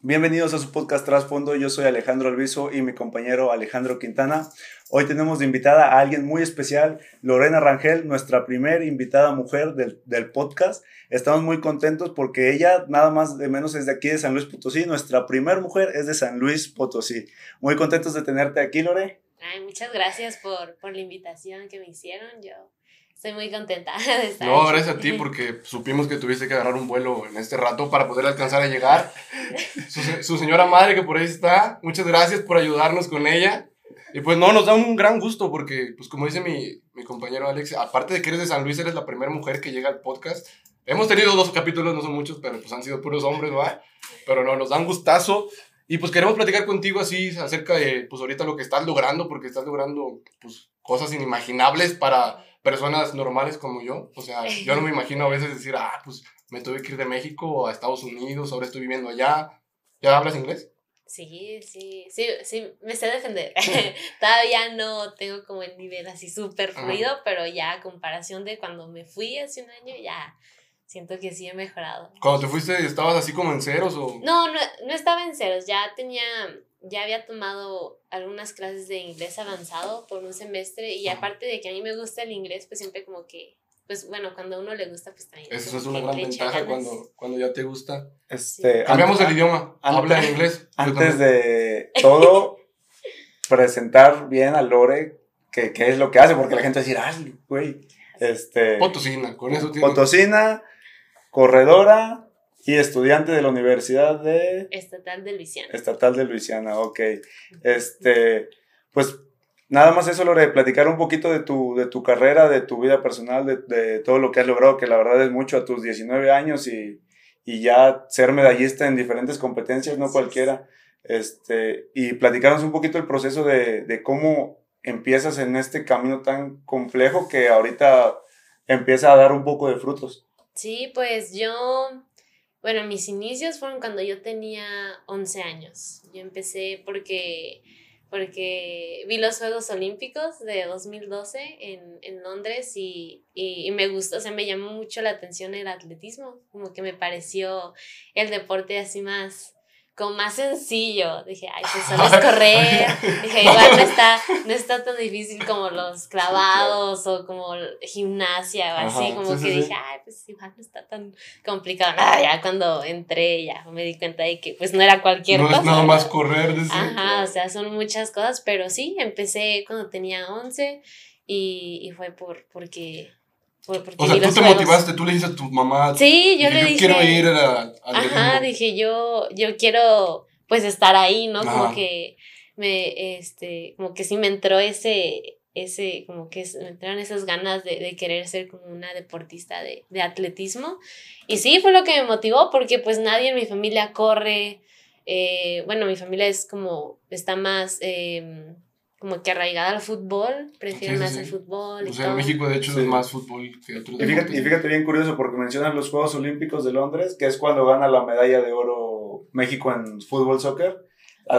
Bienvenidos a su podcast Trasfondo. Yo soy Alejandro Alviso y mi compañero Alejandro Quintana. Hoy tenemos de invitada a alguien muy especial, Lorena Rangel, nuestra primera invitada mujer del, del, podcast. Estamos muy contentos porque ella nada más de menos es de aquí de San Luis Potosí. Nuestra primera mujer es de San Luis Potosí. Muy contentos de tenerte aquí, Lore. Ay, muchas gracias por, por la invitación que me hicieron. Yo Estoy muy contenta de estar No, gracias a ti porque supimos que tuviste que agarrar un vuelo en este rato para poder alcanzar a llegar. Su, su, señora madre que por ahí está, muchas gracias por ayudarnos con ella. Y pues no, nos da un gran gusto porque, pues como dice mi, mi compañero Alex, aparte de que eres de San Luis, eres la primera mujer que llega al podcast. Hemos tenido dos capítulos, no son muchos, pero pues han sido puros hombres, ¿va? Pero no, nos da un gustazo. Y pues queremos platicar contigo así acerca de, pues ahorita lo que estás logrando, porque estás logrando, pues, cosas inimaginables para personas normales como yo. O sea, yo no me imagino a veces decir, ah, pues me tuve que ir de México a Estados Unidos, ahora estoy viviendo allá. ¿Ya hablas inglés? Sí, sí, sí, sí, me sé defender. Todavía no tengo como el nivel así súper fluido, pero ya a comparación de cuando me fui hace un año, ya siento que sí he mejorado. ¿Cuando te fuiste estabas así como en ceros o...? No, no, no estaba en ceros, ya tenía ya había tomado algunas clases de inglés avanzado por un semestre y aparte de que a mí me gusta el inglés, pues siempre como que, pues bueno, cuando a uno le gusta, pues también. Eso es una gran ventaja cuando, cuando ya te gusta. Este, Cambiamos el idioma, habla en inglés. Antes de todo, presentar bien a Lore qué es lo que hace, porque la gente va a decir, ay, güey, este... Potosina, con eso tiene... Potosina, corredora, y estudiante de la Universidad de... Estatal de Luisiana. Estatal de Luisiana, ok. Este, pues nada más eso, Lore, platicar un poquito de tu, de tu carrera, de tu vida personal, de, de, todo lo que has logrado, que la verdad es mucho a tus 19 años y, y ya ser medallista en diferentes competencias, no cualquiera. Este, y platicarnos un poquito el proceso de, de cómo empiezas en este camino tan complejo que ahorita empieza a dar un poco de frutos. Sí, pues yo bueno, mis inicios fueron cuando yo tenía 11 años. Yo empecé porque, porque vi los Juegos Olímpicos de 2012 en, en Londres y, y, y, me gustó, o sea, me llamó mucho la atención el atletismo, como que me pareció el deporte así más, como más sencillo. Dije, ay, pues solo es correr. Dije, igual no está, no está tan difícil como los clavados o como gimnasia o así. Como que dije, ay, pues igual no está tan complicado. Nada, ya cuando entré ya me di cuenta de que pues no era cualquier no cosa. No es nada más correr. Ajá, o sea, son muchas cosas, pero sí, empecé cuando tenía 11 y, y fue por, porque porque o sea, tú te motivaste, tú le dijiste a tu mamá. Sí, yo le yo dije. quiero ir a, a Ajá, dije yo, yo quiero pues estar ahí, ¿no? Ajá. Como que me, este, como que sí me entró ese, ese, como que me entraron esas ganas de, de querer ser como una deportista de, de, atletismo. Y sí, fue lo que me motivó, porque pues nadie en mi familia corre. Eh, bueno, mi familia es como, está más... Eh, como que arraigada al fútbol, prefieren sí, más sí. el fútbol. O sea, en México de hecho sí. es más fútbol que otros y fíjate, y fíjate bien curioso porque mencionan los Juegos Olímpicos de Londres, que es cuando gana la medalla de oro México en fútbol soccer.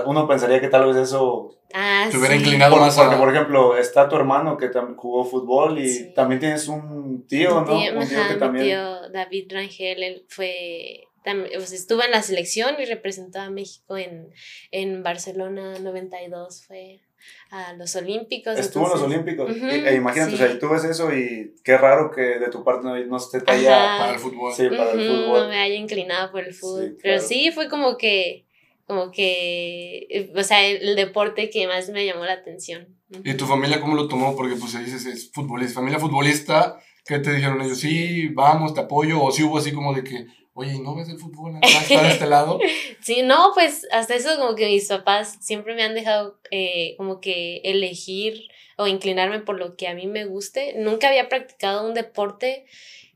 Uno pensaría que tal vez eso ah, te hubiera inclinado por, más porque, a... por ejemplo, está tu hermano que jugó fútbol y también tienes un tío, ¿no? Tío, un tío ajá, que también... Mi tío David Rangel, él fue pues, estuvo en la selección y representó a México en, en Barcelona 92, fue a los Olímpicos. Estuvo entonces, en los Olímpicos. Uh -huh, e imagínate, sí. o sea, tú ves eso y qué raro que de tu parte no, no esté talla para el fútbol. Sí, para uh -huh, el fútbol. No me haya inclinado por el fútbol. Sí, claro. Pero sí, fue como que, como que, o sea, el, deporte que más me llamó la atención. Uh -huh. ¿Y tu familia cómo lo tomó? Porque pues dices, es futbolista, familia futbolista. ¿Qué te dijeron ellos? Sí, vamos, te apoyo. O sí hubo así como de que, oye, ¿no ves el fútbol? ¿Está de este lado? sí, no, pues hasta eso como que mis papás siempre me han dejado eh, como que elegir o inclinarme por lo que a mí me guste. Nunca había practicado un deporte,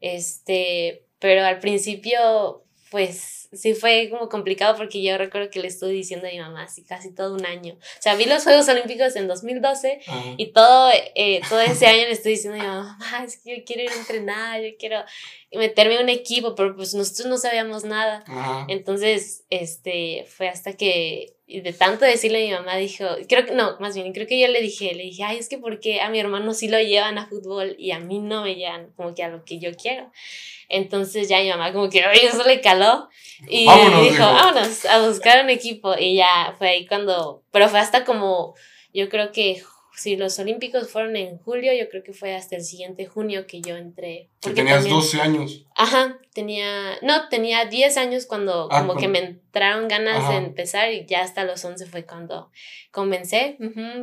este, pero al principio, pues sí fue como complicado porque yo recuerdo que le estuve diciendo a mi mamá así casi todo un año. O sea, vi los Juegos Olímpicos en 2012 uh -huh. y todo, eh, todo ese año le estoy diciendo a mi mamá, mamá, es que yo quiero ir a entrenar, yo quiero meterme en un equipo, pero pues nosotros no sabíamos nada. Uh -huh. Entonces, este, fue hasta que de tanto decirle a mi mamá dijo, creo que, no, más bien, creo que yo le dije, le dije, ay, es que porque a mi hermano sí lo llevan a fútbol y a mí no me llevan como que a lo que yo quiero. Entonces ya mi mamá como que, oye, eso le caló. Y Vámonos, dijo, dijo. vámonos a buscar un equipo. Y ya fue ahí cuando, pero fue hasta como, yo creo que si los Olímpicos fueron en julio, yo creo que fue hasta el siguiente junio que yo entré. Que Porque tenías también- 12 años. Ajá, tenía, no, tenía 10 años cuando Ah, como que me entraron ganas Ajá. de empezar y ya hasta los 11 fue cuando comencé,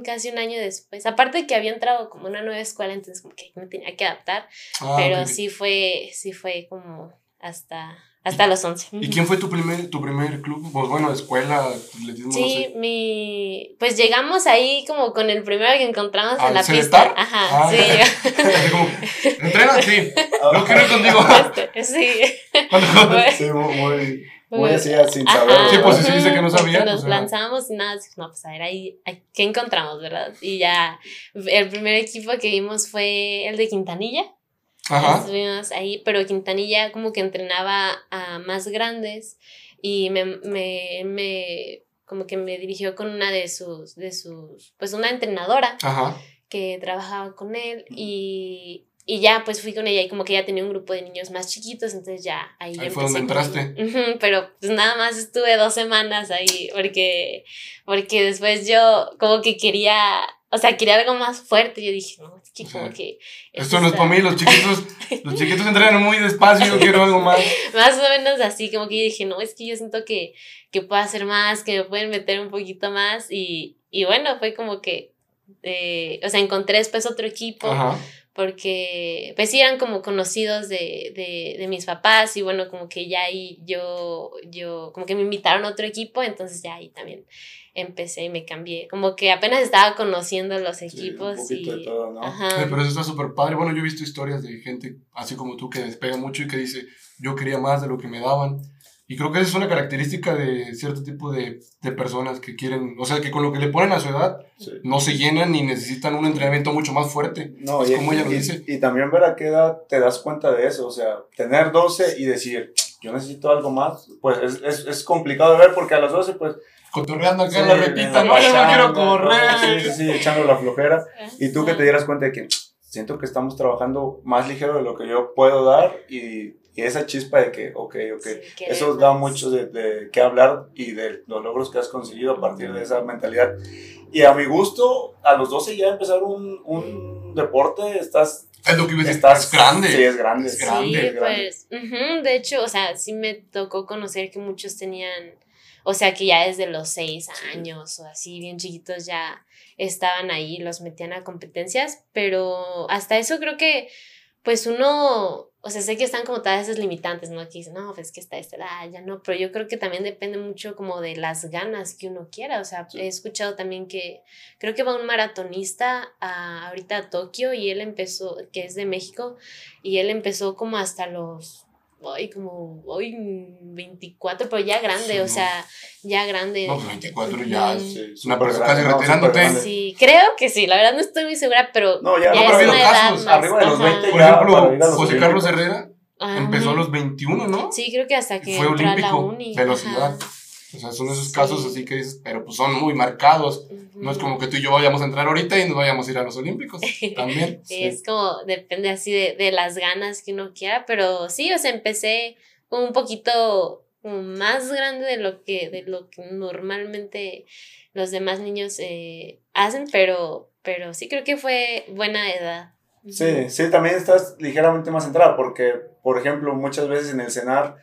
casi un año después. Aparte que había entrado como una nueva escuela, entonces como que me tenía que adaptar, Ah, pero sí fue, sí fue como hasta, hasta los 11. ¿Y quién fue tu primer, tu primer club? Pues bueno, escuela, atletismo, Sí, no sé. mi, pues llegamos ahí como con el primero que encontramos ¿Al en la Celestar? pista. Ajá, Ah. sí, Así como, entrena, sí. No quiero ir contigo. este, sí. Sí, muy, muy, así, sin Ajá, saber. Sí, pues, sí, dice que no sabía, Nos pues, lanzamos y nada, no, pues a ver, ahí, ahí, ¿qué encontramos, verdad? Y ya, el primer equipo que vimos fue el de Quintanilla. Ajá. Estuvimos ahí, pero Quintanilla como que entrenaba a más grandes y me, me, me como que me dirigió con una de sus, de sus, pues una entrenadora Ajá. que trabajaba con él y, y ya pues fui con ella y como que ya tenía un grupo de niños más chiquitos, entonces ya ahí, Ahí fue donde entraste. Pero pues nada más estuve dos semanas ahí porque, porque después yo como que quería, o sea, quería algo más fuerte. Yo dije, no, que como Ajá. que... Esto no es para mí, los chiquitos, los chiquitos entrenan muy despacio, yo quiero algo más. Más o menos así, como que yo dije, no, es que yo siento que, que puedo hacer más, que me pueden meter un poquito más y, y bueno, fue como que, eh, o sea, encontré después otro equipo Ajá. Porque pues sí eran como conocidos de, de, de mis papás y bueno, como que ya ahí yo, yo, como que me invitaron a otro equipo, entonces ya ahí también empecé y me cambié, como que apenas estaba conociendo los Sí, equipos un poquito y... de todo, ¿no? Ajá. Pero eso está súper padre. Bueno, yo he visto historias de gente así como tú que despega mucho y que dice, yo quería más de lo que me daban. Y creo que esa es una característica de cierto tipo de, de personas que quieren, o sea, que con lo que le ponen a su edad Sí. no se llenan ni necesitan un entrenamiento mucho más fuerte. No, es y, como ella lo y- dice. y también ver a qué edad te das cuenta de eso, o sea, tener 12 y decir, yo necesito algo más, pues es, es, es complicado de ver porque a los 12 pues... Cotorreando acá sí, en la retita, en no, yo no quiero correr. Sí, sí, sí, echando la flojera. Y tú que te dieras cuenta de que siento que estamos trabajando más ligero de lo que yo puedo dar y, y esa chispa de que, ok, ok, Sí, eso da mucho de, de qué hablar y de los logros que has conseguido a partir de esa mentalidad. Y a mi gusto, a los 12 ya empezar un, un deporte, estás... Es lo que iba a decir, estás es grande. Sí, es grande. Es grande, Sí, es grande. pues, ujú, de hecho, o sea, sí me tocó conocer que muchos tenían, o sea, que ya desde los seis años o así, bien chiquitos ya estaban ahí, los metían a competencias, pero hasta eso creo que, pues uno, o sea, sé que están como todas esas limitantes, ¿no? Que dicen, no, pues que está esta edad, ya no, pero yo creo que también depende mucho como de las ganas que uno quiera, o sea, Sí. he escuchado también que creo que va un maratonista a, ahorita a Tokio y él empezó, que es de México, y él empezó como hasta los, ay, como, ay, 24, pero ya grande, Sí, o no. sea, ya grande. No, pues 24 ya es Sí, una persona casi retirándote. Sí, creo que sí, la verdad no estoy muy segura, pero No, ya, ya no, es pero ha habido una casos arriba de los ajá. 20 Por ejemplo, José Carlos. Herrera Ajá. empezó a los 21, ¿no? Sí, creo que hasta que Fue entró a la olímpico, uni. velocidad. ajá. O sea, son esos Sí. casos así que dices, pero pues son muy marcados. No es como que tú y yo vayamos a entrar ahorita y nos vayamos a ir a los Olímpicos. También. Sí. es como, depende así de, de las ganas que uno quiera, pero sí, o sea, empecé como un poquito como más grande de lo que, de lo que normalmente los demás niños eh, hacen, pero, pero sí creo que fue buena edad. Sí, sí, también estás ligeramente más centrada porque, por ejemplo, muchas veces en el cenar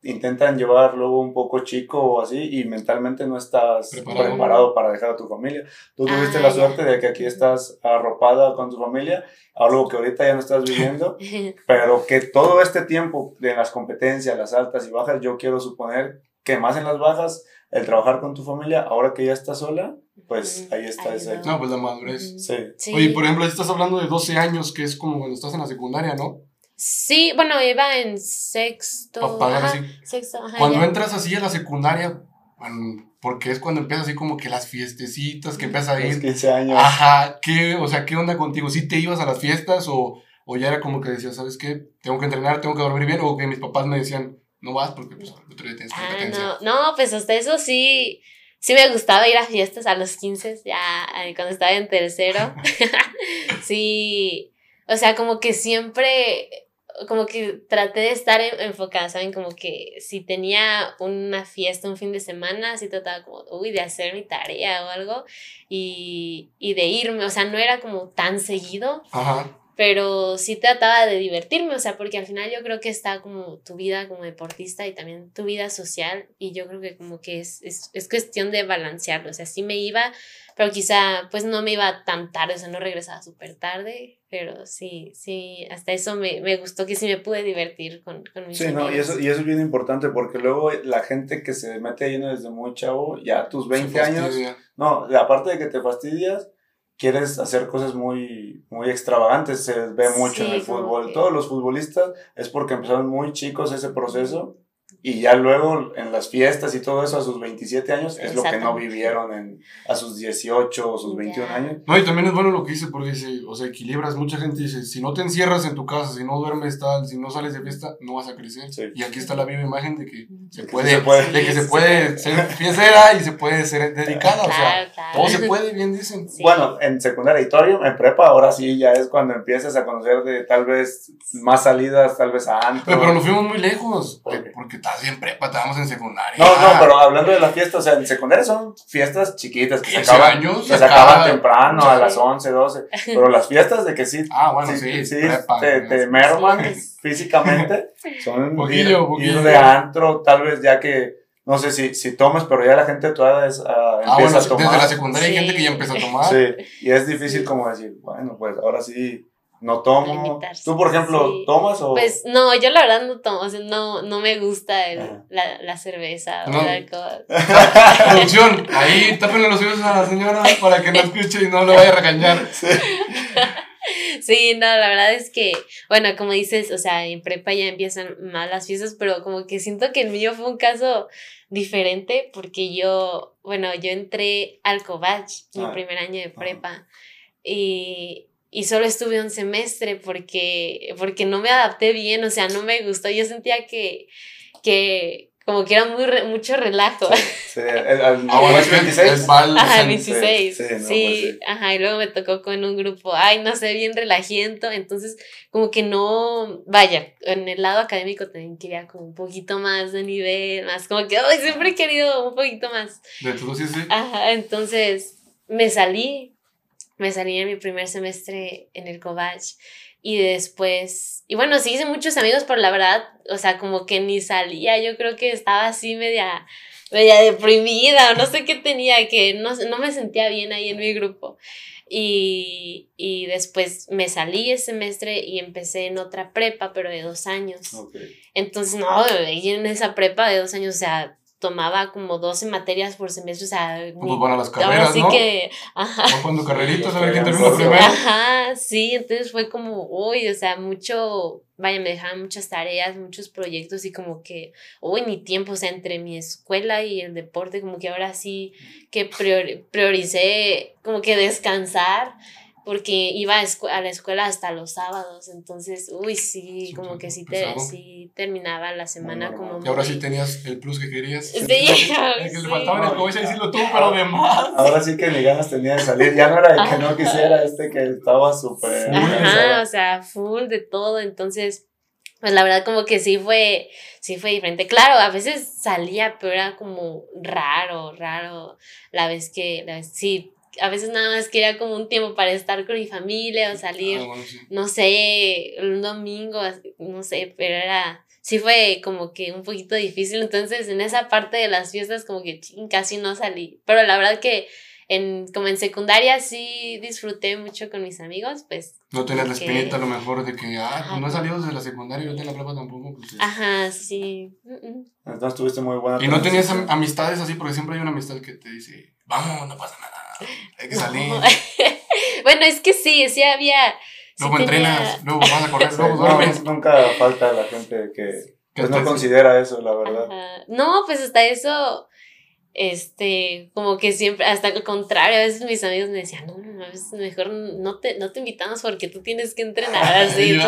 te intentan llevar luego un poco chico o así y mentalmente no estás Preparado. preparado, para dejar a tu familia. Tú tuviste la ya. suerte de que aquí estás arropada con tu familia, algo que ahorita ya no estás viviendo, pero que todo este tiempo de las competencias, las altas y bajas, yo quiero suponer que más en las bajas, el trabajar con tu familia, ahora que ya estás sola, pues ahí está ese... No, pues la madurez. Sí. Sí. Oye, por ejemplo, estás hablando de 12 años, que es como cuando estás en la secundaria, ¿no? Sí, bueno, iba en sexto. Papá, ajá, así. sexto, ajá, Cuando ya. entras así a la secundaria, bueno, porque es cuando empieza así como que las fiestecitas, que empiezas a Los ir. 15 años. Ajá, ¿qué, o sea, ¿qué onda contigo? ¿Sí te ibas a las fiestas o, o ya era como que decías, ¿sabes qué? Tengo que entrenar, tengo que dormir bien, o que mis papás me decían, no vas porque pues el otro día tienes Ah, competencia. no, no, pues hasta eso sí, sí me gustaba ir a fiestas a los 15, ya cuando estaba en tercero. sí, o sea, como que siempre, como que traté de estar enfocada, ¿saben? Como que si tenía una fiesta un fin de semana, así trataba como, uy, de hacer mi tarea o algo y, y de irme, o sea, no era como tan seguido. Ajá pero sí trataba de divertirme, o sea, porque al final yo creo que está como tu vida como deportista y también tu vida social y yo creo que como que es, es, es cuestión de balancearlo, o sea, sí me iba, pero quizá pues no me iba tan tarde, o sea, no regresaba súper tarde, pero sí, sí, hasta eso me, me, gustó que sí me pude divertir con, con mis Sí, no, y eso, y eso es bien importante porque luego la gente que se mete ahí desde muy chavo, ya tus 20 años, no, aparte de que te fastidias, quieres hacer cosas muy, muy extravagantes, se ve mucho en el fútbol. Todos los futbolistas es porque empezaron muy chicos ese proceso y ya luego en las fiestas y todo eso a sus 27 años es lo que no vivieron en, a sus 18 o sus 21 años. No, y también es bueno lo que dice porque dice, o sea, equilibras, mucha gente dice, si no te encierras en tu casa, si no duermes tal, si no sales de fiesta, no vas a crecer. Y aquí está la viva imagen de que se puede, de que se puede ser fiestera y se puede ser dedicada, o sea, todo se puede, bien dicen. Bueno, en secundaria y en prepa, ahora sí ya es cuando empiezas a conocer de tal vez más salidas, tal vez a antes. Pero, pero nos fuimos muy lejos, porque tal estás en prepa, estábamos en secundaria. No, no, pero hablando de las fiestas, o sea, en secundaria son fiestas chiquitas que se acaban, años, que se acaban temprano, a las 11, 12. Pero las fiestas de que sí, ah, bueno, sí, sí, te, te merman físicamente, son un poquillo, poquillo. de antro, tal vez ya que no sé si, si tomas, pero ya la tu edad es, uh, ah, bueno, a tomar. Desde la secundaria hay gente que ya empieza a tomar. Sí, y es difícil como decir, bueno, pues ahora sí no tomo. ¿Tú, por ejemplo, tomas o...? Pues no, yo la verdad no tomo, o sea, no, no me gusta el, la, la, cerveza o el alcohol. Producción, ahí tápenle los oídos a la señora para que no escuche y no le vaya a regañar. Sí. sí, no, la verdad es que, bueno, como dices, o sea, en prepa ya empiezan mal las fiestas, pero como que siento que el mío fue un caso diferente porque yo, bueno, yo entré al Covach, mi ah. primer año de prepa, y y solo estuve un semestre porque, porque no me adapté bien, o sea, no me gustó. Yo sentía que, que como que era muy mucho relajo. Sí, el, 26. Ajá, 16. Sí, sí, pues ajá, y luego me tocó con un grupo, ay, no sé, bien relajiento, entonces como que no, vaya, en el lado académico también quería como un poquito más de nivel, más como que, ay, siempre he querido un poquito más. De todo, sí, sí. Ajá, entonces me salí me salí en mi primer semestre en el Covach y después, y bueno, sí hice muchos amigos, pero la verdad, o sea, como que ni salía, yo creo que estaba así media, media deprimida o no sé qué tenía, que no, no me sentía bien ahí en mi grupo. Y, y después me salí ese semestre y empecé en otra prepa, pero de dos años. Entonces, no, en esa prepa de dos años, o sea, tomaba como 12 materias por semestre, o sea... Pues van a las carreras, ¿no? que... Ajá. cuando carreritos, a ver quién termina primero. Ajá, sí, entonces fue como, uy, o sea, mucho, vaya, me dejaban muchas tareas, muchos proyectos y como que, uy, ni tiempo, o sea, entre mi escuela y el deporte, como que ahora sí que prioricé como que descansar porque iba a, la escuela hasta los sábados, entonces, uy, sí, como que sí, te, sí terminaba la semana como... Y ahora sí tenías el plus que querías. Sí, el que le faltaba en el coche y sí lo tuvo, pero de más. Ahora sí que ni ganas tenía de salir, ya no era el que no quisiera, este que estaba súper... Ajá, o sea, full de todo, entonces... Pues la verdad como que sí fue, sí fue diferente. Claro, a veces salía, pero era como raro, raro la vez que, la vez, sí, a veces nada más quería como un tiempo para estar con mi familia o salir, ah, no sé, un domingo, no sé, pero era, sí fue como que un poquito difícil, entonces en esa parte de las fiestas como que casi no salí, pero la verdad que en, como en secundaria sí disfruté mucho con mis amigos, pues. No tenías la espinita a lo mejor de que, ah, pues no he salido desde la secundaria y yo de la prepa tampoco. Pues, Ajá, sí. Entonces tuviste muy buena. Y no tenías amistades así, porque siempre hay una amistad que te dice, vamos, no pasa nada hay que salir. bueno, es que sí, sí había. Luego entrenas, luego vas a correr, luego duermes. nunca falta la gente que pues, no considera eso, la verdad. No, pues hasta eso, este, como que siempre, hasta al contrario, a veces mis amigos me decían, no, no, mejor no te, no te invitamos porque tú tienes que entrenar así.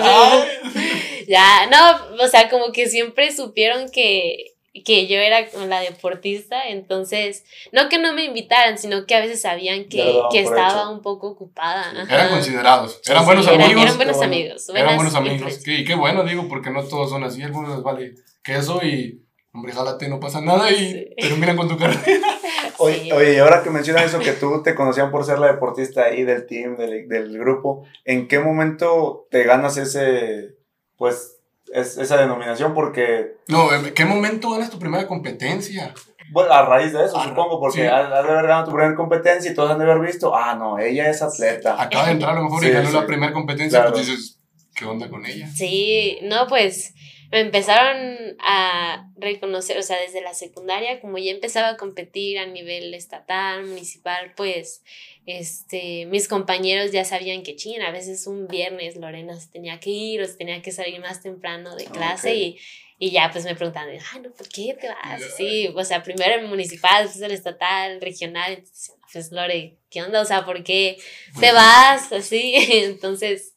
ya, no, o sea, como que siempre supieron que que yo era la deportista, entonces, no que no me invitaran, sino que a veces sabían que, que estaba un poco ocupada. Eran considerados, eran buenos amigos. Eran, buenos amigos. Eran buenos amigos. Y qué bueno, digo, porque no todos son así, algunos les vale queso y, hombre, jálate, no pasa nada y terminan con tu carrera. Oye, oye, y ahora que mencionas eso, que tú te conocían por ser la deportista ahí del team, del, del grupo, ¿en qué momento te ganas ese, pues, es, esa denominación? Porque... No, ¿en qué momento ganas tu primera competencia? Bueno, a raíz de eso, supongo, porque has, de haber ganado tu primera competencia y todos han de haber visto, ah, no, ella es atleta. Acaba de entrar a lo mejor y ganó la primera competencia, pues dices, ¿qué onda con ella? Sí, no, pues me empezaron a reconocer, o sea, desde la secundaria, como ya empezaba a competir a nivel estatal, municipal, pues este, mis compañeros ya sabían que chin, a veces un viernes Lorena se tenía que ir o se tenía que salir más temprano de clase y, y, ya pues me preguntaban, ay, no, ¿por qué te vas? Sí, o sea, primero el municipal, después el estatal, regional, entonces, pues Lore, ¿qué onda? O sea, ¿por qué te vas? Así, entonces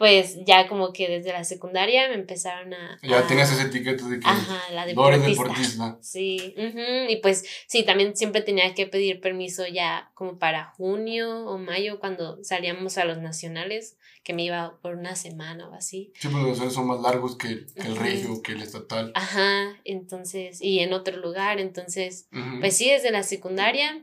pues ya como que desde la secundaria me empezaron a... Ya tenías ese etiqueta de que... Ajá, la deportista. deportista. Sí, y pues sí, también siempre tenía que pedir permiso ya como para junio o mayo cuando salíamos a los nacionales, que me iba por una semana o así. Sí, pues los nacionales son más largos que, que el regio, que el estatal. Ajá, entonces, y en otro lugar, entonces, pues sí, desde la secundaria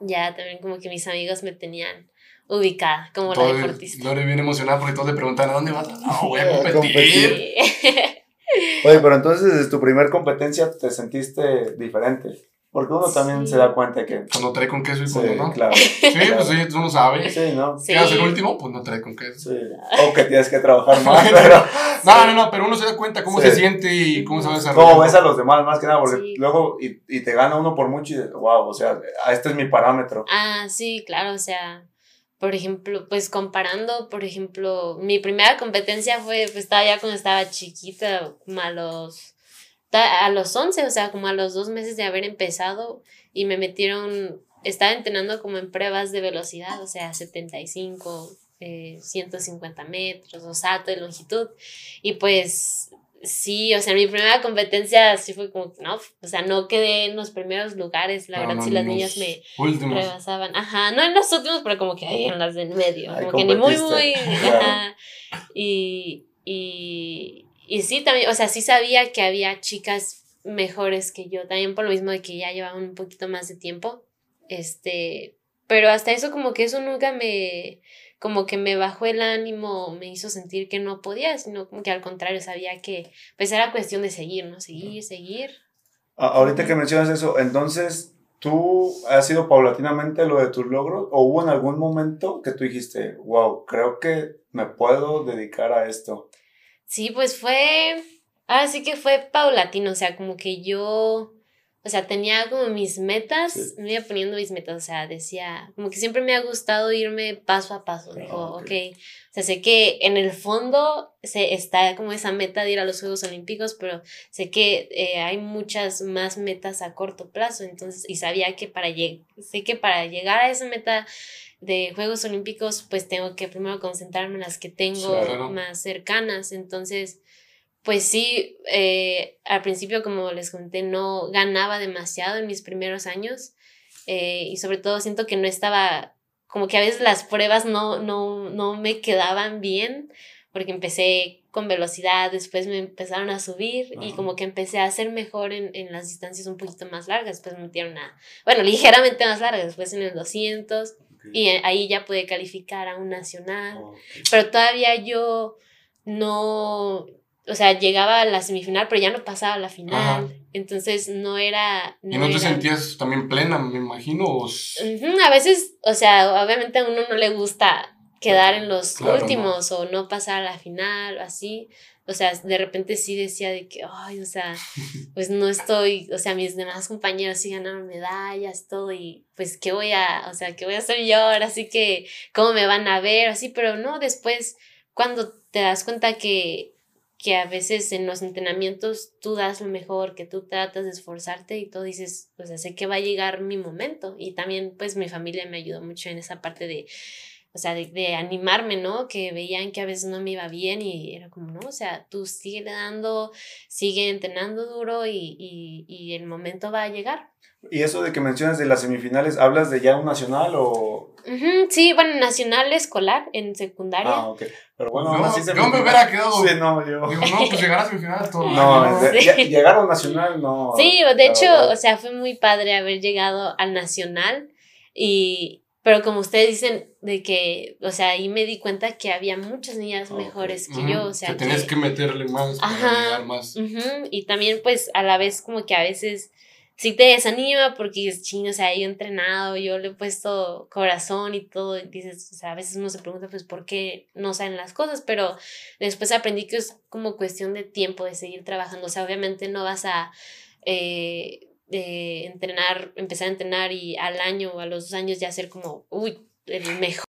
ya también como que mis amigos me tenían ubicada como la deportista. Lore viene emocionada porque todos le preguntan a dónde vas. No, voy a competir. Oye, pero entonces desde tu primer competencia te sentiste diferente. Porque uno también se da cuenta que. Cuando trae con queso y cuando no. Claro. Sí, pues sí, tú no sabes. Sí, ¿no? Sí. ¿Qué el último? Pues no trae con queso. Sí. O que tienes que trabajar más, pero. no, no, no, pero uno se da cuenta cómo se siente y cómo se va a desarrollar. Cómo ves a los demás, más que nada, porque luego. Y, y te gana uno por mucho y dices, wow, o sea, este es mi parámetro. Ah, sí, claro, o sea por ejemplo, pues comparando, por ejemplo, mi primera competencia fue, pues estaba ya cuando estaba chiquita, como a los, a los 11, o sea, como a los dos meses de haber empezado y me metieron, estaba entrenando como en pruebas de velocidad, o sea, 75, eh, 150 metros, o salto de longitud, y pues Sí, o sea, mi primera competencia sí fue como, no, o sea, no quedé en los primeros lugares, la verdad, si las niñas me rebasaban. Ajá, no en los últimos, pero como que ahí en las del medio, como que ni muy, muy, ajá. Y, y, y sí, también, o sea, sí sabía que había chicas mejores que yo, también por lo mismo de que ya llevaban un poquito más de tiempo, este, pero hasta eso como que eso nunca me como que me bajó el ánimo, me hizo sentir que no podía, sino como que al contrario sabía que pues era cuestión de seguir, ¿no? Seguir, seguir. ahorita que mencionas eso, entonces, ¿tú has sido paulatinamente lo de tus logros o hubo en algún momento que tú dijiste, wow, creo que me puedo dedicar a esto? Sí, pues fue, ahora sí que fue paulatino, o sea, como que yo o sea, tenía como mis metas, me iba poniendo mis metas, o sea, decía, como que siempre me ha gustado irme paso a paso, digo, ok, o sea, sé que en el fondo se está como esa meta de ir a los Juegos Olímpicos, pero sé que eh, hay muchas más metas a corto plazo, entonces, y sabía que para, sé que para llegar a esa meta de Juegos Olímpicos, pues tengo que primero concentrarme en las que tengo más cercanas, entonces pues sí, eh, al principio, como les conté, no ganaba demasiado en mis primeros años eh, y sobre todo siento que no estaba, como que a veces las pruebas no, no, no me quedaban bien porque empecé con velocidad, después me empezaron a subir y como que empecé a ser mejor en, en, las distancias un poquito más largas, después me metieron a, bueno, ligeramente más largas, después en el 200 y ahí ya pude calificar a un nacional, pero todavía yo no, o sea, llegaba a la semifinal, pero ya no pasaba a la final. Entonces no era. ¿Y no te sentías también plena, me imagino? a veces, o sea, obviamente a uno no le gusta quedar en los últimos o no pasar a la final o así. O sea, de repente sí decía de que, ay, o sea, pues no estoy, o sea, mis demás compañeros sí ganaron medallas, todo, y pues, ¿qué voy a, o sea, qué voy a hacer yo ahora? Así que, ¿cómo me van a ver? Así, pero no, después, cuando te das cuenta que que a veces en los entrenamientos tú das lo mejor, que tú tratas de esforzarte y tú dices, pues sé que va a llegar mi momento. Y también pues mi familia me ayudó mucho en esa parte de, o sea, de, animarme, ¿no? Que veían que a veces no me iba bien y era como, no, o sea, tú sigue dando, sigue entrenando duro y, y, y el momento va a llegar. ¿Y eso de que mencionas de las semifinales, hablas de ya un nacional o...? sí, bueno, nacional escolar en secundaria. Ah, ok. Pero bueno, yo, así yo me hubiera quedado... Sí, no, yo... Digo, no, pues llegar a semifinales todo No, llegar a un nacional, no. Sí, de hecho, o sea, fue muy padre haber llegado al nacional y... Pero como ustedes dicen, de que, o sea, ahí me di cuenta que había muchas niñas mejores que yo, o sea. Que tenías que, meterle más para llegar más. Y también, pues, a la vez, como que a veces sí te desanima porque es chino, o sea, yo he entrenado, yo le he puesto corazón y todo, y dices, o sea, a veces uno se pregunta, pues, ¿por qué no salen las cosas? Pero después aprendí que es como cuestión de tiempo, de seguir trabajando, o sea, obviamente no vas a eh, entrenar, empezar a entrenar y al año o a los dos años ya ser como, uy, el mejor.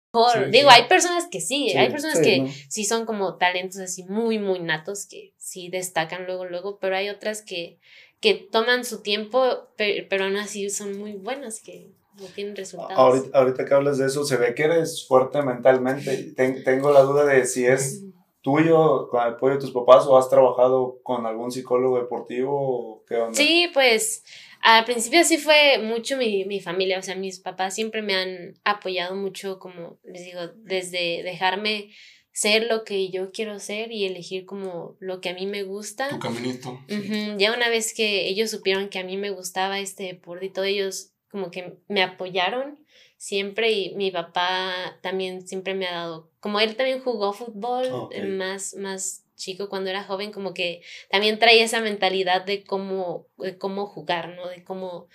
Digo, hay personas que sí, hay personas que sí son como talentos así muy, muy natos, que sí destacan luego, luego, pero hay otras que que toman su tiempo, pero, aún así son muy buenas, que no tienen resultados. Ahorita, que hablas de eso, se ve que eres fuerte mentalmente. tengo la duda de si es tuyo, con el apoyo de tus papás, o has trabajado con algún psicólogo deportivo, o qué onda. Sí, pues al principio sí fue mucho mi, mi familia, o sea, mis papás siempre me han apoyado mucho, como les digo, desde dejarme ser lo que yo quiero ser y elegir como lo que a mí me gusta. Tu caminito. Ya una vez que ellos supieron que a mí me gustaba este deporte y todo, ellos como que me apoyaron siempre y mi papá también siempre me ha dado, como él también jugó fútbol más, más chico cuando era joven, como que también traía esa mentalidad de cómo, de cómo jugar, ¿no? De cómo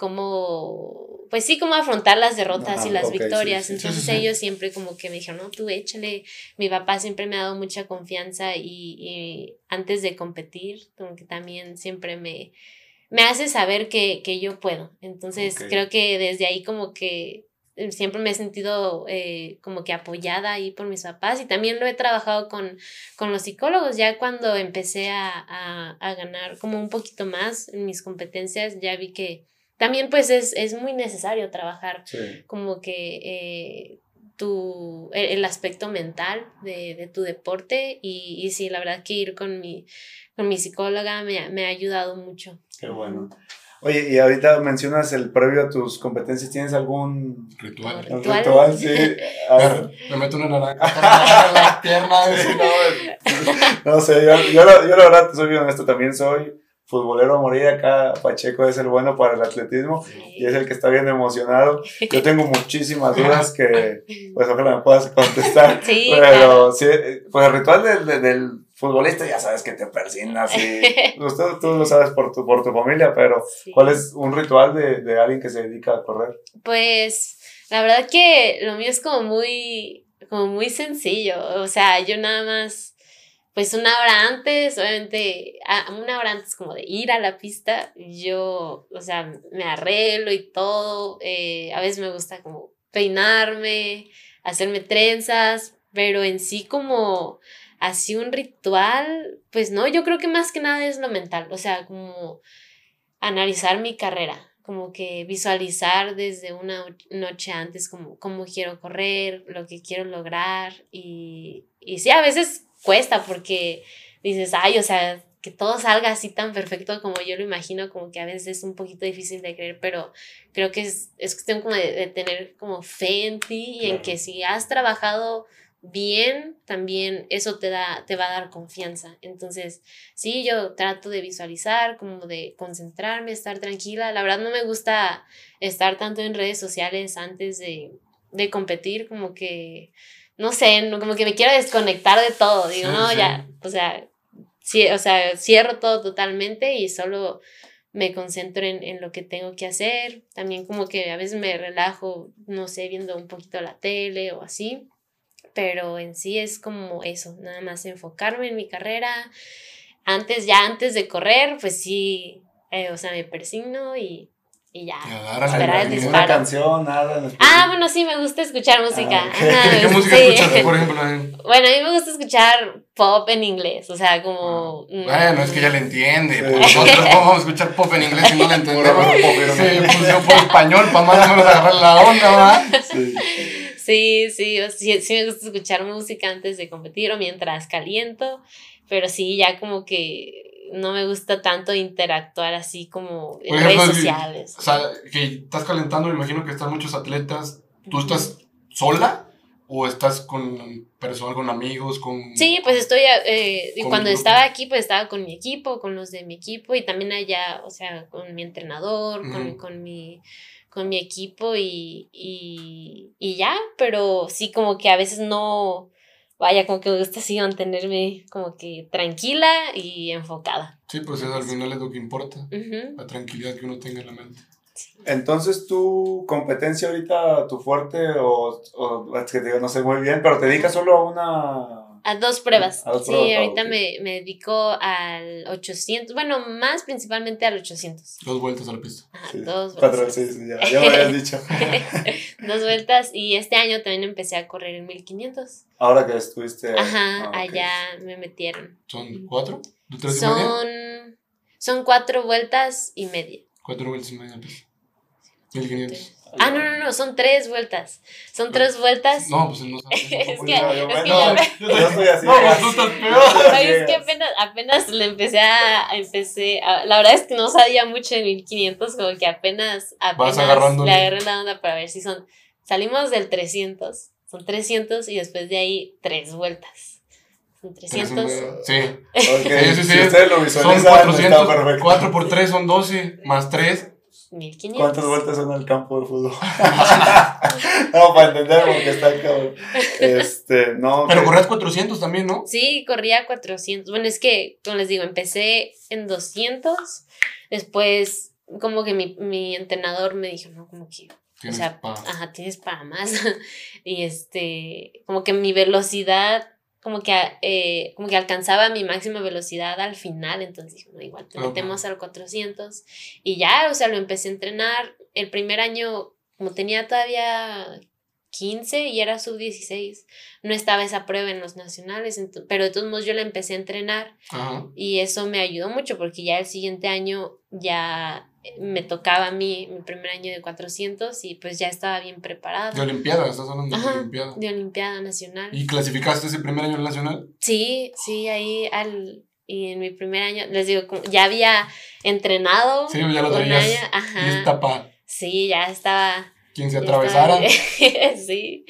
cómo, pues sí, cómo afrontar las derrotas y las victorias. Entonces ellos siempre como que me dijeron, no, tú échale. Mi papá siempre me ha dado mucha confianza y, antes de competir, como que también siempre me, me hace saber que, yo puedo. Entonces creo que desde ahí como que siempre me he sentido eh, como que apoyada ahí por mis papás y también lo he trabajado con, con los psicólogos. Ya cuando empecé a, a, a ganar como un poquito más en mis competencias, ya vi que también pues es, es muy necesario trabajar como que eh, tu, e, el, aspecto mental de, de tu deporte y, y, sí, la verdad que ir con mi, con mi psicóloga me, me ha ayudado mucho. Qué bueno. Oye, y ahorita mencionas el previo a tus competencias, ¿tienes algún ritual? ¿Un ritual? sí. Me meto una naranja en la pierna. no, no sé, yo, yo, yo la verdad soy bien honesto, también soy futbolero a morir acá, Pacheco es el bueno para el atletismo y es el que está bien emocionado. Yo tengo muchísimas dudas que, pues ojalá me puedas contestar. Sí, pero sí, pues el ritual del, del, futbolista ya sabes que te persignas y pues, tú, lo sabes por tu, por tu familia, pero ¿cuál es un ritual de, de alguien que se dedica a correr? Pues la verdad que lo mío es como muy, como muy sencillo, o sea, yo nada más pues una hora antes, obviamente, una hora antes como de ir a la pista, yo, o sea, me arreglo y todo, eh, a veces me gusta como peinarme, hacerme trenzas, pero en sí como así un ritual, pues no, yo creo que más que nada es lo mental, o sea, como analizar mi carrera, como que visualizar desde una noche antes como cómo quiero correr, lo que quiero lograr y, y sí, a veces cuesta porque dices, ay, o sea, que todo salga así tan perfecto como yo lo imagino, como que a veces es un poquito difícil de creer, pero creo que es, es cuestión como de, tener como fe en ti y en que si has trabajado bien, también eso te da, te va a dar confianza. Entonces, sí, yo trato de visualizar, como de concentrarme, estar tranquila. La verdad no me gusta estar tanto en redes sociales antes de, de competir, como que no sé, como que me quiero desconectar de todo, digo, no, ya, o sea, sí, o sea, cierro todo totalmente y solo me concentro en, en, lo que tengo que hacer, también como que a veces me relajo, no sé, viendo un poquito la tele o así, pero en sí es como eso, nada más enfocarme en mi carrera, antes, ya antes de correr, pues sí, eh, o sea, me persigno y y ya. esperar el disparo. canción, nada. Ah, bueno, sí, me gusta escuchar música. Ah, ¿Qué, música escuchas, por ejemplo? Bueno, a mí me gusta escuchar pop en inglés, o sea, como... Ah. Bueno, es que ya le entiende. Nosotros vamos a escuchar pop en inglés y no le entendemos. sí, pues yo por español, para más o menos agarrar la onda, ¿verdad? Sí. Sí, sí, sí, sí me gusta escuchar música antes de competir o mientras caliento, pero sí, ya como que no me gusta tanto interactuar así como en redes sociales. O sea, que estás calentando, me imagino que están muchos atletas. ¿Tú estás sola? ¿O estás con personas, con amigos, con...? Sí, pues estoy, eh, cuando estaba aquí, pues estaba con mi equipo, con los de mi equipo y también allá, o sea, con mi entrenador, con, con, mi, con mi equipo y, y, y, ya, pero sí como que a veces no, vaya, como que me gusta así mantenerme como que tranquila y enfocada. Sí, pues eso al final es lo que importa, la tranquilidad que uno tenga en la mente. Entonces, ¿tu competencia ahorita, tu fuerte, o, o es que digo, no sé muy bien, pero te dedicas solo a una... A dos pruebas. sí, ahorita me, me, dedico al 800, bueno, más principalmente al 800. Dos vueltas a la pista. dos vueltas. sí, ya, ya me habías dicho. dos vueltas y este año también empecé a correr en 1500. Ahora que estuviste... Ajá, ah, allá me metieron. ¿Son cuatro? son, son cuatro vueltas y media. Cuatro vueltas y media. 1500. Ah, no, no, no, son tres vueltas. Son tres vueltas. No, pues no Es que, es que yo, estoy así. No, pues tú estás peor. es que apenas, apenas le empecé a, empecé a, la verdad es que no sabía mucho de 1500, como que apenas, apenas le agarré la onda para ver si son, salimos del 300, son 300 y después de ahí tres vueltas. Son 300. Sí. Okay. sí, sí, sí. Si ustedes lo visualizan, son 400, 4 por 3 son 12, más 3 1500. ¿Cuántas vueltas son al campo de fútbol? no, para entender porque está cabrón. Este, no. Pero corrías 400 también, ¿no? Sí, corría 400. Bueno, es que, como les digo, empecé en 200. Después, como que mi, mi entrenador me dijo, no, como que. O sea, ajá, tienes para más. y este, como que mi velocidad como que, eh, como que alcanzaba mi máxima velocidad al final, entonces dije, no, igual te metemos al 400 y ya, o sea, lo empecé a entrenar. El primer año, como tenía todavía 15 y era sub 16, no estaba esa prueba en los nacionales, pero de todos modos yo la empecé a entrenar y eso me ayudó mucho porque ya el siguiente año ya me tocaba a mí mi primer año de 400 y pues ya estaba bien preparada. De Olimpiada, estás hablando de Olimpiada. De Olimpiada Nacional. ¿Y clasificaste ese primer año Nacional? Sí, sí, ahí al... Y en mi primer año, les digo, ya había entrenado. Sí, ya lo traías. Ajá. Sí, ya estaba... Quien se atravesara. sí.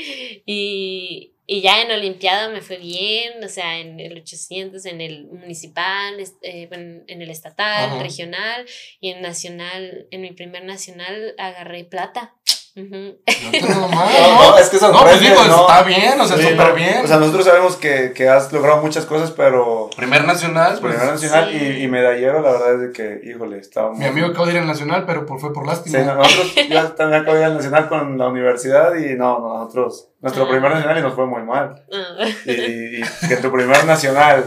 Y, y ya en Olimpiada me fue bien, o sea, en el 800, en el municipal, eh, en el estatal, regional y en nacional, en mi primer nacional agarré plata. No, no, es que no, pues digo, está bien, o sea, súper bien. O sea, nosotros sabemos que, que, has logrado muchas cosas, pero. Primer nacional, pues, Primer nacional y, y, medallero, la verdad es de que, híjole, estaba Mi amigo acabó de ir al nacional, pero por, fue por lástima. Sí, nosotros, yo también acabo de ir al nacional con la universidad y no, nosotros nuestro ah. primer nacional y nos fue muy mal. Ah. Y, que tu primer nacional,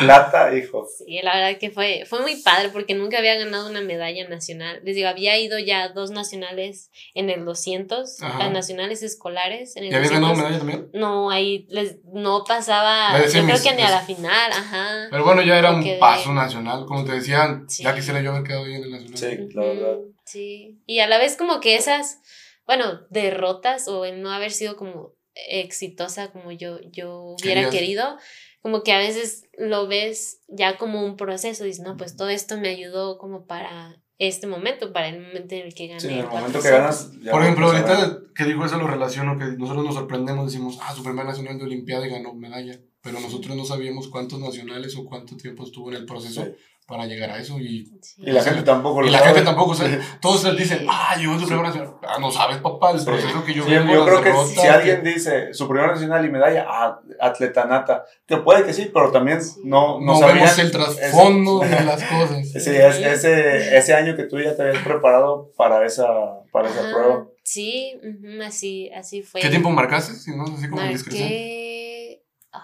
plata, hijo. Sí, la verdad que fue, fue muy padre porque nunca había ganado una medalla nacional. Les digo, había ido ya dos nacionales en el 200, las nacionales escolares. En el ¿Y habías ganado medalla también? No, ahí les, no pasaba, yo creo que ni a la final, ajá. Pero bueno, ya era un paso nacional, como te decían, ya quisiera yo haber quedado bien en el nacional. Sí, la verdad. Sí, y a la vez como que esas bueno, derrotas o en no haber sido como exitosa como yo, yo hubiera querido, como que a veces lo ves ya como un proceso, dices, no, pues todo esto me ayudó como para este momento, para el momento en el que gané. Sí, en el momento que ganas. Por ejemplo, ahorita que digo eso lo relaciono, que nosotros nos sorprendemos, decimos, ah, su primer nacional de Olimpiada y ganó medalla, pero nosotros no sabíamos cuántos nacionales o cuánto tiempo estuvo en el proceso para llegar a eso y... Y la gente tampoco lo Y la gente tampoco, sabe. todos se dicen, ah, yo su primer nacional. Ah, no sabes, papá, el proceso que yo sí, Yo creo que si, alguien dice su primer nacional y medalla, ah, atleta nata, que puede que sí, pero también no, no, no vemos el trasfondo de las cosas. Sí, ese, ese año que tú ya te habías preparado para esa, para esa prueba. Sí, así, así fue. ¿Qué tiempo marcaste? Si no, así como Marqué...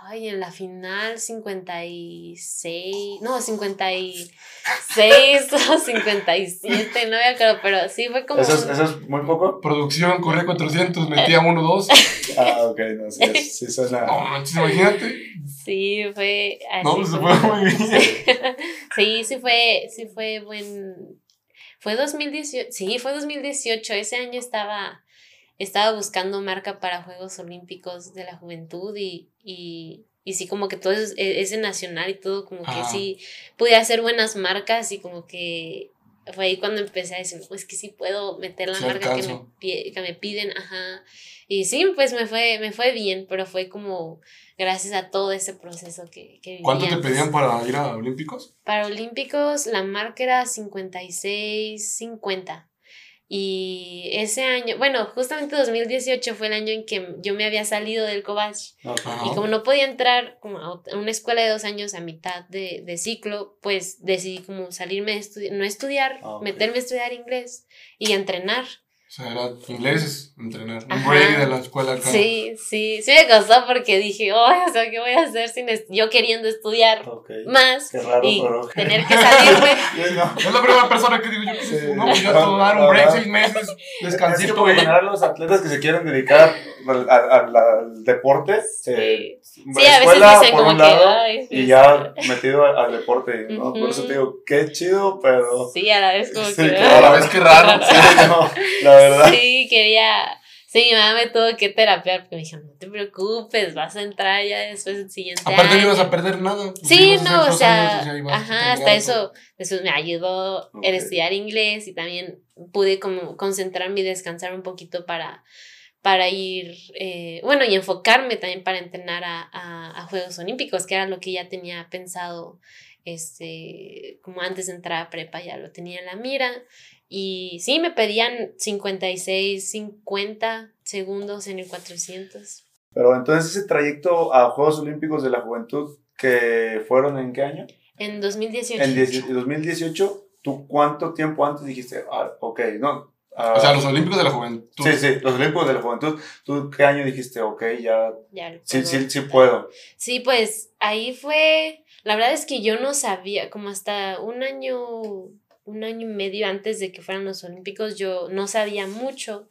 Ay, en la final 56, no, 56 o 57, no me acuerdo, pero sí fue como... ¿Eso es, eso es muy poco? Producción, corría 400, metía 1, 2. ah, ok, no, sí, sí suena... No, manches, imagínate. Sí, fue... Así no, pues se fue muy bien. sí, sí fue, sí fue buen... Fue 2018, sí, fue 2018, ese año estaba estaba buscando marca para Juegos Olímpicos de la Juventud y, y, y sí, como que todo ese, ese nacional y todo, como que sí, pude hacer buenas marcas y como que fue ahí cuando empecé a decir, pues que sí puedo meter la Sí marca que me, que piden, ajá. Y sí, pues me fue, me fue bien, pero fue como gracias a todo ese proceso que, que ¿Cuánto te pedían para ir a Olímpicos? Para Olímpicos la marca era 56, 50. Y ese año, bueno, justamente 2018 fue el año en que yo me había salido del Cobach. Ajá. Y como no podía entrar como a una escuela de dos años a mitad de, de ciclo, pues decidí como salirme de estudiar, no estudiar, Ah, meterme a estudiar inglés y a entrenar. O sea, era inglés, entrenar. Un Ajá. break de la escuela acá. Sí, sí, sí me costó porque dije, "Ay, o sea, ¿qué voy a hacer sin est- yo queriendo estudiar Ok. más Qué raro, y pero. tener que salirme? Sí, no. Es la primera persona que digo yo que Sí. no, pues yo a dar un break seis meses, Es que descansito, güey. general los atletas que se quieren dedicar al, al- al- al deporte, eh, Sí. Sí, a veces escuela dicen por como un que, lado "Ay, y sí, ya metido al, al deporte, ¿no? Ujú. Por eso te digo, qué chido, pero... Sí, a la vez como Sí, que... claro, A la vez que raro. Sí, no, la verdad. Sí, quería. Sí, mi mamá me tuvo que terapiar porque me dijo, no te preocupes, vas a entrar ya después del siguiente Aparte no año". ibas a perder nada. pues, Sí, no, o sea, años ajá, hasta eso, después me ayudó Ok. el estudiar inglés y también pude como concentrarme y descansar un poquito para, para ir, eh, bueno, y enfocarme también para entrenar a, a, a Juegos Olímpicos, que era lo que ya tenía pensado, este, como antes de entrar a prepa, ya lo tenía en la mira. Y sí, me pedían 56, 50 segundos en el 400. Pero entonces ese trayecto a Juegos Olímpicos de la Juventud, que fueron en qué año? En 2018. En 10 2018, ¿tú cuánto tiempo antes dijiste, ah, ok, no? ah, O sea, los Olímpicos de la Juventud. Sí, sí, los Olímpicos de la Juventud. ¿Tú qué año dijiste, ok, ya, Ya sí, sí, sí puedo? Sí, pues ahí fue, la verdad es que yo no sabía, como hasta un año, un año y medio antes de que fueran los Olímpicos, yo no sabía mucho,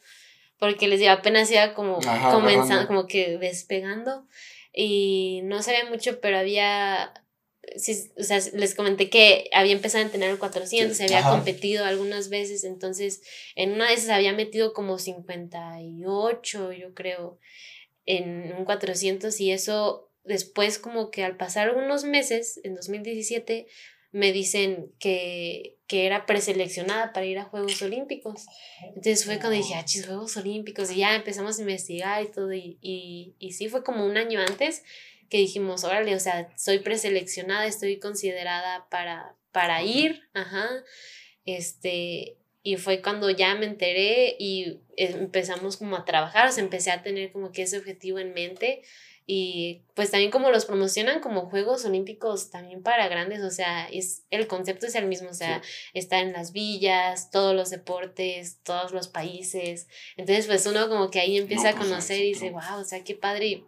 porque les digo, apenas iba como Ajá, comenzando, como que despegando, y no sabía mucho, pero había, sí, o sea, les comenté que había empezado a entrenar el 400, Sí, había ajá. competido algunas veces, entonces en una de esas había metido como 58, yo creo, en un 400 y eso después como que al pasar unos meses, en 2017, me dicen que, que era preseleccionada para ir a Juegos Olímpicos. Entonces fue cuando dije, ah, chis, Juegos Olímpicos, y ya empezamos a investigar y todo, y, y, y sí fue como un año antes que dijimos, órale, o sea, soy preseleccionada, estoy considerada para, para ir, ajá, este, y fue cuando ya me enteré y empezamos como a trabajar, o sea, empecé a tener como que ese objetivo en mente y pues también como los promocionan como Juegos Olímpicos también para grandes, o sea, es, el concepto es el mismo, o sea, está en las villas, todos los deportes, todos los países, entonces pues uno como que ahí empieza No, a pues, conocer y dice, wow, o sea, qué padre.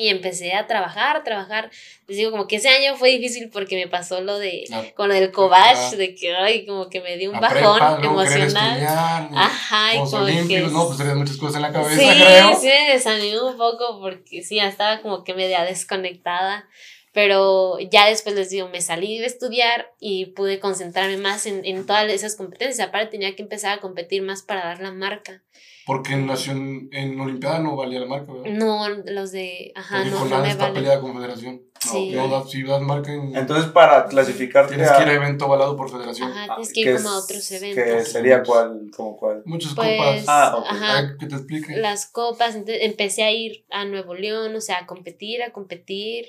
Y, empecé a trabajar, a trabajar. Les digo, como que ese año fue difícil porque me pasó lo de, La- con lo del cobach, de que, ay, como que me dio un bajón prepa, emocional. estudiar, Ajá, y como que... No, pues tenías muchas cosas en la cabeza, sí, creo. sí me desanimó un poco porque sí, ya estaba como que media desconectada. Pero ya después les digo, me salí de estudiar y pude concentrarme más en, en todas esas competencias. Aparte tenía que empezar a competir más para dar la marca. Porque en, nación, en Olimpiada no valía la marca, ¿verdad? No, los de... Ajá, Porque no, con no me está valen. peleada con federación. Sí. No, das- si das marca en... Entonces, para clasificarte Tienes que ir a a... evento avalado por federación. Ajá, Ah, tienes que que ir como a otros Que eventos. sería cuál, como cuál. Muchas Pues, copas. Ah, ok. ajá, que te explique. las copas, entonces empecé a ir a Nuevo León, o sea, a competir, a competir.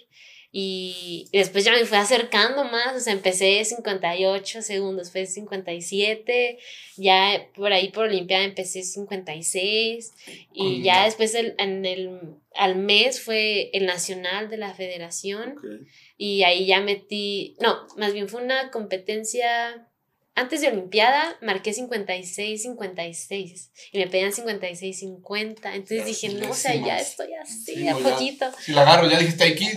Y después ya me fui acercando más, o sea, empecé 58 segundos, fue 57, ya por ahí por Olimpiada empecé 56 y ya después el- en el, al mes fue el nacional de la federación Ok. y ahí ya metí, no, más bien fue una competencia, antes de Olimpiada marqué 56, 56 y me pedían 56, 50, entonces dije, no, o sea, ya estoy así, Sí, a ya. poquito. Si la agarro, ya dijiste aquí.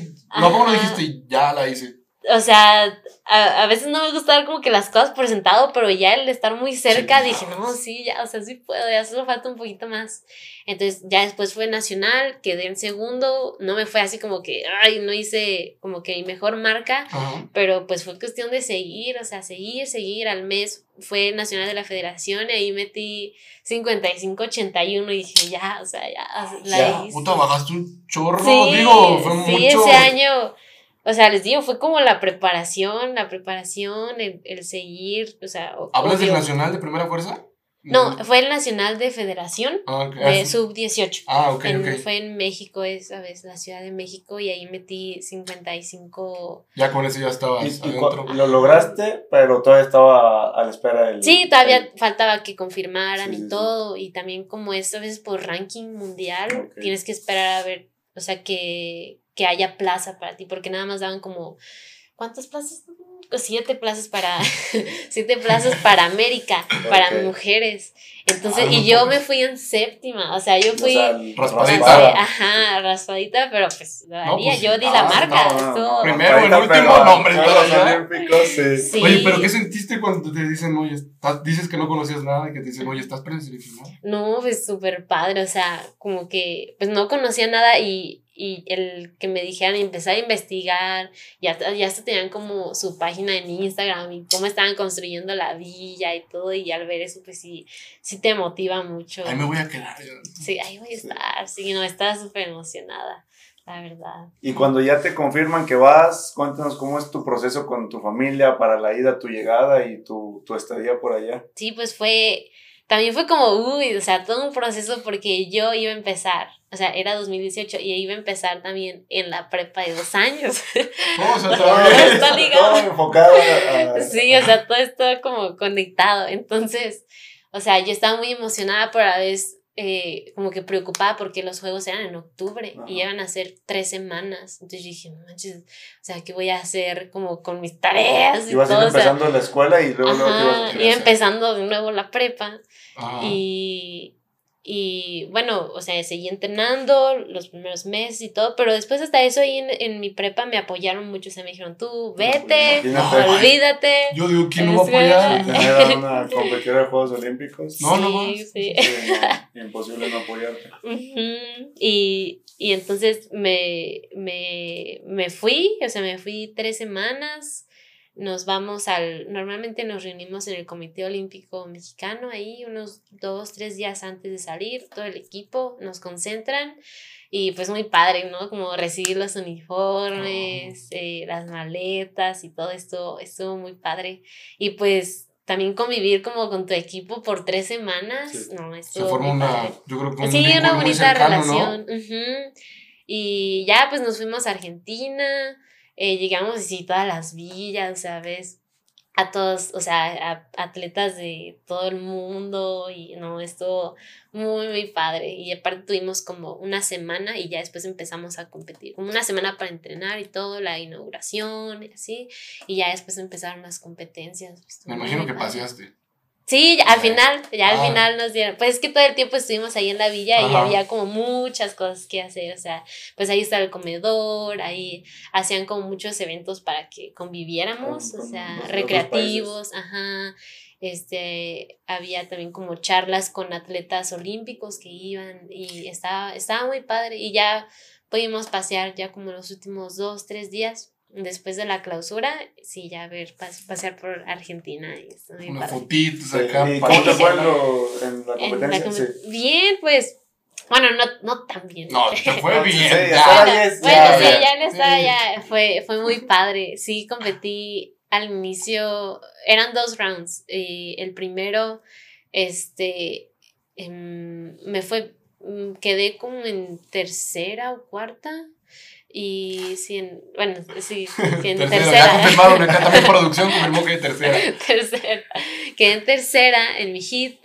No, ¿cómo no dijiste? Ya la hice. O sea, a, a, veces no me gusta dar como que las cosas por sentado, pero ya el estar muy cerca dije, no, sí, ya, o sea, sí puedo, ya solo falta un poquito más. Entonces ya después fue nacional, quedé en segundo, no me fue así como que, ay, no hice como que mi mejor marca, pero pues fue cuestión de seguir, o sea, seguir, seguir al mes. Fue nacional de la federación y ahí metí 55-81 y dije, ya, o sea, ya, la ya, Puta, bajaste un chorro, digo, fue sí, mucho. ese año o sea, les digo, fue como la preparación, la preparación, el, el seguir, o sea... ¿Hablas del Nacional de Primera Fuerza? No, fue el Nacional de Federación ah, de Sub-18. Ah, ok, Fue en México esa vez, la Ciudad de México, y ahí metí 55... Ya con eso ya estabas lo lograste, pero todavía estaba a la espera del... Sí, todavía faltaba que confirmaran y todo, y también como es a veces por ranking mundial, tienes que esperar a ver, o sea, que que haya plaza para ti, porque nada más daban como, ¿cuántas plazas? Siete plazas para, siete plazas para América, para mujeres. Entonces, ah, y yo me fui en séptima, o sea, yo fui... raspadita. ajá, raspadita, pero pues lo pues yo di la ah, marca. Primero, el último nombre. Sí. Oye, pero ¿qué sentiste cuando te dicen, oye, dices que no conocías nada y que te dicen, oye, estás preseleccionado? No, pues súper padre, o sea, como que, pues no conocía nada y y el que me dijeran empezar a investigar, ya, ya hasta tenían como su página en Instagram y cómo estaban construyendo la villa y todo, y al ver eso, pues sí, sí te motiva mucho. Ahí me voy a quedar. Sí, ahí voy a estar, sí, no, estaba súper emocionada, la verdad. Y cuando ya te confirman que vas, cuéntanos cómo es tu proceso con tu familia para la ida, tu llegada y tu, tu estadía por allá. Sí, pues fue, también fue como, uy, o sea, todo un proceso porque yo iba a empezar o sea, era 2018 y iba a empezar también en la prepa de dos años. ¿Cómo? se todo está ligado. Todo enfocado. Sí, o sea, todo está como conectado. Entonces, o sea, yo estaba muy emocionada, pero a la vez eh, como que preocupada porque los juegos eran en octubre y iban a ser tres semanas. Entonces yo dije, no manches, o sea, ¿qué voy a hacer como con mis tareas? Y ibas todo, empezando la escuela y luego, luego ibas a Iba empezando de nuevo la prepa. Y y bueno, o sea, seguí entrenando los primeros meses y todo, pero después hasta eso ahí en, en mi prepa me apoyaron mucho, o sea, me dijeron, tú vete, olvídate. Yo digo, ¿quién no va a apoyar? Tener una competidora de Juegos Olímpicos. No, no Sí, sí. imposible no apoyarte. y, y entonces me, me, me fui, o sea, me fui tres semanas nos vamos al, normalmente nos reunimos en el Comité Olímpico Mexicano, ahí unos dos, tres días antes de salir, todo el equipo nos concentran y pues muy padre, ¿no? Como recibir los uniformes, eh, las maletas y todo esto, estuvo muy padre. Y pues también convivir como con tu equipo por tres semanas, no, Se forma una, yo creo que sí, una bonita relación. Y ya pues nos fuimos a Argentina, eh, llegamos así todas las villas, ¿sabes? A todos, o sea, a atletas de todo el mundo y no, estuvo muy, muy padre. Y aparte tuvimos como una semana y ya después empezamos a competir. Como una semana para entrenar y todo, la inauguración y así. Y ya después empezaron las competencias. Me imagino que paseaste. Sí, al final, ya al ah. final nos dieron, pues es que todo el tiempo estuvimos ahí en la villa y había como muchas cosas que hacer, o sea, pues ahí está el comedor, ahí hacían como muchos eventos para que conviviéramos, o sea, recreativos, ajá, este, había también como charlas con atletas olímpicos que iban y estaba, estaba muy padre y ya pudimos pasear ya como los últimos dos, tres días después de la clausura, sí, ya ver, pasear por Argentina. Y Unas fotitos acá. ¿Y cómo te fue en, la competencia? Bien, pues, bueno, no, no tan bien. No, te fue bien. bueno, ya, bueno, sí, ya no está, ya fue, fue muy padre. Sí, competí al inicio, eran dos rounds. Y el primero, este, em, me fue, mm, quedé como en tercera o cuarta y sí, en, bueno, sí, en tercera. Ya confirmaron acá también producción confirmó que en tercera. tercera. Quedé en tercera en mi hit,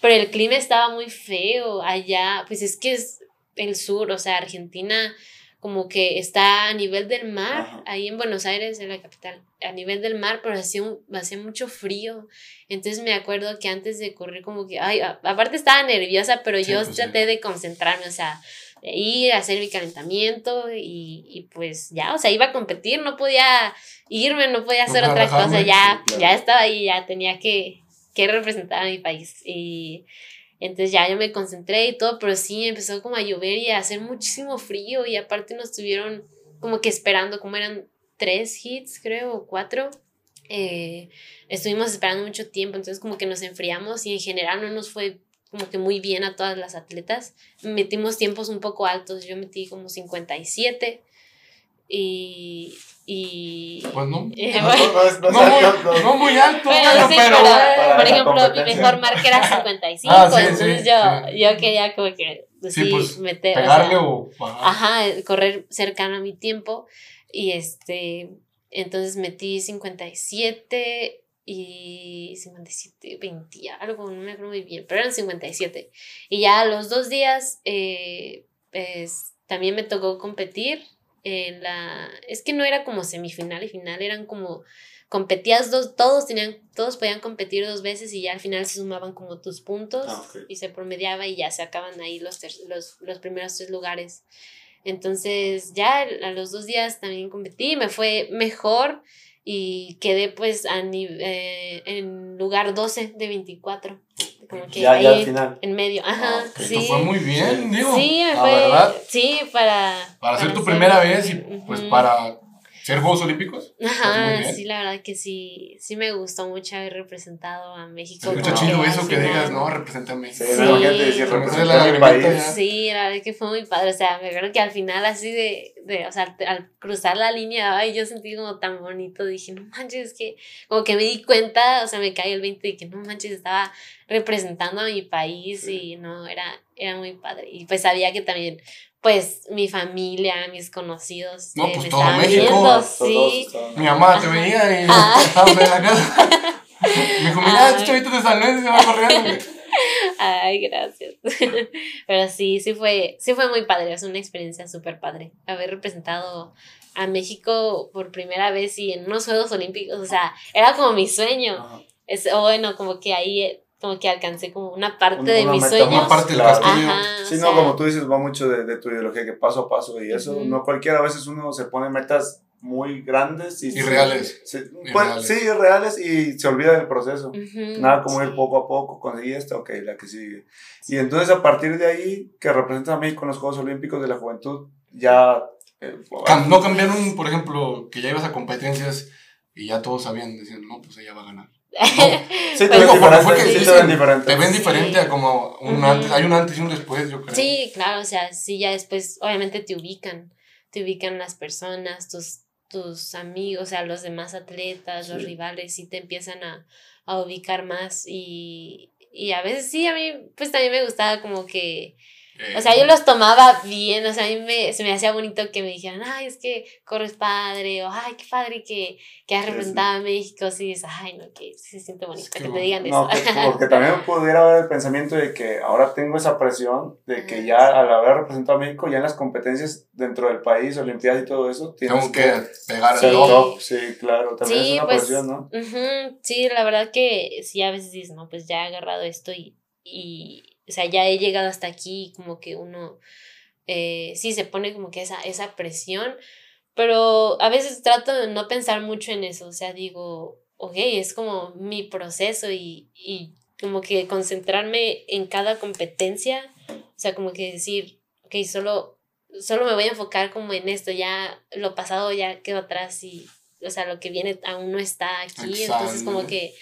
pero el clima estaba muy feo allá, pues es que es el sur, o sea, Argentina como que está a nivel del mar, ahí en Buenos Aires, en la capital, a nivel del mar, pero hacía, hacía mucho frío. Entonces me acuerdo que antes de correr como que, ay, aparte estaba nerviosa, pero yo pues traté de concentrarme, o sea, de ahí hacer mi calentamiento y, y pues ya, o sea, iba a competir, no podía irme, no podía hacer No otra cosa, ya, claro. ya estaba ahí, ya tenía que, que representar a mi país. Y entonces ya yo me concentré y todo, pero sí empezó como a llover y a hacer muchísimo frío y aparte nos tuvieron como que esperando, como eran tres hits, creo, o cuatro. eh, estuvimos esperando mucho tiempo, entonces como que nos enfriamos y en general no nos fue como que muy bien a todas las atletas. Metimos tiempos un poco altos, yo metí como 57 y... y Pues no. eh, No, bueno, no, no, muy, alto, bueno, pero, sí, pero- pero, por ejemplo, mi mejor marca era 55, Ah, sí, entonces sí, yo, sí. yo quería como que pues, Sí, sí, pues, meter, o pegarle sea, o ajá, correr cercano a mi tiempo y este, entonces metí 57 y 57, 20 y algo, no me acuerdo muy bien, pero eran 57. Y ya a los dos días, eh, pues también me tocó competir en la, es que no era como semifinal y final, eran como competías dos, todos tenían, todos podían competir dos veces y ya al final se sumaban como tus puntos Ah, ok. y se promediaba y ya se acaban ahí los, ter- los, los primeros tres lugares. Entonces ya a los dos días también competí, me fue mejor y quedé pues a eh, en lugar 12 de 24. Como que Ya, ya ahí al final. en medio, ajá, Ah, sí. Fue muy bien, digo. Sí, me la fue, verdad. sí, para... Para ser tu ser- primera vez y pues Ujú. para ser Juegos Olímpicos. Pues, Ajá, bien. sí, la verdad que sí, sí me gustó mucho haber representado a México. Como chido eso que digas, no, representa a México. Sí, la mi lagrimita país. ya. Sí, la verdad que fue muy padre. O sea, me acuerdo que al final, así de, de o sea, al, cruzar la línea, ay, yo sentí como tan bonito. Dije, no manches, es que como que me di cuenta, o sea, me caí el 20 de que no manches, estaba representando a mi país y no, era, era muy padre. Y pues sabía que también, pues, mi familia, mis conocidos, No, eh, pues, me todo estaban México. viendo, sí. Mi mamá te veía y Ah. estábamos en la casa. Me dijo, mira, este chavito de San Luis se va corriendo. Ay, gracias. Pero sí, sí fue, sí fue muy padre, es una experiencia súper padre. Haber representado a México por primera vez y en unos Juegos Olímpicos, o sea, era como mi sueño. Ajá. Es, o bueno, como que ahí, eh, como que alcancé como una parte Una- de una mis meta sueños. Una parte del castillo. Ajá, Sí, no, sea, como tú dices, va mucho de, de tu ideología, que paso a paso y eso, Ujú. no cualquiera, a veces uno se pone metas muy grandes y... Irreales. se- Irreales. pues, sí, irreales y se olvida del proceso. ujú, Nada como ir sí. poco a poco, conseguir esta, ok, la que sigue. Y entonces a partir de ahí, que representa a México en los Juegos Olímpicos de la Juventud, ya... eh, No cambiaron, por ejemplo, que ya ibas a competencias y ya todos sabían, decían, no, pues ella va a ganar. Sí, te Pues, ven fue que sí te ven diferente. Te ven Sí. diferente a como un antes, hay un antes y un después, yo creo. Sí, claro, o sea, sí, ya después, obviamente te ubican, te ubican las personas, tus, tus amigos, o sea, los demás atletas, los rivales, sí te empiezan a, a ubicar más y, y a veces sí, a mí pues también me gustaba como que, Eh, o sea, yo los tomaba bien, o sea, a mí me, se me hacía bonito que me dijeran, ay, es que corres padre, o ay, qué padre que, que has representado a México, sí, dices, ay, no, que sí se siente bonito que que, te digan No, eso. que- porque también pudiera haber el pensamiento de que ahora tengo esa presión de que ya sí. al haber representado a México, ya en las competencias dentro del país, Olimpiadas y todo eso, tienes tengo que pegar ser el Sí. top. Sí, claro, también Sí, es una pues, presión, ¿no? Ujú, Sí, la verdad que sí, a veces dices, no, pues ya he agarrado esto y, y o sea, ya he llegado hasta aquí, como que uno, eh, sí, se pone como que esa, esa presión, pero a veces trato de no pensar mucho en eso, o sea, digo, ok, es como mi proceso y, y como que concentrarme en cada competencia, o sea, como que decir, ok, solo, solo me voy a enfocar como en esto, ya lo pasado ya quedó atrás y, o sea, lo que viene aún no está aquí, entonces como que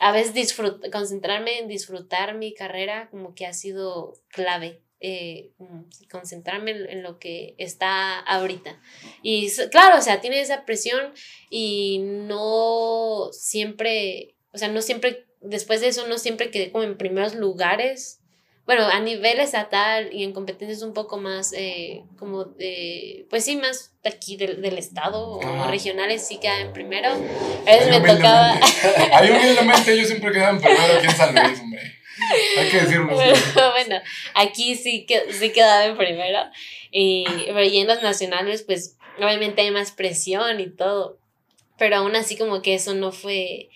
a veces disfrut concentrarme en disfrutar mi carrera como que ha sido clave. eh, concentrarme en, lo que está ahorita. Y claro, o sea, tiene esa presión y no siempre, o sea, no siempre, después de eso, no siempre quedé como en primeros lugares. Bueno, a nivel estatal y en competencias un poco más, eh, como de, pues sí, más de aquí del, del estado o Ajá. regionales sí quedaba en primero. A veces me tocaba... Ahí humildemente ellos siempre quedaban primero aquí en San Luis, hombre. Hay que decirlo Bueno, bueno, aquí sí, que, sí quedaba en primero. Y, pero y en los nacionales, pues obviamente hay más presión y todo. Pero aún así como que eso no fue,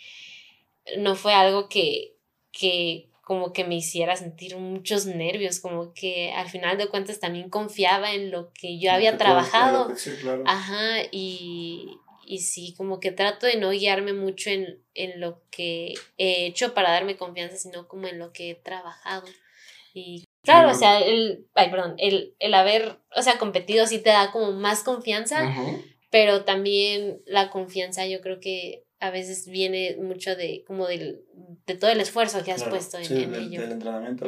no fue algo que, que como que me hiciera sentir muchos nervios, como que al final de cuentas también confiaba en lo que yo había trabajado. Ajá, y, y sí, como que trato de no guiarme mucho en, en, lo que he hecho para darme confianza, sino como en lo que he trabajado. Y claro, o sea, el, ay, perdón, el, el haber, o sea, competido sí te da como más confianza, pero también la confianza yo creo que a veces viene mucho de como del, de todo el esfuerzo que has puesto en, sí, del, entrenamiento.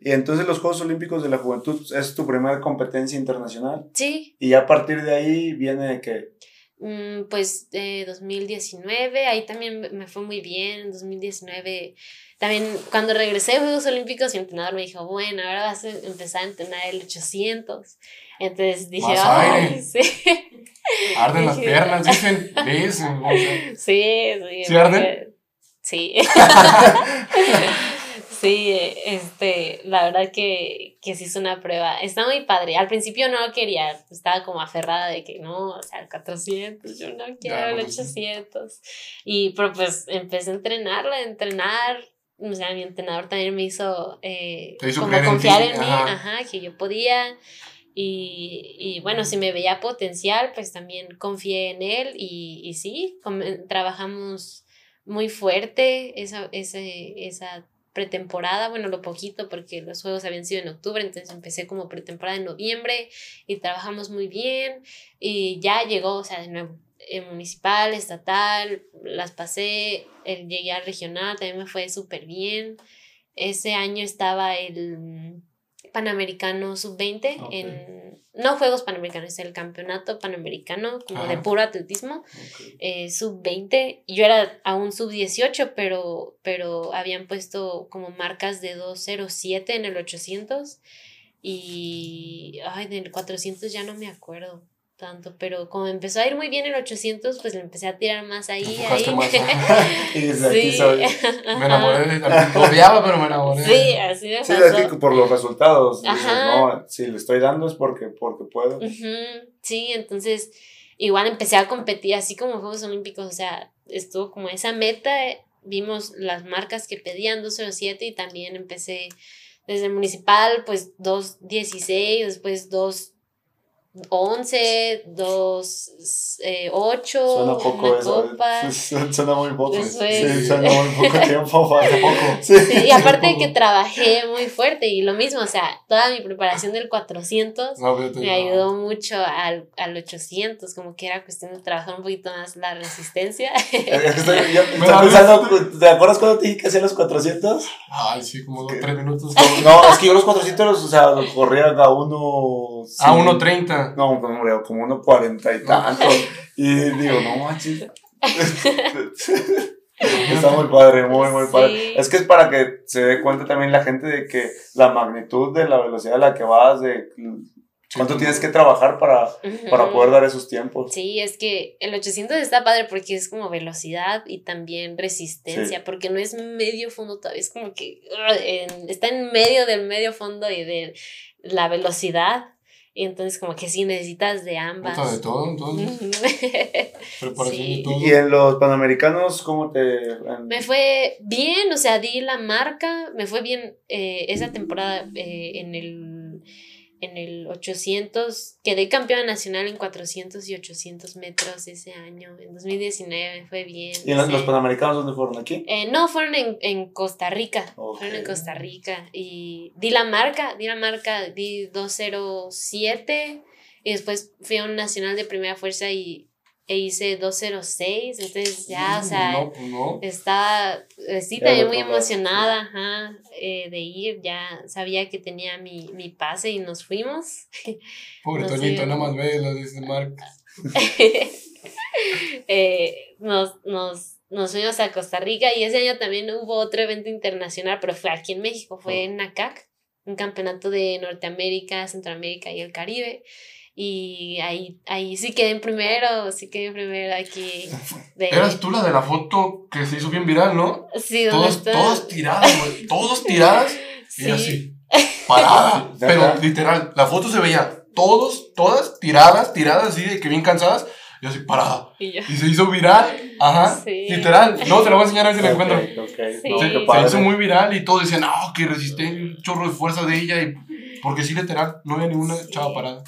Y entonces los Juegos Olímpicos de la Juventud es tu primera competencia internacional. Sí. Y a partir de ahí viene que... Mm, pues de 2019, ahí también me fue muy bien, en 2019 también cuando regresé de Juegos Olímpicos mi entrenador me dijo, bueno, ahora vas a empezar a entrenar el 800. Entonces dije, ay, sí. Arden las piernas, dicen, dicen. Sí, sí. ¿Sí arden? Sí. sí, este, la verdad que, que sí es una prueba. Está muy padre. Al principio no lo quería, estaba como aferrada de que no, o sea, el 400, yo no quiero el 800. Y pero pues empecé a entrenarla, a entrenar. O sea, mi entrenador también me hizo, eh, como confiar en, mí, ajá, que yo podía. Y, y, bueno, si me veía potencial, pues también confié en él y, y sí, trabajamos muy fuerte esa, ese, esa pretemporada, bueno, lo poquito porque los juegos habían sido en octubre, entonces empecé como pretemporada en noviembre y trabajamos muy bien y ya llegó, o sea, de nuevo, en municipal, estatal, las pasé, llegué al regional, también me fue súper bien. Ese año estaba el Panamericano Sub-20 en no Juegos Panamericanos, es el Campeonato Panamericano como de puro atletismo eh, Sub-20. Yo era aún Sub-18, pero, pero habían puesto como marcas de 2.07 en el 800 y ay, del 400 ya no me acuerdo tanto, pero como empezó a ir muy bien el 800, pues le empecé a tirar más ahí. ahí. y desde aquí soy. Me enamoré de odiaba, pero me enamoré. Sí, así me pasó. Sí, por los resultados. no, si le estoy dando es porque, porque puedo. Sí, entonces igual empecé a competir así como Juegos Olímpicos, o sea, estuvo como esa meta, vimos las marcas que pedían 207 y también empecé desde el municipal, pues 216, después 2 11, 2, eh, 8, suena poco una eso, copa. Suena muy poco. Sí, suena muy poco tiempo, poco. Sí. y aparte de que trabajé muy fuerte y lo mismo, o sea, toda mi preparación del 400 me ayudó mucho al, al 800, como que era cuestión de trabajar un poquito más la resistencia. estoy, yo, pensando, ¿te acuerdas cuando te dije que hacía los 400? Ay, sí, como 3 minutos. No, es que yo los 400, o sea, corría a uno... A 1.30. No, pues, hombre, como unos cuarenta y tanto. y digo, no manches. Está muy padre, muy, muy padre. Es que es para que se dé cuenta también la gente de que la magnitud de la velocidad a la que vas, de cuánto tienes que trabajar para, para poder dar esos tiempos. Sí, es que el 800 está padre porque es como velocidad y también resistencia, porque no es medio fondo todavía, es como que está en medio del medio fondo y de la velocidad y entonces como que sí necesitas de ambas. de todo, entonces. sí. Y en los Panamericanos, ¿cómo te...? Me fue bien, o sea, di la marca, me fue bien eh, esa temporada eh, en el en el 800, quedé campeona nacional en 400 y 800 metros ese año, en 2019 me fue bien. ¿Y los, Panamericanos dónde fueron? ¿Aquí? Eh, no, fueron en, en Costa Rica, fueron en Costa Rica y di la marca, di la marca, di 207 y después fui a un nacional de primera fuerza y e hice 206, entonces ya, o sea, pues estaba, sí, también muy emocionada, ajá, eh, de ir, ya sabía que tenía mi, mi pase y nos fuimos. Pobre Toñito, nada más ve lo dice Mark. eh, nos, nos, nos fuimos a Costa Rica y ese año también hubo otro evento internacional, pero fue aquí en México, fue oh. en NACAC, un campeonato de Norteamérica, Centroamérica y el Caribe. Y ahí, ahí sí quedé en primero, sí quedé en primero aquí. Eras tú la de la foto que se hizo bien viral, ¿no? Sí, todos, todos tiradas, güey. Todos tiradas. Y así. Parada. pero literal, la foto se veía todos, todas tiradas, tiradas así de que bien cansadas. Y así, parada. Y yo. Y se hizo viral. Ajá. Sí. Literal. No, te lo voy a enseñar a ver si la Ok, encuentro. ok. Sí. No, Se, hizo muy viral y todos decían, no, que resistí un chorro de fuerza de ella. Y, porque sí, literal, no había ninguna Sí. chava parada.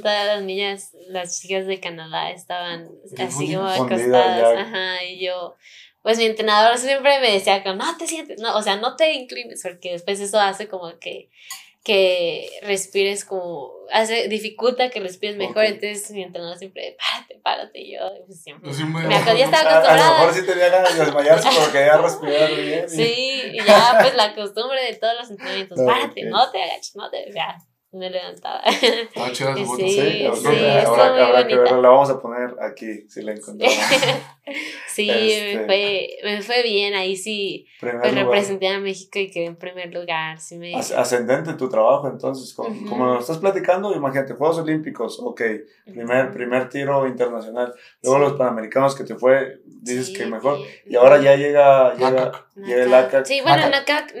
Todas las niñas, las chicas de Canadá estaban así como acostadas. Ajá, y yo, pues mi entrenador siempre me decía que no te sientes, no, o sea, no te inclines, porque después eso hace como que, que respires como, hace, dificulta que respires mejor. Ok. Entonces mi entrenador siempre, párate, párate. Y yo, pues, siempre. Yo siempre- Me acordé, ya estaba A, a lo acostumbrada. mejor sí tenía ganas de desmayarse porque quería respirar bien. y- Sí, y ya pues la costumbre de todos los entrenamientos, Ah, párate, ok. no te agaches, no te, ya, me levantaba. Su foto. Sí, Sí, sí, muy habrá que verla. La vamos a poner aquí si la encontramos. Sí, Este. me, fue, me fue bien, ahí sí, pues lugar. representé a México y quedé en primer lugar, sí me... As- Ascendente tu trabajo, entonces, como, lo estás platicando, imagínate, Juegos Olímpicos, ok, primer, primer tiro internacional, luego Sí. los Panamericanos que te fue, dices Sí, que mejor, y ahora ya llega, llega, llega el. ACAC. Sí, bueno.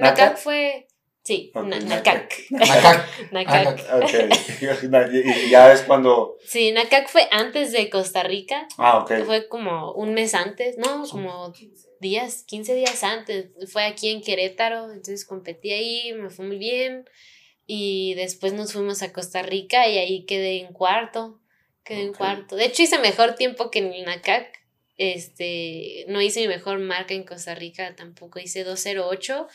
Nacac fue... Sí, Ok, na- Nacac. Nacac. Nacac. Nacac. Ok, y y ya es cuando, Sí, Nacac fue antes de Costa Rica, ah, ok, fue como un mes antes, no, como días, 15 días antes. Fue aquí en Querétaro, entonces competí ahí, me fue muy bien. Y después nos fuimos a Costa Rica y ahí quedé en cuarto. Quedé en cuarto. De hecho, hice mejor tiempo que en el NACAC. Este, no hice mi mejor marca en Costa Rica tampoco. Hice 208,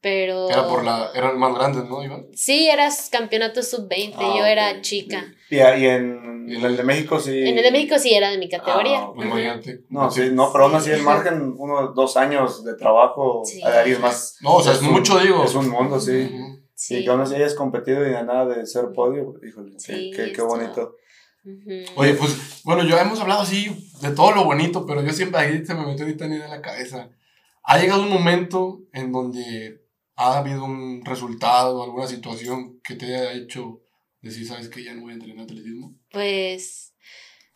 pero. Era por la. Eran más grandes, ¿no, Iván? Sí, eras campeonato sub-20. Ah, yo era chica. Y, y en, en el de México sí. En el de México sí era de mi categoría. Ah. Pues. No, sí, no, pero aún así el margen, uno, dos años de trabajo, Sí. ahí es más. No, o sea, es un- mucho, digo. Es un mundo, sí. Ujú. Sí, que aún así hayas competido y de nada de ser podio, híjole, qué- Sí, qué, qué estuvo- bonito. Ujú. Oye, pues, bueno, yo hemos hablado así de todo lo bonito, pero yo siempre ahí se me metió ahorita en la cabeza. Ha llegado un momento en donde ha habido un resultado, alguna situación que te haya hecho decir, sabes que ya no voy a entrenar atletismo. Pues,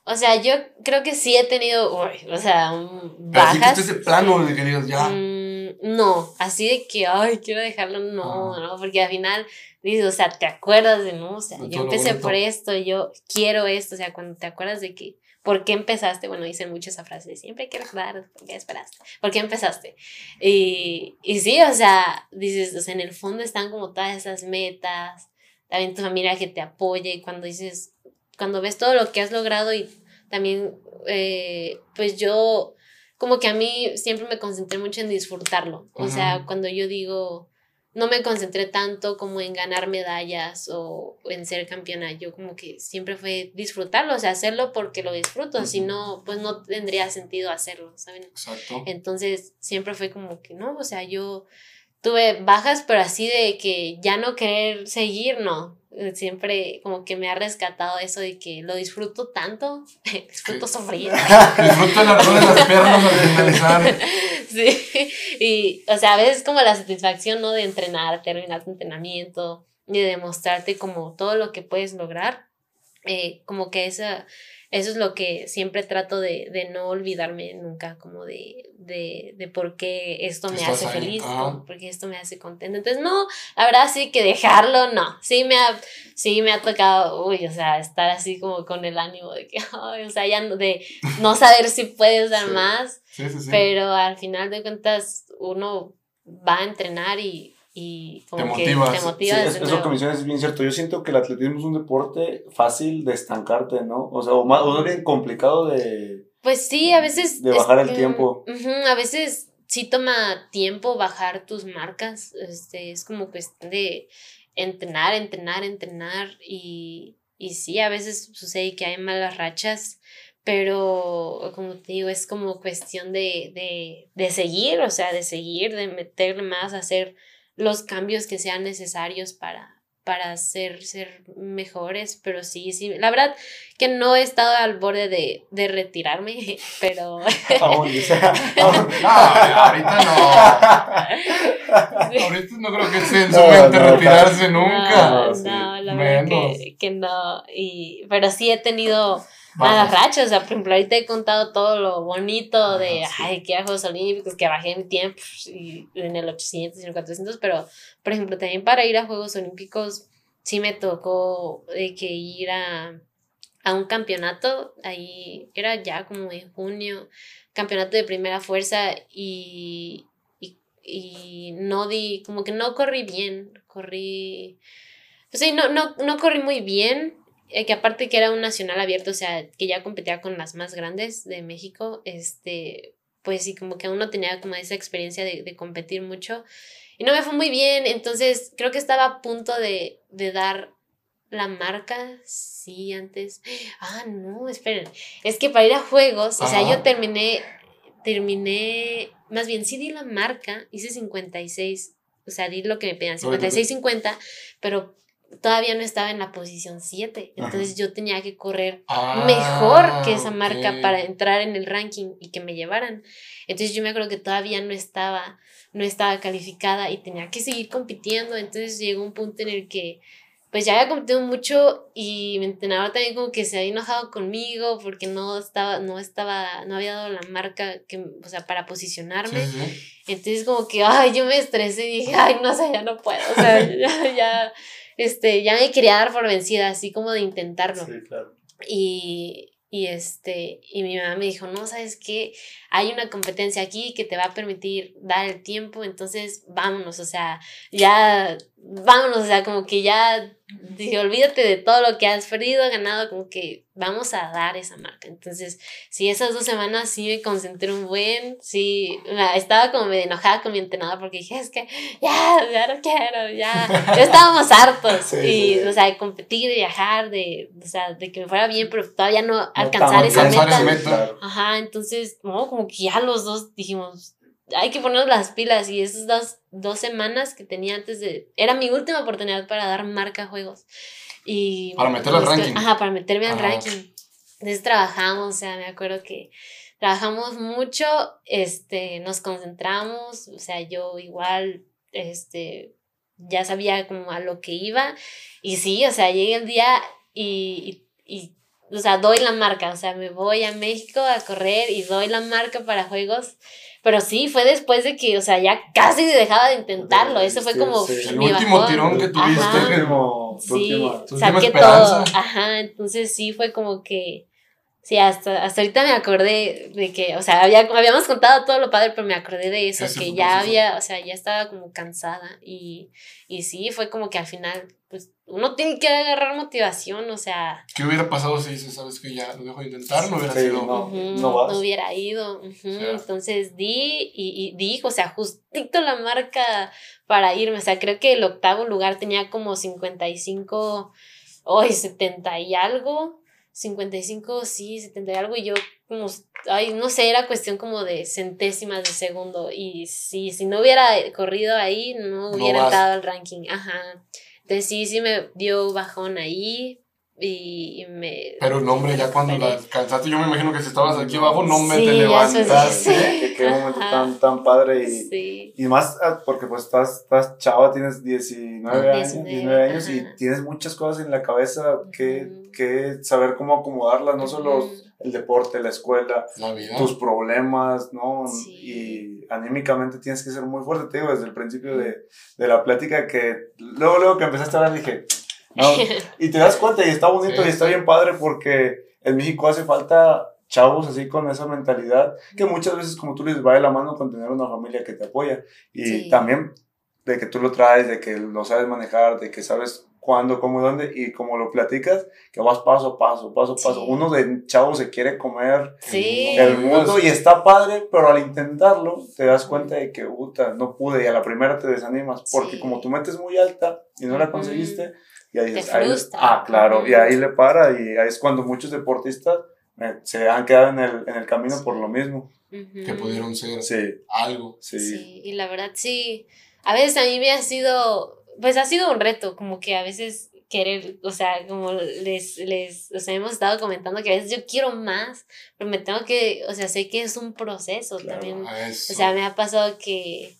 o sea, yo creo que sí he tenido, uy, o sea, un- Pero así que bajas. esté ese plano de que digas, ya. Mm, no, así de que, ay, quiero dejarlo, no, Ajá. no, porque al final dices, o sea, te acuerdas de, no, o sea, De yo empecé por esto, yo quiero esto, o sea, cuando te acuerdas de que, ¿por qué empezaste? Bueno, dicen mucho esa frase, siempre hay que recordar por qué esperaste, por qué empezaste. Y, y sí, o sea, dices, o sea, en el fondo están como todas esas metas, también tu familia que te apoya y cuando dices, cuando ves todo lo que has logrado y también, eh, pues yo, como que a mí siempre me concentré mucho en disfrutarlo. O sea, Ujú. cuando yo digo, no me concentré tanto como en ganar medallas o en ser campeona, yo como que siempre fue disfrutarlo, o sea, hacerlo porque lo disfruto, si Ujú. no, pues no tendría sentido hacerlo, ¿saben? Exacto. Entonces siempre fue como que no, o sea, yo tuve bajas, pero así de que ya no querer seguir, no. Siempre como que me ha rescatado eso de que lo disfruto tanto, disfruto sufrir. Disfruta el ardor de las piernas al finalizar. sí, y o sea, a veces como la satisfacción, ¿no? De entrenar, terminar tu entrenamiento y de demostrarte como todo lo que puedes lograr, eh, como que esa, eso es lo que siempre trato de, de no olvidarme nunca, como de, de, de por qué esto me hace ahí, feliz, porque esto me hace contenta. Entonces, no, verdad sí que dejarlo, no. Sí me ha, sí me ha tocado, uy, o sea, estar así como con el ánimo de que, ay, o sea, ya no, de no saber si puedes dar Sí. más, Sí, sí, sí. pero al final de cuentas uno va a entrenar y, y como Te que motivas. te Sí, motivas es, de es lo nuevo. que mencionas, es bien cierto. Yo siento que el atletismo es un deporte fácil de estancarte, ¿no? O sea, o más, o bien complicado de... Pues sí, a veces... De bajar el tiempo. ujú, a veces sí toma tiempo bajar tus marcas. Este, es como cuestión de entrenar, entrenar, entrenar. Y, y sí, a veces sucede que hay malas rachas. Pero, como te digo, es como cuestión de, de, de seguir, o sea, de seguir, de meterle más, hacer los cambios que sean necesarios para, para ser, ser mejores. Pero sí, sí, la verdad que no he estado al borde de, de retirarme, pero... No, ahorita no. Ahorita no creo que esté en su No, mente no, retirarse No, nunca. No, sí. la verdad que, que no. Y, pero sí he tenido Bajas. rachas. O sea, por ejemplo, ahorita he contado todo lo bonito de, Ajá, sí. ay, que a Juegos Olímpicos, que bajé mi tiempo y en el 800 y en el 400. Pero, por ejemplo, también para ir a Juegos Olímpicos, sí me tocó de que ir a, a un campeonato, ahí era ya como en junio, campeonato de primera fuerza y, y, no di, como que no corrí bien, corrí, pues sí, no, no, no corrí muy bien, que aparte que era un nacional abierto, o sea, que ya competía con las más grandes de México, este, pues sí, como que aún no tenía como esa experiencia de, de competir mucho. Y no me fue muy bien, entonces creo que estaba a punto de, de dar la marca, sí, antes. Ah, no, esperen. Es que para ir a juegos, o sea, yo terminé, terminé, más bien sí di la marca, hice 56, o sea, di lo que me pedían, 56, 50, pero todavía no estaba en la posición 7. Entonces yo tenía que correr ah, mejor que esa marca para entrar en el ranking y que me llevaran. Entonces yo me acuerdo que todavía no estaba, no estaba calificada y tenía que seguir compitiendo. Entonces llegó un punto en el que pues ya había competido mucho y mi entrenador también como que se había enojado conmigo porque no estaba, no estaba, no había dado la marca que, o sea, para posicionarme. Entonces como que, ay, yo me estresé y dije, ay, no sé, ya no puedo, o sea, ya, ya este, ya me quería dar por vencida, así como de intentarlo. Sí, claro. Y, y, este, y mi mamá me dijo, no, ¿sabes qué? Hay una competencia aquí que te va a permitir dar el tiempo, entonces vámonos, o sea, ya, vámonos, o sea, como que ya dije, olvídate de todo lo que has perdido, ganado, como que vamos a dar esa marca. Entonces, sí, esas dos semanas sí me concentré un buen, sí, estaba como medio enojada con mi entrenador porque dije, es que ya, ya no quiero, ya, ya estábamos hartos. y, o sea, de competir, de viajar, de, o sea, de que me fuera bien, pero todavía no, alcanzar esa meta. Ajá, entonces, no, como que ya los dos dijimos, hay que ponernos las pilas y esas dos, dos semanas que tenía antes de... Era mi última oportunidad para dar marca a juegos. Y para meterme al ranking. Ajá, para meterme al ranking. Entonces trabajamos, o sea, me acuerdo que trabajamos mucho, este, nos concentramos, o sea, yo igual, este, ya sabía como a lo que iba. Y sí, o sea, llegué el día y, y, y o sea, doy la marca, o sea, me voy a México a correr y doy la marca para juegos pero sí, fue después de que, o sea, ya casi dejaba de intentarlo. Eso fue como. El último tirón que tuviste. Ajá. Como, sí, saqué todo. Ajá, entonces sí fue como que. Sí, hasta, hasta ahorita me acordé de que, o sea, había, habíamos contado todo lo padre, pero me acordé de eso, que ya había, o sea, ya estaba como cansada. Y, y sí, fue como que al final pues uno tiene que agarrar motivación, o sea. ¿Qué hubiera pasado si dices, sabes que ya lo dejo de intentar? No hubiera sido. No, no, hubiera ido. Entonces di y, y, di, o sea, justito la marca para irme. O sea, creo que el octavo lugar tenía como 55, hoy 70 y algo. 55, sí, 70 y algo. Y yo, como, ay, no sé, era cuestión como de centésimas de segundo. Y si, si no hubiera corrido ahí, no hubiera entrado al ranking. Ajá. Entonces sí, sí me dio bajón ahí y, me... Pero no, hombre, ya cuando la alcanzaste, yo me imagino que si estabas aquí abajo, no me te levantaste. Sí. Qué momento tan, tan padre y, sí. y más ah, porque pues estás, estás chava, tienes 19 años, 19 años y tienes muchas cosas en la cabeza que, que saber cómo acomodarlas, no solo el deporte, la escuela, tus problemas, ¿no? Y anímicamente tienes que ser muy fuerte, te digo, desde el principio de, de la plática que luego, luego que empezaste a hablar dije, no, y te das cuenta y está bonito y está bien padre porque en México hace falta chavos así con esa mentalidad que muchas veces como tú les va de la mano con tener una familia que te apoya. Y también de que tú lo traes, de que lo sabes manejar, de que sabes cuándo, cómo, dónde, y como lo platicas, que vas paso a paso, paso a paso. Uno de chavo se quiere comer el mundo y está padre, pero al intentarlo te das cuenta de que, puta, no pude, y a la primera te desanimas, porque como tú metes muy alta y no la conseguiste, y ahí dices, ah, claro, y ahí le para, y ahí es cuando muchos deportistas eh, se han quedado en el, en el camino por lo mismo. Que pudieron ser algo. Sí. sí, y la verdad sí, a veces a mí me ha sido pues ha sido un reto, como que a veces querer, o sea, como les, les, o sea, hemos estado comentando que a veces yo quiero más, pero me tengo que, o sea, sé que es un proceso también. O sea, me ha pasado que,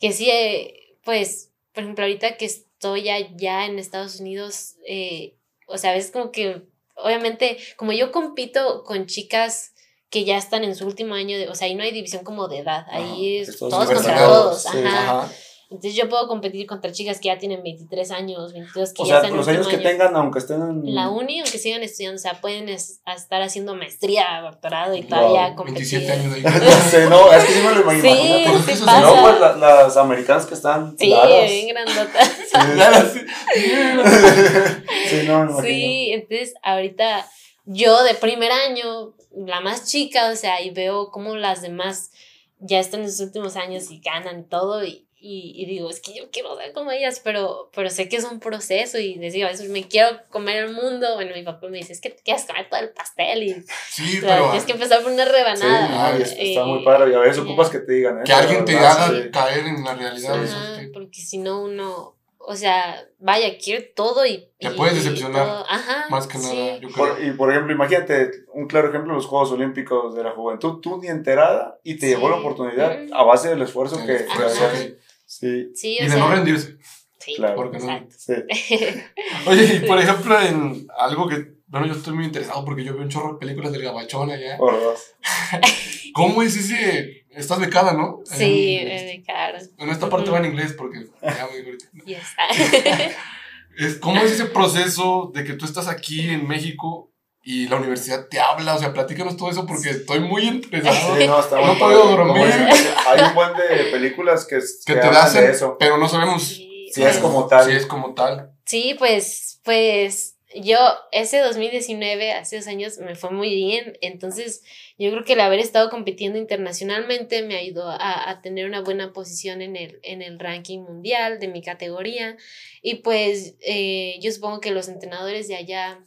que sí, eh, pues, por ejemplo, ahorita que estoy allá en Estados Unidos, eh, o sea, a veces como que, obviamente, como yo compito con chicas que ya están en su último año, de, o sea, ahí no hay división como de edad, ahí es todos contra todos, ajá. Entonces yo puedo competir contra chicas que ya tienen 23 años, 22, que O ya sea, están en los años que tengan, aunque estén en... La uni, aunque sigan estudiando, o sea, pueden es- a estar haciendo maestría, doctorado y todavía Wow, competir. 27 años de Sí, no, es que sí me lo imagino. Sí. Pues sí pasa. No, pues la- las americanas que están Sí, bien grandota. Sí, sí, no, me imagino. Sí, entonces ahorita yo de primer año, la más chica, o sea, y veo cómo las demás ya están en sus últimos años y ganan todo, y, y, y digo, es que yo quiero ser como ellas, pero, pero sé que es un proceso y les digo, a veces me quiero comer el mundo, bueno, mi papá me dice, es que te quieres comer todo el pastel y Sí, o sea, pero tienes que empezar por una Sí, rebanada. no, está Eh, muy padre. Y a veces ocupas que te digan eso. que alguien te haga Sí. caer en la realidad. Sí. eso, Ajá, sí. porque si no uno, o sea, vaya, quiere todo y... Te y- puedes decepcionar, todo. Ajá, Más que sí. nada, yo creo. Por- y por ejemplo, imagínate, un claro ejemplo, los Juegos Olímpicos de la Juventud, tú ni enterada y te Sí. llegó la oportunidad a base del esfuerzo que. Sí. Sí, Y de sea, no rendirse. Sí, claro. Porque no- exacto. sí. Oye, y por ejemplo, en algo que, bueno, yo estoy muy interesado porque yo veo un chorro de películas del gabachón allá. Por dos. ¿Cómo es ese? Estás becada, ¿no? Sí, En, me caro. en esta parte va en inglés porque ya me ahorita. Yes. Es, ¿Cómo es ese proceso de que tú estás aquí en México y la universidad te habla? O sea, platícanos todo eso porque estoy muy interesado. Sí, no, está No puedo dormir. Hay un buen de películas que, que te hacen, de eso. pero no sabemos Sí, Si es como tal. Si es como tal. Sí, pues, pues yo ese 2019, hace dos años, me fue muy bien. Entonces, yo creo que el haber estado compitiendo internacionalmente me ayudó a, a tener una buena posición en el, en el ranking mundial de mi categoría. Y pues eh, yo supongo que los entrenadores de allá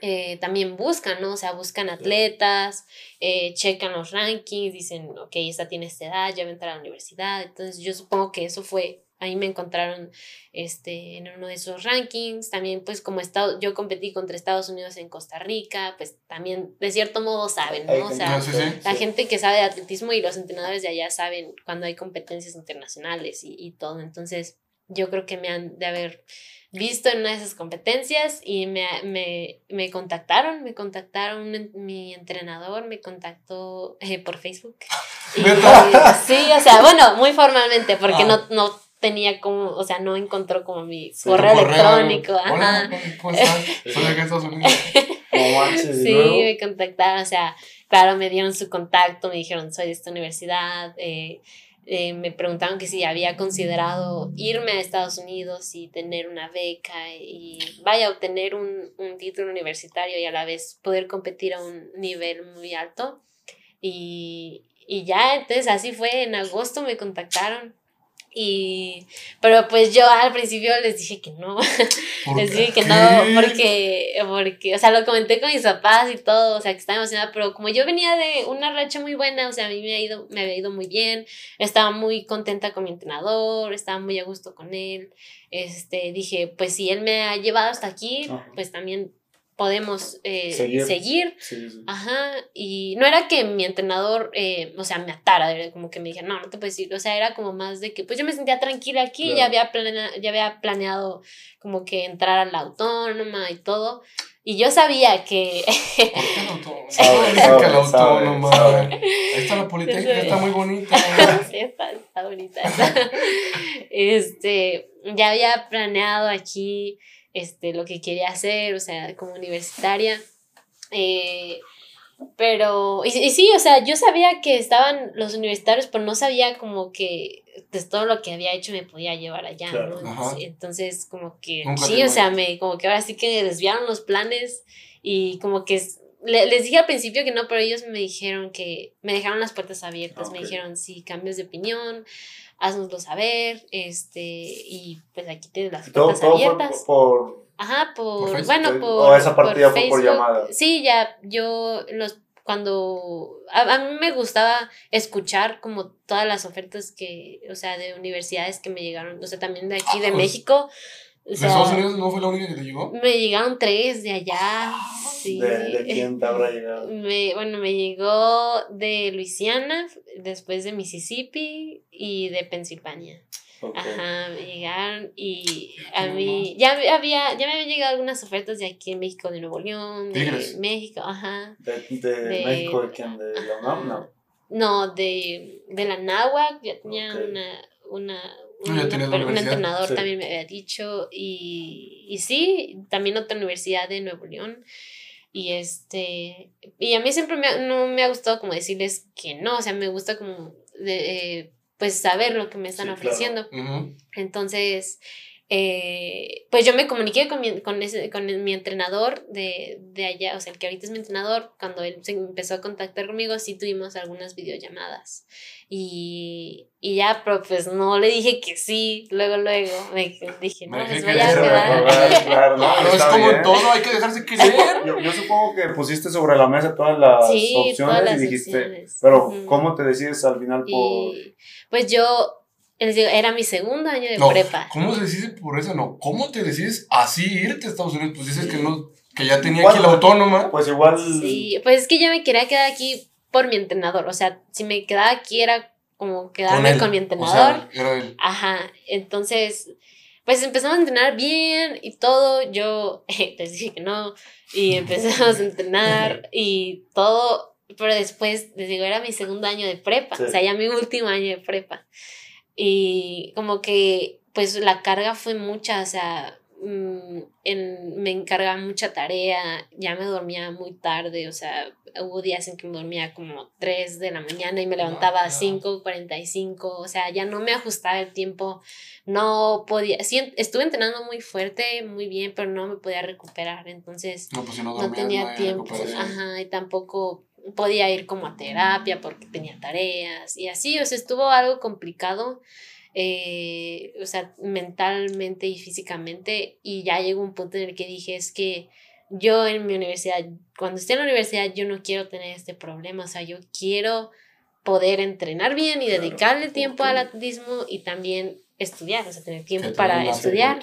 eh, también buscan, ¿no? O sea, buscan atletas, eh, checan los rankings, dicen, ok, esta tiene esta edad, ya va a entrar a la universidad. Entonces, yo supongo que eso fue, ahí me encontraron este, en uno de esos rankings. También, pues, como estado, yo competí contra Estados Unidos en Costa Rica, pues también, de cierto modo, saben, ¿no? O sea, sí, sí. la gente que sabe de atletismo y los entrenadores de allá saben cuando hay competencias internacionales y, y todo. Entonces, yo creo que me han de haber visto en una de esas competencias y me, me, me contactaron, me contactaron, mi entrenador me contactó eh, por Facebook. Sí, o sea, bueno, muy formalmente, porque Ah. no, no tenía como, o sea, no encontró como mi Sí, correo electrónico. Hola, Sí, me contactaron, o sea, claro, me dieron su contacto, me dijeron, soy de esta universidad, eh, eh, me preguntaron que si había considerado irme a Estados Unidos y tener una beca y vaya a obtener un, un título universitario y a la vez poder competir a un nivel muy alto. Y, y ya, entonces así fue, en agosto me contactaron. Y, pero pues yo al principio les dije que no, ¿Por les dije que no, porque, porque, o sea, lo comenté con mis papás y todo, o sea, que estaba emocionada, pero como yo venía de una racha muy buena, o sea, a mí me, ha ido, me había ido muy bien, estaba muy contenta con mi entrenador, estaba muy a gusto con él, este, dije, pues si él me ha llevado hasta aquí, Ajá. pues también podemos eh, Seguir. seguir. Sí, sí. Ajá, y no era que mi entrenador, eh, o sea, me atara, era como que me dijera, no, no te puedes ir, o sea, era como más de que, pues yo me sentía tranquila aquí, Claro. ya, había planea- ya había planeado como que entrar a la autónoma y todo, y yo sabía que, ¿Por qué el autónomo? Sabe, sabe, autónomo. sabe. Ahí está la Politécnica, Sí. está muy bonita. sí, está, está bonita este, ya había planeado aquí, este, lo que quería hacer, o sea, como universitaria, eh, pero, y, y sí, o sea, yo sabía que estaban los universitarios, pero no sabía como que pues, todo lo que había hecho me podía llevar allá, Claro. ¿no? Ajá. Entonces, como que, Nunca sí, o sea, me, como que ahora sí que desviaron los planes y como que le- les dije al principio que no, pero ellos me dijeron que me dejaron las puertas abiertas, me Ok. dijeron, si cambias de opinión, haznoslo saber, este, y pues aquí tienes las Todo, puertas todo fue abiertas. por, Ajá, por, Por Facebook. bueno, O por. esa parte ya fue por llamada. Sí, ya, yo los cuando a, a mí me gustaba escuchar como todas las ofertas que, o sea, de universidades que me llegaron, o sea, también de aquí de Ah, pues, México. O ¿De sea, Estados Unidos no fue la única que te llegó? me llegaron tres de allá. Sí. de, de quién te habrá llegado. Me, bueno, me llegó de Luisiana, después de Mississippi y de Pensilvania. Ajá, me llegaron y a mí ya me había, ya me habían llegado algunas ofertas de aquí en México, de Nuevo León, de Tigres. México, ajá. De, de, De- México, ¿de quién? ¿De la UNAM? No. No, de, de la náhuac, ya tenía una, una, un, un entrenador también me había dicho y, y sí, también otra universidad de Nuevo León. Y este, y a mí siempre me, no me ha gustado como decirles que no, o sea, me gusta como de, eh, pues saber lo que me están ofreciendo. Entonces, eh, pues yo me comuniqué con mi, con, ese, con mi entrenador de, de, allá, o sea, el que ahorita es mi entrenador, cuando él se empezó a contactar conmigo, sí tuvimos algunas videollamadas. Y, y ya, pero pues no le dije que sí, luego, luego, me dije, no, pues voy a quedar. Claro, no, es como todo, hay que dejarse querer. Yo, yo, supongo que pusiste sobre la mesa todas las sí, opciones todas las y dijiste, opciones. pero ¿cómo te decides al final por...? Y, pues yo les digo, era mi segundo año de prepa. ¿Cómo se decide por eso? No, ¿cómo te decides así irte a Estados Unidos? Pues dices que no, que ya tenía aquí la autónoma. Pues igual. Sí, pues es que yo me quería quedar aquí por mi entrenador. O sea, si me quedaba aquí era como quedarme con, mi entrenador. Ajá. Entonces, pues empezamos a entrenar bien y todo. Yo les dije que no. Y empezamos a entrenar y todo. Pero después, les digo, era mi segundo año de prepa. O sea, ya mi último año de prepa. Y como que pues la carga fue mucha, o sea, mm, en, me encargaba mucha tarea, ya me dormía muy tarde, o sea, hubo días en que me dormía como 3 de la mañana y me levantaba a 5.45, o sea, ya no me ajustaba el tiempo, no podía, sí, estuve entrenando muy fuerte, muy bien, pero no me podía recuperar, entonces no, pues no tenía tiempo, ajá, y tampoco podía ir como a terapia porque tenía tareas y así, o sea, estuvo algo complicado, eh, o sea, mentalmente y físicamente, y ya llegó un punto en el que dije, es que yo en mi universidad, cuando esté en la universidad, yo no quiero tener este problema, o sea, yo quiero poder entrenar bien y dedicarle tiempo al atletismo y también estudiar, o sea, tener tiempo para estudiar.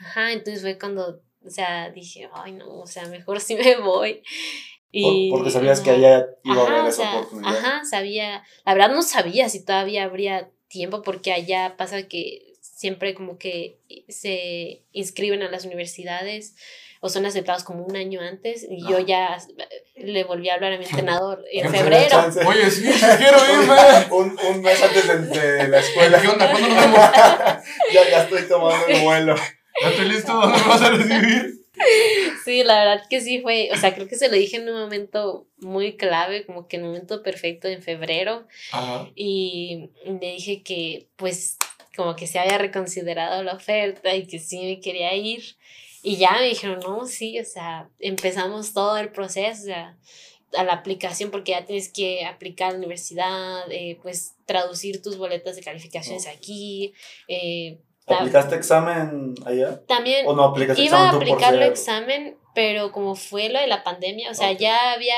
Ajá, entonces fue cuando, o sea, dije, ay no, o sea, mejor si me voy. Y, porque sabías que allá iba a haber esa oportunidad. Ajá, sabía, la verdad no sabía si todavía habría tiempo porque allá pasa que siempre como que se inscriben a las universidades o son aceptados como un año antes y yo ya le volví a hablar a mi entrenador en febrero. Oye, sí, quiero irme. un, un mes antes de, la escuela. ¿Qué onda? ¿Cuándo nos vemos? ya, ya estoy tomando el vuelo. ¿Ya estoy listo? ¿Dónde me vas a recibir? Sí, la verdad que sí fue, o sea, creo que se lo dije en un momento muy clave, como que en un momento perfecto en febrero. Y le dije que pues como que se había reconsiderado la oferta y que sí me quería ir. Y ya me dijeron, no, sí, o sea, empezamos todo el proceso, o sea, a la aplicación porque ya tienes que aplicar a la universidad, eh, pues traducir tus boletas de calificaciones aquí, eh, ¿Aplicaste examen allá? También ¿O no aplicaste iba a aplicarlo examen, pero como fue lo de la pandemia, o sea, ya había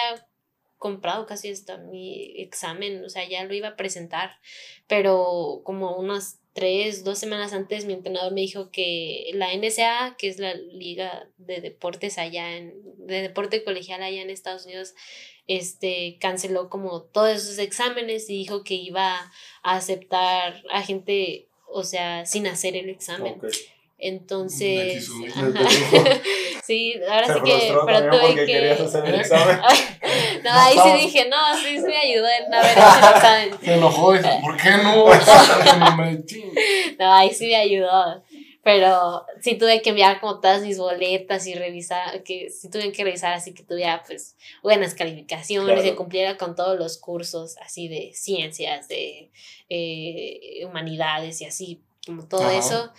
comprado casi esto, mi examen, o sea, ya lo iba a presentar, pero como unas tres, dos semanas antes mi entrenador me dijo que la NSA, que es la liga de deportes allá en, de deporte colegial allá en Estados Unidos, este, canceló como todos esos exámenes y dijo que iba a aceptar a gente o sea, sin hacer el examen. Entonces, sí, ahora sí que, pero tuve que... Hacer el examen. no, ahí sí dije, no, sí, sí me ayudó en haber hecho el examen. Se enojó, dice, ¿por qué no? no, ahí sí me ayudó. Pero sí tuve que enviar como todas mis boletas y revisar, que sí tuve que revisar así que tuviera pues buenas calificaciones, que cumpliera con todos los cursos así de ciencias, de eh, humanidades y así, como todo eso.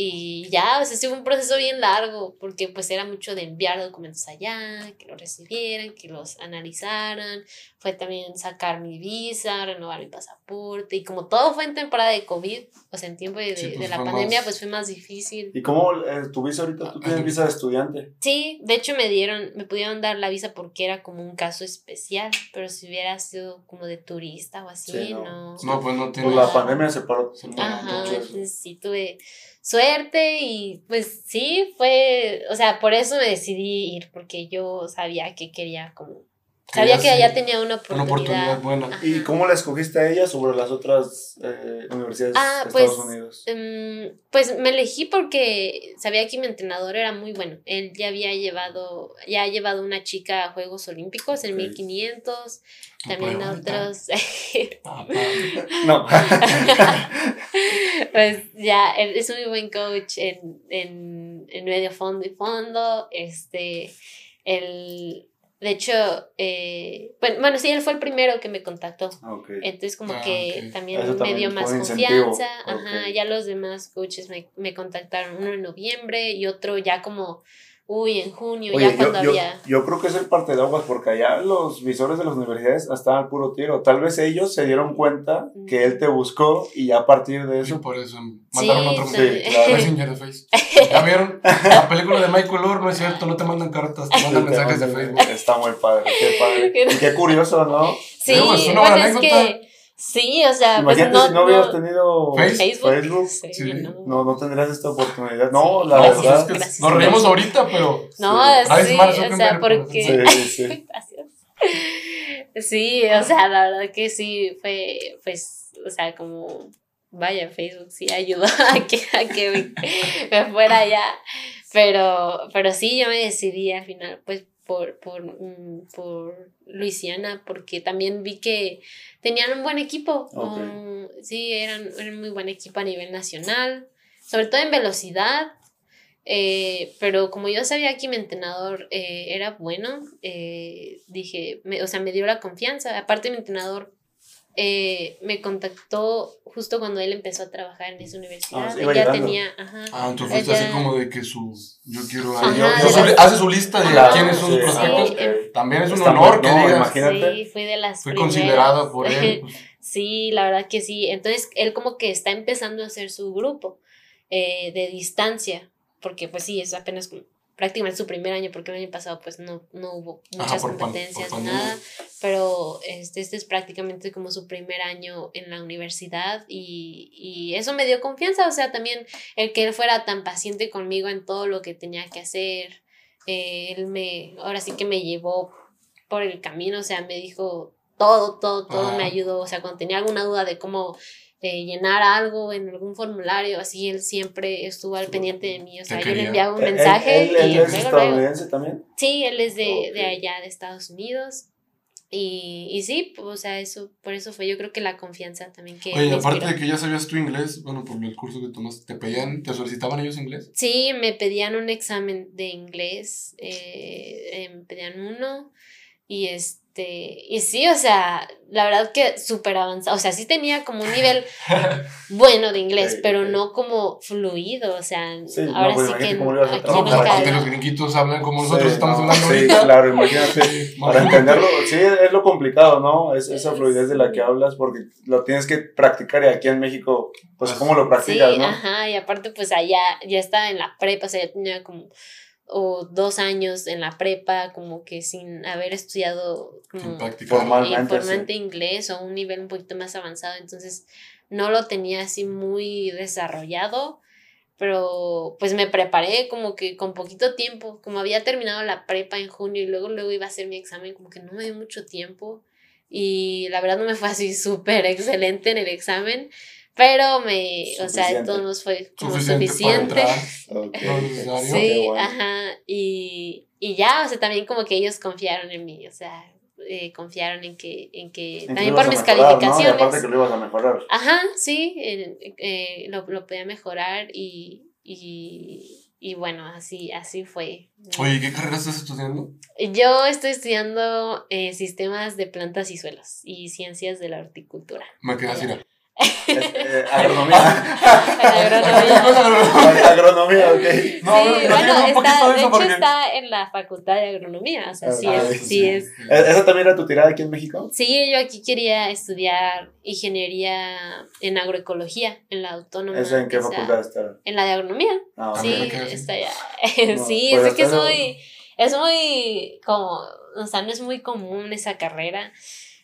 Y ya, o sea, sí fue un proceso bien largo, porque pues era mucho de enviar documentos allá, que los recibieran, que los analizaran. Fue también sacar mi visa, renovar mi pasaporte. Y como todo fue en temporada de COVID, o sea, en tiempo de, de pues, la pandemia, pues fue más difícil. ¿Y cómo eh, tu visa ahorita? ¿Tú tienes visa de estudiante? Sí, de hecho me dieron, me pudieron dar la visa porque era como un caso especial, pero si hubiera sido como de turista o así, no. no. pues no tiene. Pues la pandemia se paró. Ajá, entonces sí tuve suerte y pues sí, fue, o sea, por eso me decidí ir, porque yo sabía que quería como Sabía que allá tenía una Una oportunidad. oportunidad buena. Ajá. ¿Y cómo la escogiste a ella sobre las otras eh, universidades Ah, de pues, Estados Unidos? Mm, pues me elegí porque sabía que mi entrenador era muy bueno. Él ya había llevado, ya ha llevado una chica a Juegos Olímpicos en Ok. 1500, Tu también a otros. No. pues ya, es muy buen coach en, en, en medio fondo y fondo. Este, él, de hecho, eh, bueno, bueno, sí, él fue el primero que me contactó. Ok. Entonces como Ah, que también Eso me también dio más incentivo. confianza. Ajá, ya los demás coaches me, me contactaron, uno en noviembre y otro ya como, uy, en junio, Oye, ya cuando yo, había... yo creo que es el parte de aguas, porque allá los visores de las universidades estaban al puro tiro. Tal vez ellos se dieron cuenta que él te buscó y ya a partir de Y eso. por eso mandaron otro sí. Sí, claro. Messenger de Facebook. ¿Ya vieron? La película de Michael Orr, no es cierto, no te mandan cartas, te mandan mensajes de Facebook. Está muy padre, qué padre. Y qué curioso, ¿no? Sí, Digo, es una bueno, buena es anécdota. que... Sí, o sea, pues no... si no hubieras no- tenido Face- Facebook. Facebook. Sí, Sí. no. No, no tendrías esta oportunidad. No, Sí, la No, gracias, pues es verdad. que gracias. nos reímos ahorita, pero. No, Sí. Mark o sea, porque... Sí. Sí, o sea, la verdad que sí, fue, pues, o sea, como, vaya, Facebook sí ayudó a que, a que me, me fuera allá, pero, pero sí, yo me decidí al final, pues, por, por, mm, por Luisiana, porque también vi que tenían un buen equipo, Ok. um, sí, eran, eran un muy buen equipo a nivel nacional, sobre todo en velocidad, eh, pero como yo sabía que mi entrenador eh, era bueno, eh, dije, me- o sea, me dio la confianza. Aparte, mi entrenador eh, me contactó justo cuando él empezó a trabajar en esa universidad. Ah, sí, ya tenía, ajá. Ah, él fuiste así como de que su. Yo quiero. Ajá, yo- su- hace su lista de Claro, quiénes son sus sí, prospectos. sí. ok. También es un honor que no, digas. imagínate. Sí, fui de las Fui primeras. considerada por él. pues, Sí, la verdad que sí. Entonces, él como que está empezando a hacer su grupo eh, de distancia, porque pues sí, es apenas prácticamente su primer año, porque el año pasado pues no, no hubo Ajá, muchas pan- competencias por ni pandemia. Pero este, este es prácticamente como su primer año en la universidad y, y eso me dio confianza, o sea, también el que él fuera tan paciente conmigo en todo lo que tenía que hacer, eh, él me, ahora sí que me llevó por el camino, o sea, me dijo todo, todo, todo me ayudó, o sea, cuando tenía alguna duda de cómo eh, llenar algo en algún formulario, así él siempre estuvo al pendiente de mí, o sea, yo le enviaba un ¿Él- mensaje ¿Él, él y es luego, luego. estadounidense también? Sí, él es de, de allá, de Estados Unidos. Y, y sí, o sea, eso, por eso fue yo creo que la confianza también que Oye, aparte de que ya sabías tu inglés, bueno, por el curso que tomaste, ¿te pedían, te solicitaban ellos inglés? Sí, me pedían un examen de inglés, eh, eh, me pedían uno y este, y sí, o sea, la verdad que súper avanzado, o sea, sí tenía como un nivel bueno de inglés, pero no como fluido, o sea, Sí, ahora pues sí que cómo lo aquí. No, pues aparte cae. los gringuitos hablan como nosotros Sí, estamos hablando Sí, ahorita. claro, imagínate. Para entenderlo, sí, es lo complicado, ¿no? Es esa fluidez de la que hablas porque lo tienes que practicar y aquí en México, pues, ¿cómo lo Sí, practicas, no? ajá, y aparte pues allá ya estaba en la prepa, o sea, ya tenía como o dos años en la prepa, como que sin haber estudiado como informalmente inglés o un nivel un poquito más avanzado, entonces no lo tenía así muy desarrollado, pero pues me preparé como que con poquito tiempo, como había terminado la prepa en junio y luego luego iba a hacer mi examen, como que no me dio mucho tiempo y la verdad no me fue así súper excelente en el examen, pero me, o sea, de Suficiente. todos modos fue como Suficiente, suficiente. para entrar. Ok, No necesario. Sí, ajá, y, y ya, o sea, también como que ellos confiaron en mí, o sea, eh, confiaron en que, en que, En que también lo por mis mejorar, ¿no? Y calificaciones. aparte que lo ibas a mejorar. Ajá, sí, en- eh, lo, lo podía mejorar y, y, y bueno, así, así fue. Oye, ¿qué carrera estás estudiando? Yo estoy estudiando eh, sistemas de plantas y suelos y ciencias de la horticultura. Me quedé Eh, agronomía. Agronomía. agronomía, ok. No, sí, no, no, bueno, está, de hecho porque- está en la facultad de agronomía, o sea, sí Ah, es, sí, sí es. ¿E- ¿Esa también era tu tirada aquí en México? Sí, yo aquí quería estudiar ingeniería en agroecología, en la autónoma. ¿Esa en qué facultad está? En la de agronomía. Ah, ok. Sí, está ya. No, sí, pues es que es muy, es muy como, o sea, no es muy común esa carrera,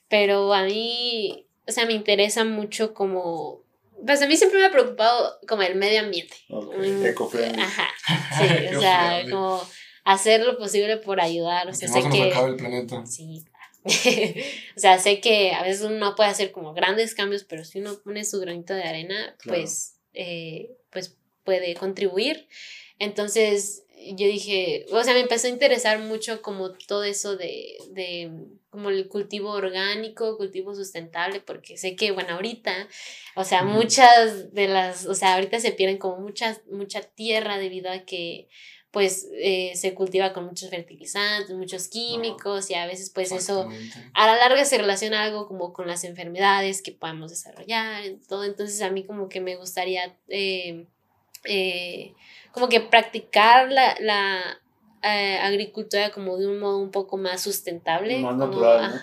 pero a mí, o sea, me interesa mucho como, pues a mí siempre me ha preocupado como el medio ambiente. Ok, Mm. Ajá, sí, o sea, como hacer lo posible por ayudar, o sea, sé que... el planeta. Sí, o sea, sé que a veces uno no puede hacer como grandes cambios, pero si uno pone su granito de arena, pues, eh, pues puede contribuir. Entonces, yo dije, o sea, me empezó a interesar mucho como todo eso de, de como el cultivo orgánico, cultivo sustentable, porque sé que, bueno, ahorita, o sea, muchas de las, o sea, ahorita se pierden como muchas, mucha tierra debido a que pues eh, se cultiva con muchos fertilizantes, muchos químicos y a veces pues eso a la larga se relaciona algo como con las enfermedades que podemos desarrollar, todo. Entonces a mí como que me gustaría eh, eh, como que practicar la, la agricultura como de un modo un poco más sustentable. Más natural.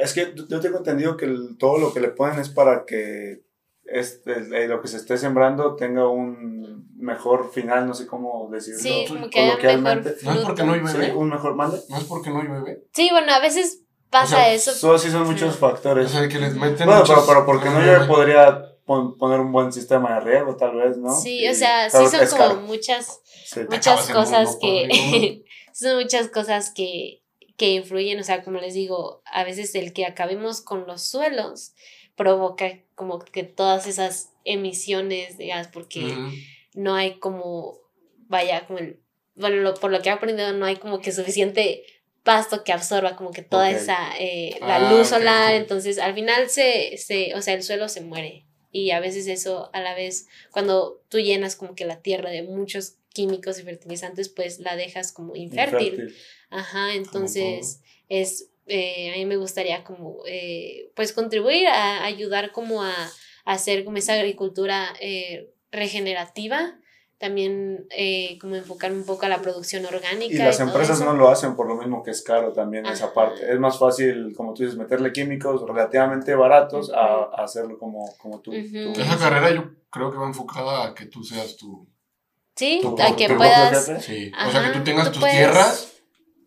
Es que yo tengo entendido que todo lo que le ponen es para que este, lo que se esté sembrando tenga un mejor final, no sé cómo decirlo sí, como que coloquialmente. no es porque no llueve. Sí, un mejor mande. No es porque no llueve. Sí, bueno, a veces pasa eso. Solo sí son muchos factores. O sea, que les meten Bueno, pero, pero porque no llueve podría poner un buen sistema de riego, tal vez, ¿no? Sí, o sea, sí son como muchas, muchas cosas que. son muchas cosas que, que influyen, o sea, como les digo, a veces el que acabemos con los suelos provoca como que todas esas emisiones de gas porque no hay como, vaya, como el, bueno, por lo que he aprendido, no hay como que suficiente pasto que absorba como que toda esa, eh, la ah, luz solar, entonces al final se, se, o sea, el suelo se muere y a veces eso a la vez, cuando tú llenas como que la tierra de muchos químicos y fertilizantes, pues la dejas como infértil. Ajá, entonces es eh, a mí me gustaría como, eh, pues contribuir a ayudar como a, hacer como esa agricultura eh, regenerativa, también como enfocar un poco a la producción orgánica. Y las empresas no lo hacen por lo mismo que es caro también esa parte. Es más fácil, como tú dices, meterle químicos relativamente baratos a, hacerlo como, como tú, Esa carrera yo creo que va enfocada a que tú seas tu... Sí, a que puedas... Sí, o sea, que tú tengas tus tierras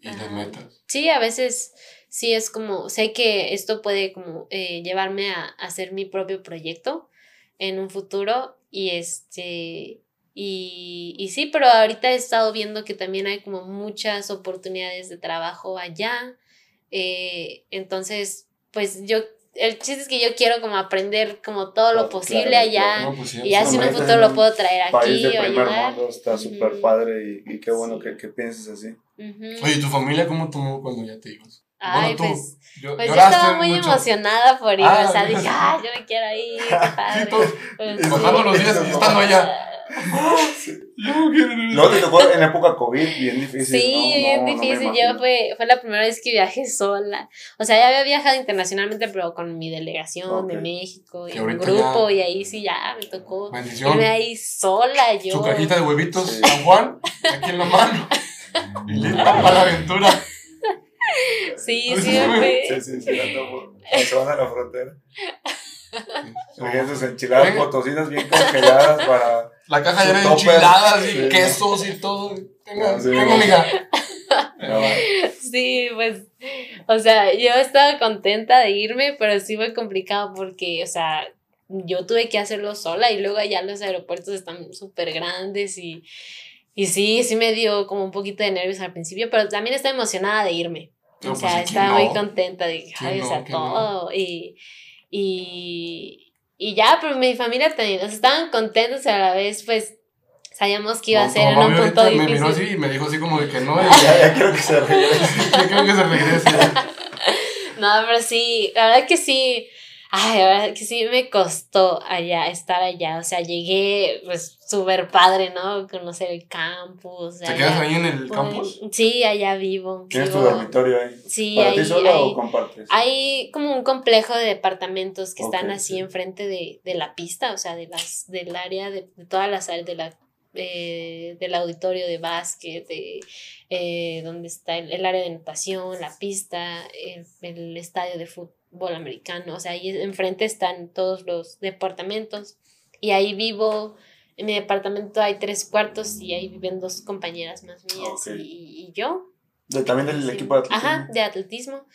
y las metas. Sí, a veces sí es como, sé que esto puede como eh, llevarme a, hacer mi propio proyecto en un futuro y este, y, y sí, pero ahorita he estado viendo que también hay como muchas oportunidades de trabajo allá, eh, entonces, pues yo el chiste es que yo quiero como aprender como todo lo posible allá pues y así en un futuro lo puedo traer aquí de primer Mundo, está súper padre y, qué bueno que, que, pienses así. Oye, ¿tu familia cómo tomó cuando ya te ibas? Ay, pues, yo, pues yo estaba muy emocionada por ir, o sea, ah, dije, ay, yo me quiero ir, qué padre. pues, Pasando los días y estando allá. No, te tocó en época COVID, bien difícil. Sí, bien difícil. yo fue, fue la primera vez que viajé sola. O sea, ya había viajado internacionalmente, pero con mi delegación de México y un grupo, y ahí sí ya me tocó irme ahí sola. Yo. Su cajita de huevitos, San Juan, aquí en la mano. Y lista para la aventura. Sí, sí, me Sí, sí, sí, la tomo. Se van a la frontera. Sus enchiladas potosinas bien congeladas para. La caja llena de enchiladas y quesos y todo. Tenga, tengo amiga. Sí, pues, o sea, yo estaba contenta de irme, pero sí fue complicado porque, o sea, yo tuve que hacerlo sola y luego allá los aeropuertos están súper grandes y, y sí, sí me dio como un poquito de nervios al principio, pero también estaba emocionada de irme. O pues, sea, estaba muy contenta de ay, o sea, todo. Y, y, y ya, pero mi familia también, o sea, estaban contentos a la vez, pues sabíamos que iba a ser en un punto difícil. Me miró así y me dijo así como de que no. ya, ya quiero que se regrese. ya quiero que se regrese. no, pero sí, la verdad que sí Ay, la verdad que sí me costó allá, estar allá. O sea, llegué, pues, súper padre, ¿no? Conocer el campus. ¿Te quedas ahí en el campus? Sí, allá vivo. ¿Tienes tu dormitorio ahí? Sí, ¿Para ahí, ti solo o compartes? Hay como un complejo de departamentos que están así enfrente de, de la pista, o sea, de las, del área, de, todas las áreas de la eh, del auditorio de básquet, de eh, donde está el, área de natación, la pista, el, el estadio de fútbol americano, o sea, ahí enfrente están todos los departamentos y ahí vivo, en mi departamento hay tres cuartos y ahí viven dos compañeras más mías y, yo. ¿También del equipo de atletismo? Ajá, de atletismo.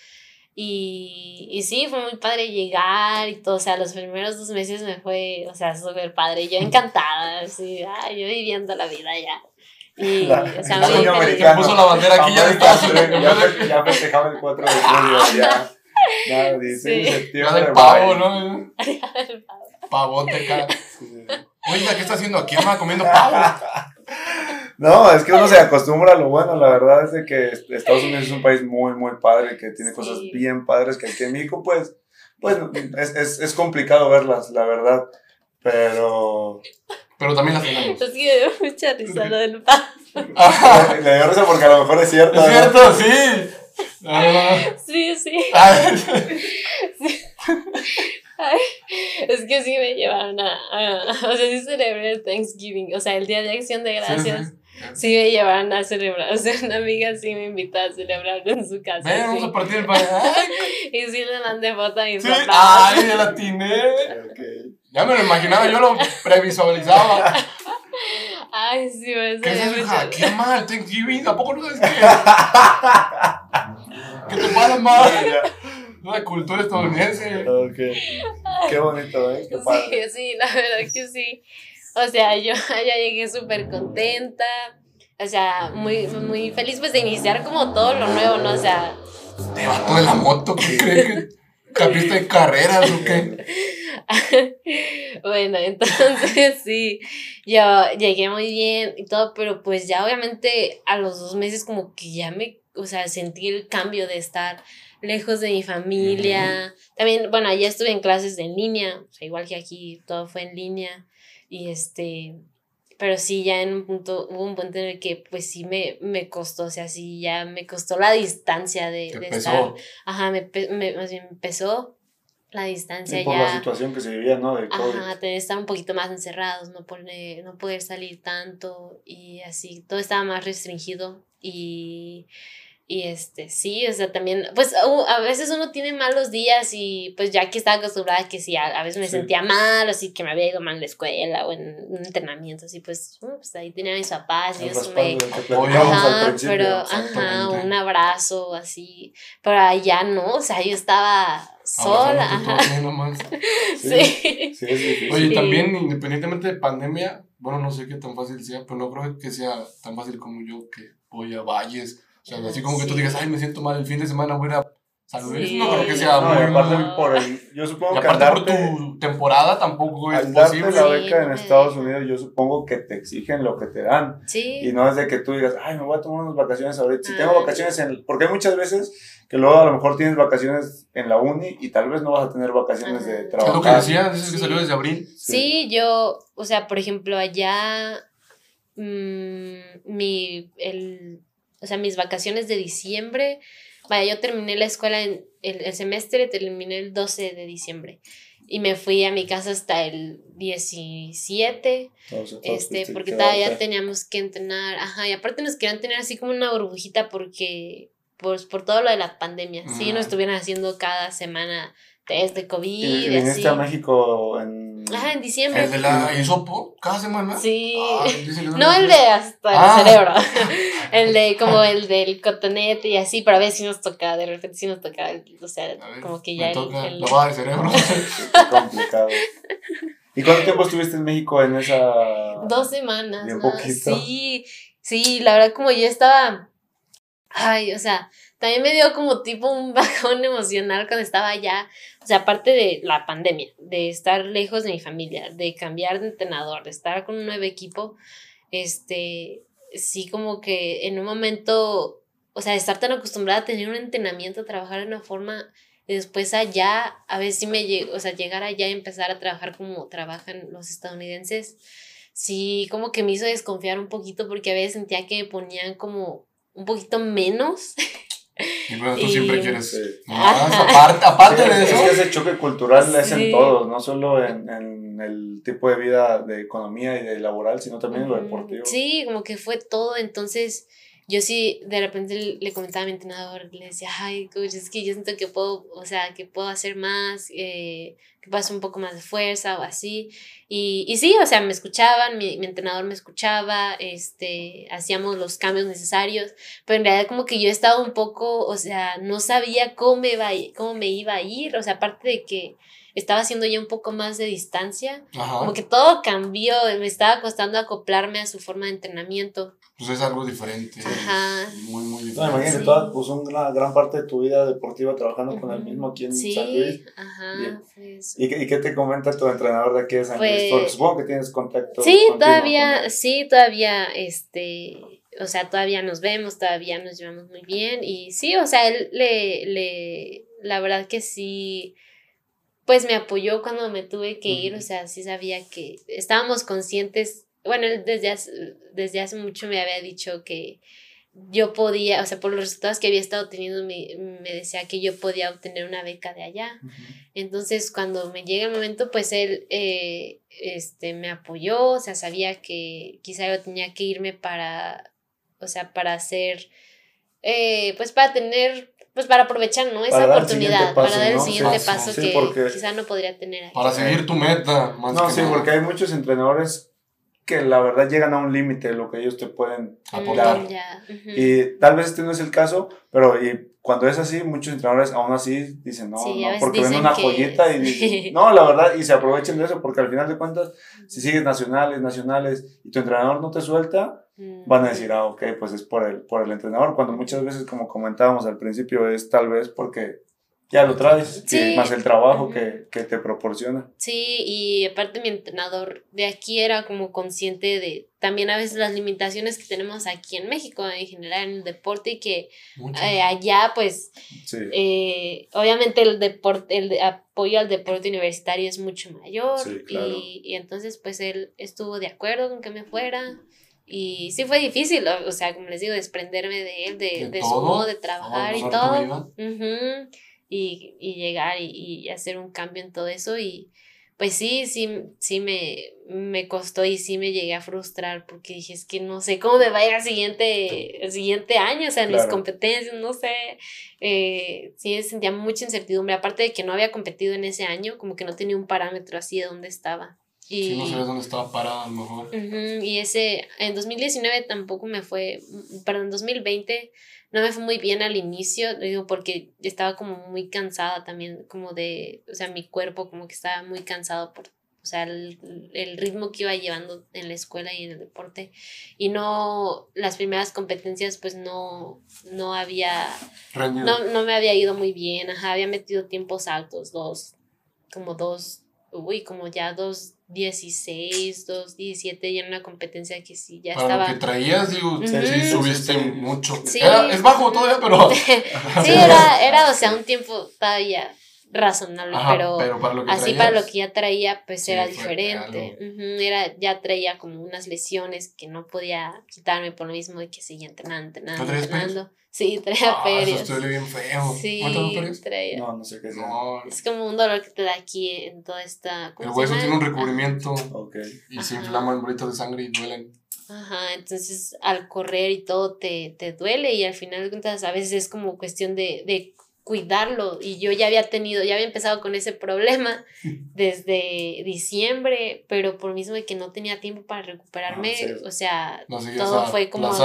Y, y sí, fue muy padre llegar y todo, o sea, los primeros dos meses me fue, o sea, súper padre, yo encantada, así, yo viviendo la vida ya. Y, o sea, muy puso la bandera aquí ya de Ya, ya festejaba el 4 de julio, ya. Nada, 16 de Ya septiembre. del pavo. ¿no? El pavo. Pavote acá. Sí. Oiga, ¿qué está haciendo aquí, hermano? Comiendo pavo. No, es que uno se acostumbra a lo bueno. La verdad es de que Estados Unidos es un país muy, muy padre, que tiene cosas Sí. bien padres que aquí en México, pues, pues es, es, es complicado verlas, la verdad. Pero Pero también las tenemos. Es que me dio mucha risa lo del pavo. Ajá. le dio risa porque a lo mejor es cierto. Es ¿no? cierto, sí. Ah, Sí, sí. ah, Ay, es que sí me llevaron a, a- O sea, sí celebré el Thanksgiving. O sea, el Día de Acción de sí, Gracias. sí. Sí me llevaron a celebrar. O sea, una amiga sí me invitó a celebrarlo en su casa. Ven, vamos sí. a partir el Y sí le mandé foto a mis sí. papás. Ay, ya la tiene. Ok. Ya me lo imaginaba, yo lo previsualizaba. Ay, sí, me ¿Qué es hija? ¿Qué mal? Thanksgiving. ¿A poco no sabes qué? ¿Qué te pasa mal? La cultura estadounidense. Ok. Qué bonito, ¿eh? Qué padre. Sí, sí, la verdad que sí. O sea, yo ya llegué súper contenta. O sea, muy, muy feliz pues de iniciar como todo lo nuevo, ¿no? O sea, Te vato de la moto, ¿qué crees que capiste de carreras o qué? bueno, entonces sí, yo llegué muy bien y todo, pero pues ya obviamente a los dos meses como que ya me, o sea, sentí el cambio de estar lejos de mi familia. También, bueno, allá estuve en clases en línea, o sea, igual que aquí todo fue en línea y este, pero sí, ya en un punto, hubo un punto en el que pues sí me, me costó, o sea, sí, ya me costó la distancia de, estar, ajá, me, me, más bien me pesó la distancia Y por ya. la situación que se vivía, ¿no? De COVID. Ajá, tener estar un poquito más encerrados, no poner, no poder salir tanto y así, todo estaba más restringido y, y este, sí, o sea, también, pues u- a veces uno tiene malos días y pues ya que estaba acostumbrada que sí, a, a veces me Sí. sentía mal, así que me había ido mal en la escuela o en un entrenamiento, así pues, uh, pues ahí tenía a mis papás y eso me... Ajá, pero, ajá, un abrazo así, pero allá no, o sea, yo estaba sola, ajá, sí. Sí, es difícil. Oye, Sí. también independientemente de pandemia, bueno, no sé qué tan fácil sea, pero no creo que sea tan fácil como yo que voy a valles. O sea, así como que tú Sí. digas, ay, me siento mal el fin de semana, voy a ir a San Luis. Sí. No creo que sea No, y muy aparte mal. por el, yo Y supongo que aparte al por tu temporada tampoco es posible. la Sí, beca en no me Estados. Unidos, yo supongo que te exigen lo que te dan. Sí. Y no es de que tú digas, ay, me voy a tomar unas vacaciones ahorita. Si Ah. tengo vacaciones en... Porque hay muchas veces que luego a lo mejor tienes vacaciones en la uni y tal vez no vas a tener vacaciones de Ajá. Es lo que trabajar. decía, dices que Sí. salió desde abril. Sí, yo, o sea, por ejemplo, allá, mm, mi, el, o sea, mis vacaciones de diciembre, vaya, yo terminé la escuela, en, el, el semestre terminé el 12 de diciembre y me fui a mi casa hasta el 17, Entonces, este, te porque todavía teníamos que entrenar, ajá, y aparte nos querían tener así como una burbujita porque, pues, por todo lo de la pandemia, sí, Mm. nos estuvieran haciendo cada semana test de COVID Y y, viniste así. a México en... Ajá, en diciembre. El de la hisopo, cada semana. Sí. Ay, No el de hasta el Ah. cerebro. El de como el del cotonete y así, pero a veces sí nos toca, de repente sí nos toca, o sea, ver, como que me ya el, toca el- lavada de cerebro. Qué complicado. ¿Y cuánto tiempo estuviste en México en esa...? dos semanas. Bien ¿no? poquito. Sí, sí, la verdad como yo estaba, ay, o sea, también me dio como tipo un bajón emocional cuando estaba allá, o sea, aparte de la pandemia, de estar lejos de mi familia, de cambiar de entrenador, de estar con un nuevo equipo, este, sí como que en un momento, o sea, estar tan acostumbrada a tener un entrenamiento, a trabajar de una forma, y después allá, a ver si me llegó, o sea, llegar allá y empezar a trabajar como trabajan los estadounidenses, sí, como que me hizo desconfiar un poquito porque a veces sentía que me ponían como un poquito menos. Y bueno, tú Y- siempre quieres Sí. más. Aparte, aparte Sí, de es, eso. es que ese choque cultural es en Sí. todos, no solo en, en el tipo de vida de economía y de laboral, sino también en lo deportivo. Sí, como que fue todo. Entonces, yo sí, de repente le- comentaba a mi entrenador, le decía, ay, coach, es que yo siento que puedo, o sea, que puedo hacer más, eh, que hacer un poco más de fuerza o así. Y, y sí, o sea, me escuchaban, mi, mi entrenador me escuchaba, este, hacíamos los cambios necesarios, pero en realidad como que yo estaba un poco, o sea, no sabía cómo me iba, a ir- cómo me iba a ir, o sea, aparte de que estaba haciendo ya un poco más de distancia, Ajá. como que todo cambió, me estaba costando acoplarme a su forma de entrenamiento. Pues es algo diferente. Ajá. Muy, muy No, diferente. imagínate, Sí. toda, pues una gran parte de tu vida deportiva trabajando con el mismo aquí en Sí, San Luis. ajá. Eso. ¿Y, qué- ¿Y qué te comenta tu entrenador de aquí de San Luis? Pues- Porque supongo que tienes contacto. Sí, con todavía, sí, todavía, este, o sea, todavía nos vemos, todavía nos llevamos muy bien y sí, o sea, él le, le, la verdad que sí, pues me apoyó cuando me tuve que ir, o sea, sí sabía que estábamos conscientes, bueno, él desde hace, desde hace mucho me había dicho que yo podía, o sea, por los resultados que había estado teniendo, me, me decía que yo podía obtener una beca de allá. Entonces, cuando me llega el momento, pues él eh, este, me apoyó, o sea, sabía que quizá yo tenía que irme para, o sea, para hacer, eh, pues para tener, pues para aprovechar, ¿no? Esa Para oportunidad, paso, para dar el ¿no? siguiente Sí, paso sí, que quizá no podría tener aquí. Para seguir tu meta, más No, que sí, nada. porque hay muchos entrenadores que la verdad llegan a un límite de lo que ellos te pueden Mm, ujú. Y tal vez este no es el caso, pero y cuando es así, muchos entrenadores aún así dicen, no, Sí, no, porque ven una que- joyita y dicen, no, la verdad, y se aprovechen de eso, porque al final de cuentas, si sigues nacionales, nacionales, y tu entrenador no te suelta, Mm, van a decir, ah, ok, pues es por el, por el entrenador, cuando muchas veces, como comentábamos al principio, es tal vez porque ya lo traes, Sí. más el trabajo que, que te proporciona. Sí, y aparte mi entrenador de aquí era como consciente de también a veces las limitaciones que tenemos aquí en México en general en el deporte y que eh, allá pues Sí. eh, obviamente el deporte, el de- apoyo al deporte universitario es mucho mayor Sí, claro. y, y entonces pues él estuvo de acuerdo con que me fuera y sí fue difícil, o, sea, como les digo, desprenderme de él, de, De de su todo, modo de trabajar y abrazar tu todo. Y, y llegar y, y hacer un cambio en todo eso y pues sí, sí, sí me, me costó y sí me llegué a frustrar porque dije, es que no sé cómo me va a ir al siguiente, el siguiente año, o sea, en mis Claro. competencias, no sé, eh, sí sentía mucha incertidumbre, aparte de que no había competido en ese año, como que no tenía un parámetro así de dónde estaba. Y, Sí, no sabes dónde estaba parada a lo mejor. Ujú, y ese, en 2019 tampoco me fue, perdón, 2020 no me fue muy bien al inicio, digo, porque estaba como muy cansada también, como de, o sea, mi cuerpo como que estaba muy cansado por, o sea, el, el ritmo que iba llevando en la escuela y en el deporte. Y no, las primeras competencias pues no, no había, no, no me había ido muy bien, ajá, había metido tiempos altos, dos, como dos, uy, como ya dos 16, dos 17, ya en una competencia que sí, ya Para estaba... lo que traías, digo, sí, Sí, subiste sí, sí. mucho. Sí. Era- es bajo todavía, pero. Sí, era, era, o sea, un tiempo todavía razonable, Ajá, pero, para lo que así traías, para lo que ya traía, pues Sí, era diferente. Ujú, era, ya traía como unas lesiones que no podía quitarme por lo mismo de que seguía entrenando, entrenando, ¿No traías entrenando. Sí, traía Ah, perios. Eso estuvo bien feo. Sí, traía. No, no sé qué sea. No, Es como un dolor que te da aquí en toda esta. ¿cómo el se hueso tiene un recubrimiento Ok. y se Ajá. inflaman bolitas de sangre y duelen. Ajá, entonces al correr y todo te, te duele y al final de cuentas a veces es como cuestión de, de cuidarlo y yo ya había tenido, ya había empezado con ese problema desde diciembre, pero por mismo de que no tenía tiempo para recuperarme, sí. o sea, No todo fue como... Es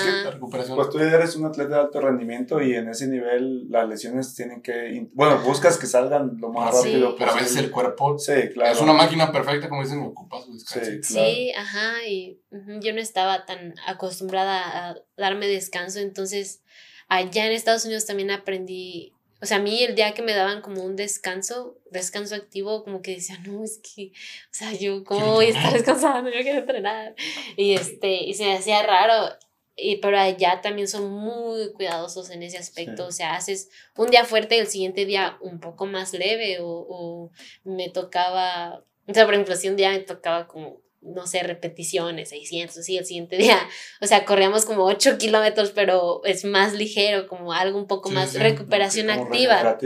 que La recuperación. Pues tú eres un atleta de alto rendimiento y en ese nivel las lesiones tienen que... Bueno, buscas que salgan lo más Ah, sí. rápido pero a veces el cuerpo Sí, claro. es una máquina perfecta, como dicen, ocupa su descanso. Sí, claro. Sí, ajá, y yo no estaba tan acostumbrada a darme descanso, entonces allá en Estados Unidos también aprendí, o sea, a mí el día que me daban como un descanso, descanso activo, como que decía, no, es que, o sea, yo, ¿cómo voy a estar descansando? Yo quiero entrenar. Y, este, y se me hacía raro. Y, pero allá también son muy cuidadosos en ese aspecto. Sí. O sea, haces un día fuerte y el siguiente día un poco más leve. O, o me tocaba, o sea, por ejemplo, si un día me tocaba como, no sé, repeticiones, 600, sí, el siguiente día, o sea, corríamos como 8 kilómetros, pero es más ligero, como algo un poco Sí, más sí, recuperación Como activa.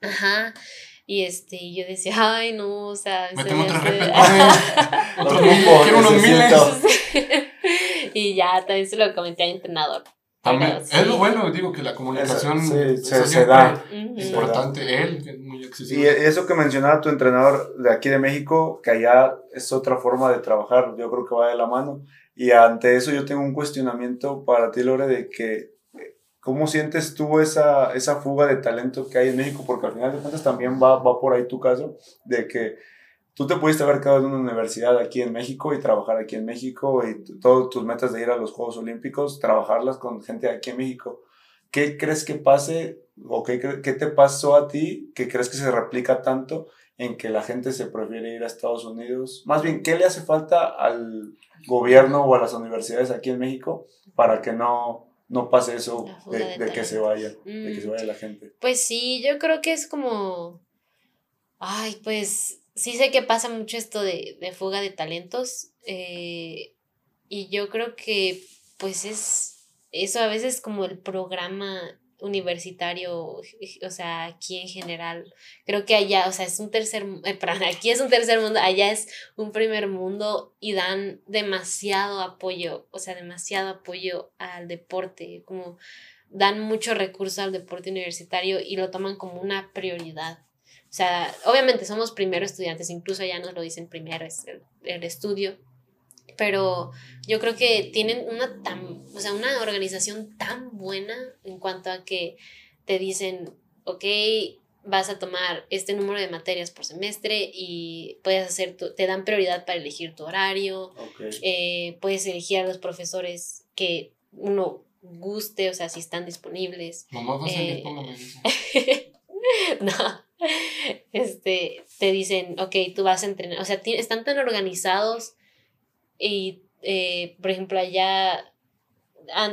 Ajá. Y este, y yo decía, ay, no, o sea, se Méteme me otra hace- repetición. Otros Otro quiero unos miles. y ya también se lo comenté al entrenador. También, Pero es sí. lo bueno, digo, que la comunicación Esa- sí, se- se da. Ujú. es Sí. importante. Él, que es muy Y accesible. eso que mencionaba tu entrenador de aquí de México, que allá es otra forma de trabajar, yo creo que va de la mano. Y ante eso yo tengo un cuestionamiento para ti, Lore, de que ¿cómo sientes tú esa, esa fuga de talento que hay en México? Porque al final de cuentas también va, va por ahí tu caso, de que tú te pudiste haber quedado en una universidad aquí en México y trabajar aquí en México y todas tus metas de ir a los Juegos Olímpicos, trabajarlas con gente aquí en México. ¿Qué crees que pase o qué, qué te pasó a ti que crees que se replica tanto en que la gente se prefiere ir a Estados Unidos? Más bien, ¿qué le hace falta al gobierno o a las universidades aquí en México para que no, no pase eso de, de, que se vaya, de que se vaya la gente? Pues sí, yo creo que es como, ay, pues sí sé que pasa mucho esto de, de fuga de talentos eh, y yo creo que pues es eso a veces como el programa universitario, o sea, aquí en general, creo que allá, o sea, es un tercer, eh, aquí es un tercer mundo, allá es un primer mundo y dan demasiado apoyo, o sea, demasiado apoyo al deporte, como dan mucho recurso al deporte universitario y lo toman como una prioridad. O sea, obviamente somos primeros estudiantes, incluso ya nos lo dicen primero, es el, estudio, pero yo creo que tienen una, tan, o sea, una organización tan buena en cuanto a que te dicen, ok, vas a tomar este número de materias por semestre y puedes hacer, te dan prioridad para elegir tu horario, eh, puedes elegir a los profesores que uno guste, o sea, si están disponibles. No, eh, no, este, te dicen, ok, tú vas a entrenar, o sea, están tan organizados y, eh, por ejemplo, allá,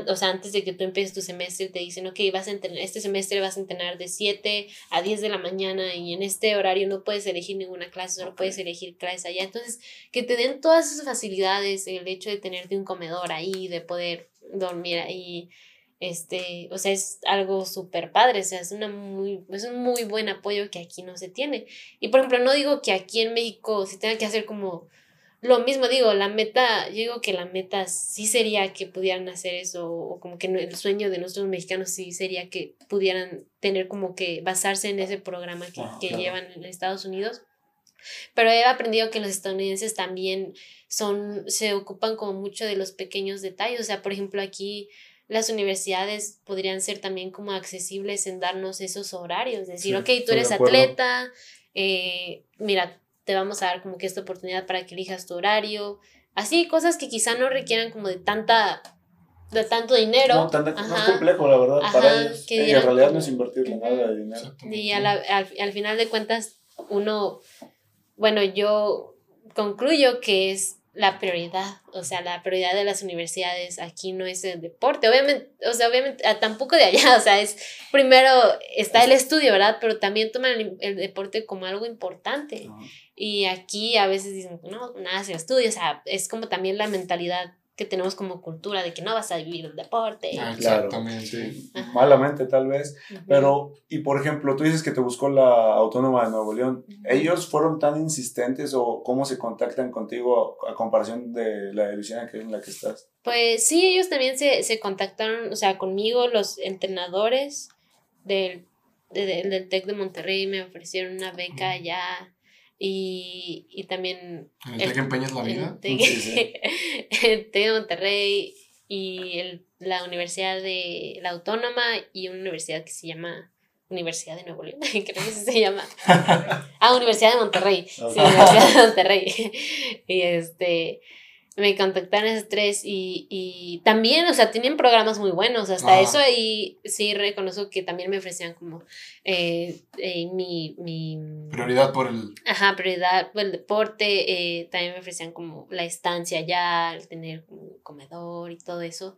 o sea, antes de que tú empieces tu semestre, te dicen, ok, vas a entrenar, este semestre vas a entrenar de 7 a 10 de la mañana y en este horario no puedes elegir ninguna clase, solo puedes elegir clases allá. Entonces, que te den todas esas facilidades, el hecho de tenerte un comedor ahí, de poder dormir ahí, este, o sea, es algo súper padre, o sea, es, una muy, es un muy buen apoyo que aquí no se tiene. Y por ejemplo, no digo que aquí en México se tenga que hacer como lo mismo, digo, la meta, yo digo que la meta sí sería que pudieran hacer eso, o como que el sueño de nuestros mexicanos sí sería que pudieran tener como que basarse en ese programa que, ah, que llevan en Estados Unidos. Pero he aprendido que los estadounidenses también son, se ocupan como mucho de los pequeños detalles. O sea, por ejemplo, aquí las universidades podrían ser también como accesibles en darnos esos horarios, decir, ok, tú eres atleta, eh, mira, te vamos a dar como que esta oportunidad para que elijas tu horario, así cosas que quizá no requieran como de tanta de tanto dinero. No, tan, es complejo, la verdad, para ellos. y en realidad no es invertirle nada de dinero. Y al, al final de cuentas, uno, bueno, yo concluyo que es la prioridad, o sea, la prioridad de las universidades aquí no es el deporte, obviamente, o sea, obviamente, ah, tampoco de allá, o sea, es, primero está el estudio, ¿verdad? Pero también toman el, deporte como algo importante. Y aquí a veces dicen, no, nada, se estudio, o sea, es como también la mentalidad que tenemos como cultura de que no vas a vivir el deporte. Ah, exactamente. sí. Malamente tal vez. Pero, y por ejemplo, tú dices que te buscó la Autónoma de Nuevo León. ¿Ellos fueron tan insistentes o cómo se contactan contigo a, comparación de la división en la que estás? Pues sí, ellos también se, se contactaron, o sea, conmigo, los entrenadores del, del TEC de Monterrey me ofrecieron una beca allá y, y también... ¿El TEC Empeñas la Vida? El TEC, de Monterrey y el, la Universidad de la Autónoma y una universidad que se llama Universidad de Nuevo León, creo que se llama. ah, Universidad de Monterrey. Sí, Universidad de Monterrey. y este me contactaron esos tres y, y también, o sea, tienen programas muy buenos, hasta eso y sí reconozco que también me ofrecían como eh, eh, mi, mi... Prioridad por el... Ajá, prioridad por el deporte, eh, también me ofrecían como la estancia allá, el tener un comedor y todo eso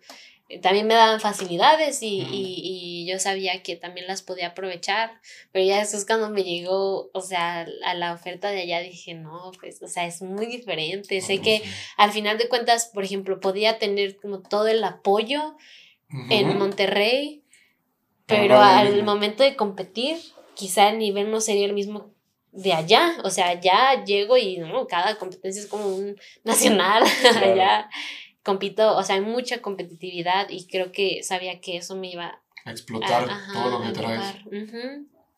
también me daban facilidades y, y, yo sabía que también las podía aprovechar, pero ya después cuando me llegó, o sea, a la oferta de allá dije, no, pues, o sea, es muy diferente, sé que al final de cuentas, por ejemplo, podía tener como todo el apoyo en Monterrey, pero al momento de competir, quizá el nivel no sería el mismo de allá, o sea, ya llego y no, cada competencia es como un nacional allá compito, o sea, hay mucha competitividad y creo que sabía que eso me iba a explotar todo lo que traes.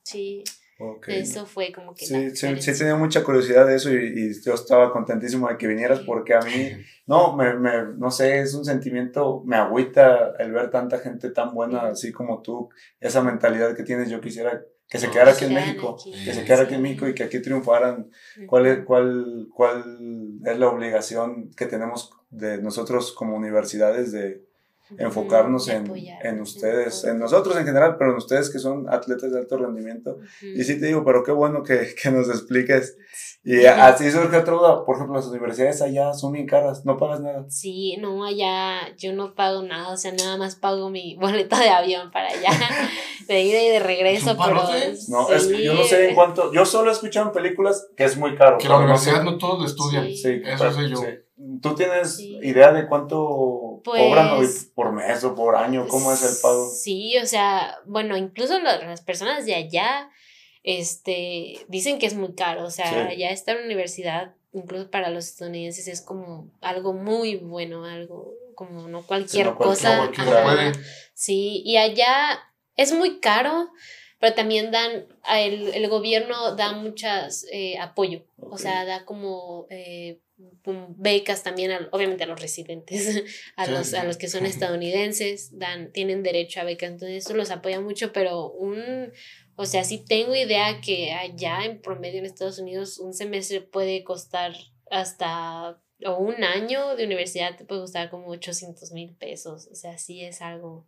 Sí. Okay. Eso fue como que... Sí, sí, sí, tenía mucha curiosidad de eso y, y, yo estaba contentísimo de que vinieras porque a mí, no, me, me, no sé, es un sentimiento, me agüita el ver tanta gente tan buena así como tú, esa mentalidad que tienes, yo quisiera que se quedara aquí en México, que se quedara aquí en México y que aquí triunfaran. ¿Cuál es, cuál, ¿Cuál es la obligación que tenemos de nosotros como universidades de enfocarnos en, en, ustedes, en nosotros en general, pero en ustedes que son atletas de alto rendimiento. Y sí te digo, pero qué bueno que, que nos expliques. Y así surge otra duda, por ejemplo, las universidades allá son bien caras, no pagas nada. Sí, no, allá yo no pago nada, o sea, nada más pago mi boleta de avión para allá, de ida y de regreso, pero... No, es que yo no sé en cuánto, yo solo he escuchado en películas que es muy caro. Que la universidad no todos lo estudian, sí, eso sé yo. ¿Tú tienes idea de cuánto cobran pues por mes o por año? ¿Cómo es el pago? Sí, o sea, bueno, incluso las personas de allá este, dicen que es muy caro, o sea, ya esta universidad, incluso para los estadounidenses, es como algo muy bueno, algo como no cualquier cosa. sí, y allá es muy caro, pero también dan, el, el gobierno da muchas eh, apoyo, o sea, da como eh, becas también, obviamente a los residentes, a, los, a los que son estadounidenses, dan, tienen derecho a becas, entonces eso los apoya mucho, pero un, o sea, sí tengo idea que allá en promedio en Estados Unidos un semestre puede costar hasta, o un año de universidad te puede costar como 800 mil pesos. O sea, sí es algo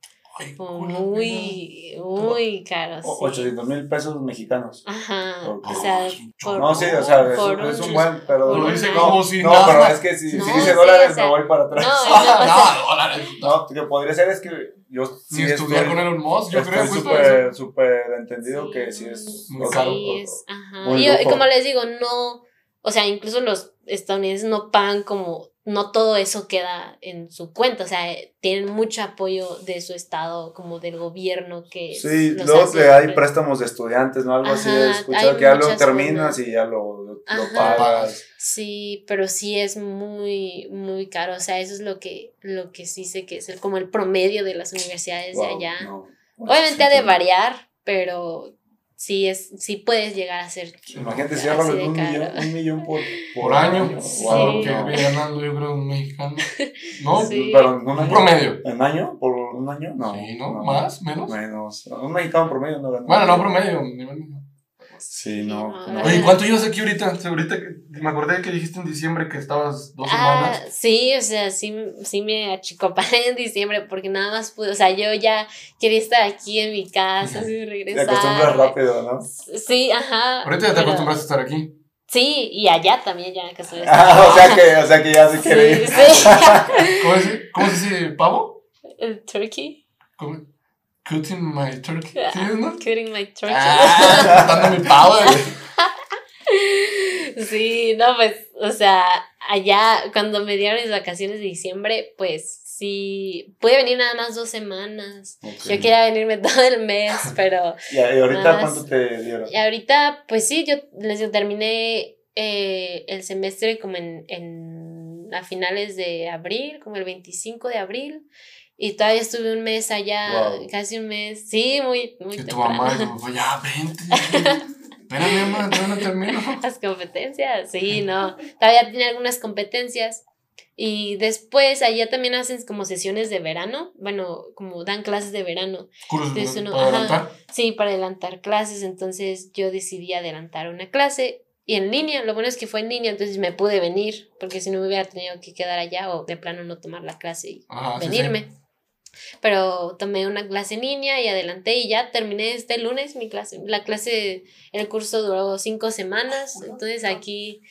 muy, muy caro. Sí. 800 mil pesos mexicanos. Ajá. O sea, por, no, sí, o sea, es, un, es un buen, pero. Lo dice como si No, pero es que si, no, si dice dólares, me voy para atrás. No, no, dólares. No, que podría ser es que yo. Si estudiar con Elon Musk, yo creo que súper, súper entendido que sí es muy caro. Sí, es, ajá. Y, y como les digo, no. O sea, incluso los estadounidenses no pagan como no todo eso queda en su cuenta, o sea, tienen mucho apoyo de su estado, como del gobierno que... Sí, luego que hay préstamos de estudiantes, ¿no? Algo así, he escuchado que ya lo terminas y ya lo, lo pagas. Sí, pero sí es muy, muy caro, o sea, eso es lo que, lo que sí sé que es el, como el promedio de las universidades de allá. Obviamente ha de variar, pero sí, es, sí puedes llegar a ser. Imagínate, si un millón, un millón por, por año. Sí. Wow, que viene ganando, yo creo, un mexicano. No, pero un, año, promedio. ¿En año? ¿Por un año? No. Sí, ¿no? ¿Más? ¿Menos? Menos. Un mexicano promedio no gana. Bueno, no promedio, nivel Sí, no. Oye, ¿cuánto llevas aquí ahorita? Ahorita me acordé que dijiste en diciembre que estabas dos ah, semanas. Sí, o sea, sí, sí me achicopalé en diciembre porque nada más pude, o sea, yo ya quería estar aquí en mi casa, así regresar. Te acostumbras rápido, ¿no? Sí, ajá. Ahorita ya te acostumbras a estar aquí. Sí, y allá también ya que estoy. Ah, o sea que, o sea que ya se quiere ir. Sí. ¿Cómo, se, ¿Cómo se dice pavo? El turkey. ¿Cómo? Cutting my turkey. ¿Sí, no? Cutting my turkey. Ah, mi pavo. sí, no, pues, o sea, allá cuando me dieron mis vacaciones de diciembre, pues sí, pude venir nada más dos semanas. Yo quería venirme todo el mes, pero... ¿Y ahorita cuánto te dieron? Y ahorita, pues sí, yo les terminé eh, el semestre como en, en, a finales de abril, como el 25 de abril. Y todavía estuve un mes allá, casi un mes. Sí, muy, muy Y tu mamá dijo, ya, vente. Espérame, mamá, todavía no termino. Las competencias, sí, no. Todavía tiene algunas competencias. Y después allá también hacen como sesiones de verano, bueno, como dan clases de verano. Entonces, ¿Para adelantar? Sí, para adelantar clases. Entonces yo decidí adelantar una clase y en línea. Lo bueno es que fue en línea, entonces me pude venir, porque si no me hubiera tenido que quedar allá o de plano no tomar la clase y venirme. Pero tomé una clase en línea y adelanté y ya terminé este lunes mi clase. La clase, el curso duró cinco semanas, entonces aquí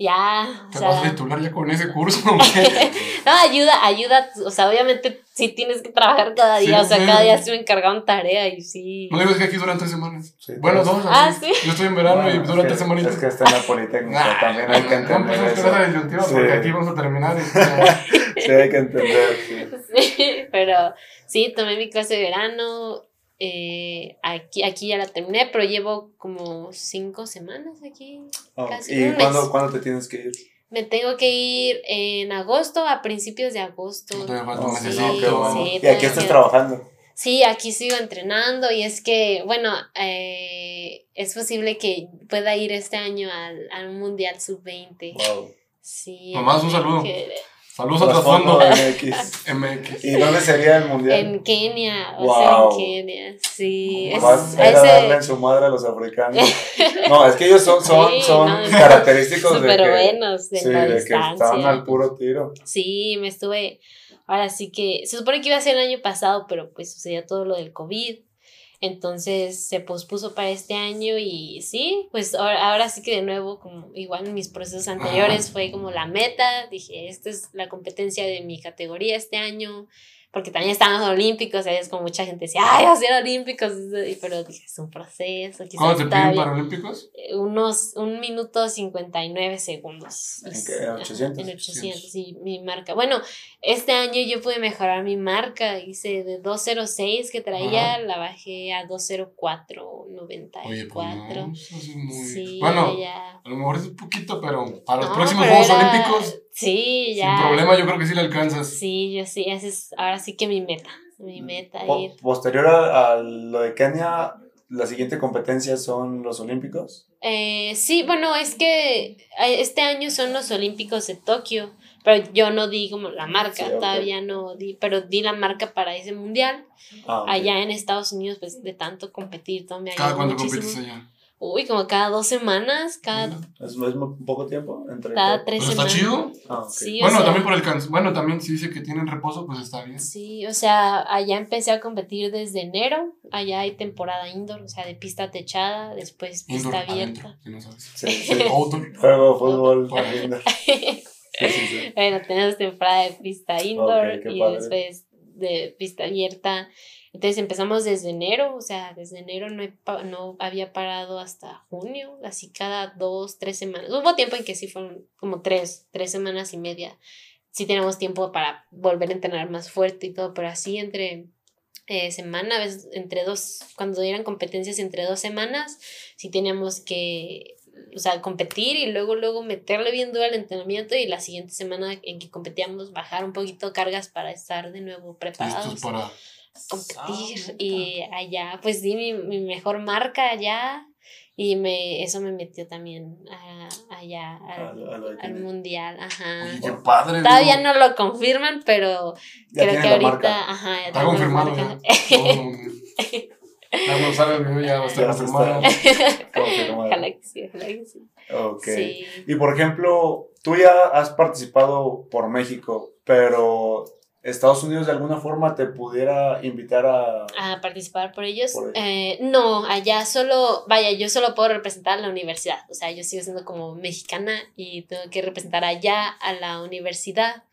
ya. ¿Te vas a titular ya con ese curso? no, ayuda, ayuda, o sea, obviamente sí tienes que trabajar cada día, o sea, cada día se me encargaban tarea y sí. No digo, que aquí duran tres semanas. bueno, dos. Ah, sí. Yo estoy en verano y duran tres semanitas. Es que está en la Politécnica, también hay que entender no, eso. Es que porque aquí vamos a terminar. Y, sí, hay que entender, sí. Sí, pero sí, tomé mi clase de verano, eh, aquí, aquí ya la terminé, pero llevo como cinco semanas aquí. Oh, casi ¿Y ¿cuándo, ¿cuándo, te tienes que ir? Me tengo que ir en agosto, a principios de agosto. Oh, sí, sí, ¿Y aquí estás trabajando? Sí, aquí sigo entrenando y es que, bueno, eh, es posible que pueda ir este año al, al Mundial Sub-20. Wow. Sí. Mamás, un saludo. que- Saludos a Trasfondo MX. MX. ¿Y dónde sería el mundial? En Kenia, o sea, Wow. en Kenia, sí. Es, Vas a ir a ese- darle en su madre a los africanos. No, es que ellos son, son, Sí, son no, característicos de que, buenos de sí, la de que están distancia. al puro tiro. Sí, me estuve. Ahora sí que. Se supone que iba a ser el año pasado, pero pues sucedió todo lo del COVID. Entonces se pospuso para este año y sí, pues ahora, ahora sí que de nuevo, como igual en mis procesos anteriores, fue como la meta. Dije, esta es la competencia de mi categoría este año. Porque también estaban los olímpicos, ¿sabes? Como mucha gente decía, ay, va a ser olímpicos. y- Pero dije, es un proceso. ¿Cuándo te piden bien". Paralímpicos? Eh, unos un minuto 59 segundos. ¿En Es- qué? ¿En ajá, 800? En 800, sí, mi marca. Bueno, este año yo pude mejorar mi marca. Hice de 206 que traía, la bajé a 204.94. Oye, pues no, eso es muy... Sí, bueno, ya. a lo mejor es un poquito, pero para los No, próximos Juegos era- Olímpicos, Sí, ya. sin problema, yo creo que sí le alcanzas. Sí, yo sí, esa es ahora sí que mi meta. Mi meta Po- ir. posterior a, a lo de Kenia, la siguiente competencia son los Olímpicos. Eh, sí, bueno, es que eh, este año son los Olímpicos de Tokio, pero yo no di como la marca, Sí, todavía no di, pero di la marca para ese mundial. Ah. Allá en Estados Unidos, pues de tanto competir, todo me ¿Cada cuánto compites allá? Uy, como cada dos semanas, cada. ¿Es, es muy poco tiempo? Entre cada tres Pero está semanas. chido. Ah, ok. Sí, o Bueno, sea, también por el cansancio. Bueno, también si dice que tienen reposo, pues está bien. Sí, o sea, allá empecé a competir desde enero. Allá hay temporada indoor, o sea, de pista techada, después Indoor, pista adentro, abierta. si no sabes. Sí, sí. Outdoor. Juego fútbol. Bueno. lindo. Sí, sí, sí. Bueno, tenemos temporada de pista indoor qué y padre. después de pista abierta. Entonces empezamos desde enero, o sea, desde enero no, he no había parado hasta junio, así cada dos, tres semanas. Hubo tiempo en que sí fueron como tres, tres semanas y media. Sí tenemos tiempo para volver a entrenar más fuerte y todo, pero así entre eh, semana, a veces entre dos, cuando eran competencias entre dos semanas, sí teníamos que, o sea, competir y luego, luego meterle bien duro al entrenamiento y la siguiente semana en que competíamos bajar un poquito cargas para estar de nuevo preparados Listos para. Competir y allá pues di mi, mi mejor marca allá y me eso me metió también a- allá al, A- a al mundial ajá Oye, qué padre. todavía no lo confirman pero Ya creo que ahorita marca. ajá ya Está tenemos la confirmado ya. marca. No, Ya no sabe ya va a estar confirmado. Confirmado. ojalá que sí ojalá que sí Ok. sí Y por ejemplo, tú ya has participado por México, pero Estados Unidos de alguna forma te pudiera invitar a... a participar por ellos. Por ellos. Eh, no, allá solo, vaya, yo solo puedo representar a la universidad. O sea, yo sigo siendo como mexicana y tengo que representar allá a la universidad.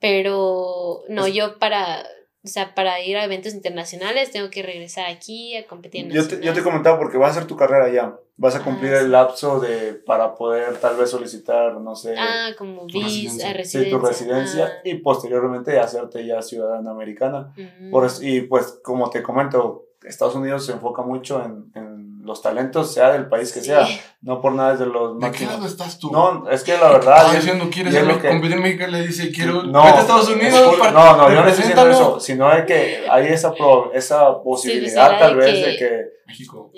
Pero no, yo para, o sea, para ir a eventos internacionales tengo que regresar aquí a competir en Yo te, yo te comentaba porque vas a hacer tu carrera allá. Vas a cumplir Ah, el lapso de para poder tal vez solicitar, no sé, Ah, como Tu vis, residencia. a sí, residencia. tu residencia Ah, y posteriormente hacerte ya ciudadana americana. mm. Por eso- y pues como te comento, Estados Unidos se enfoca mucho en, en los talentos, sea del país que Sí. sea, no por nada es de los ¿De qué lado estás tú? No, es que la verdad... Y- diciendo, ¿quieres es a que- competir en México? Le dice, quiero. No, vete a Estados Unidos. disculpe, para- no, no, yo no estoy diciendo eso, sino de que hay esa, pro- esa posibilidad será tal de vez que- de que... México.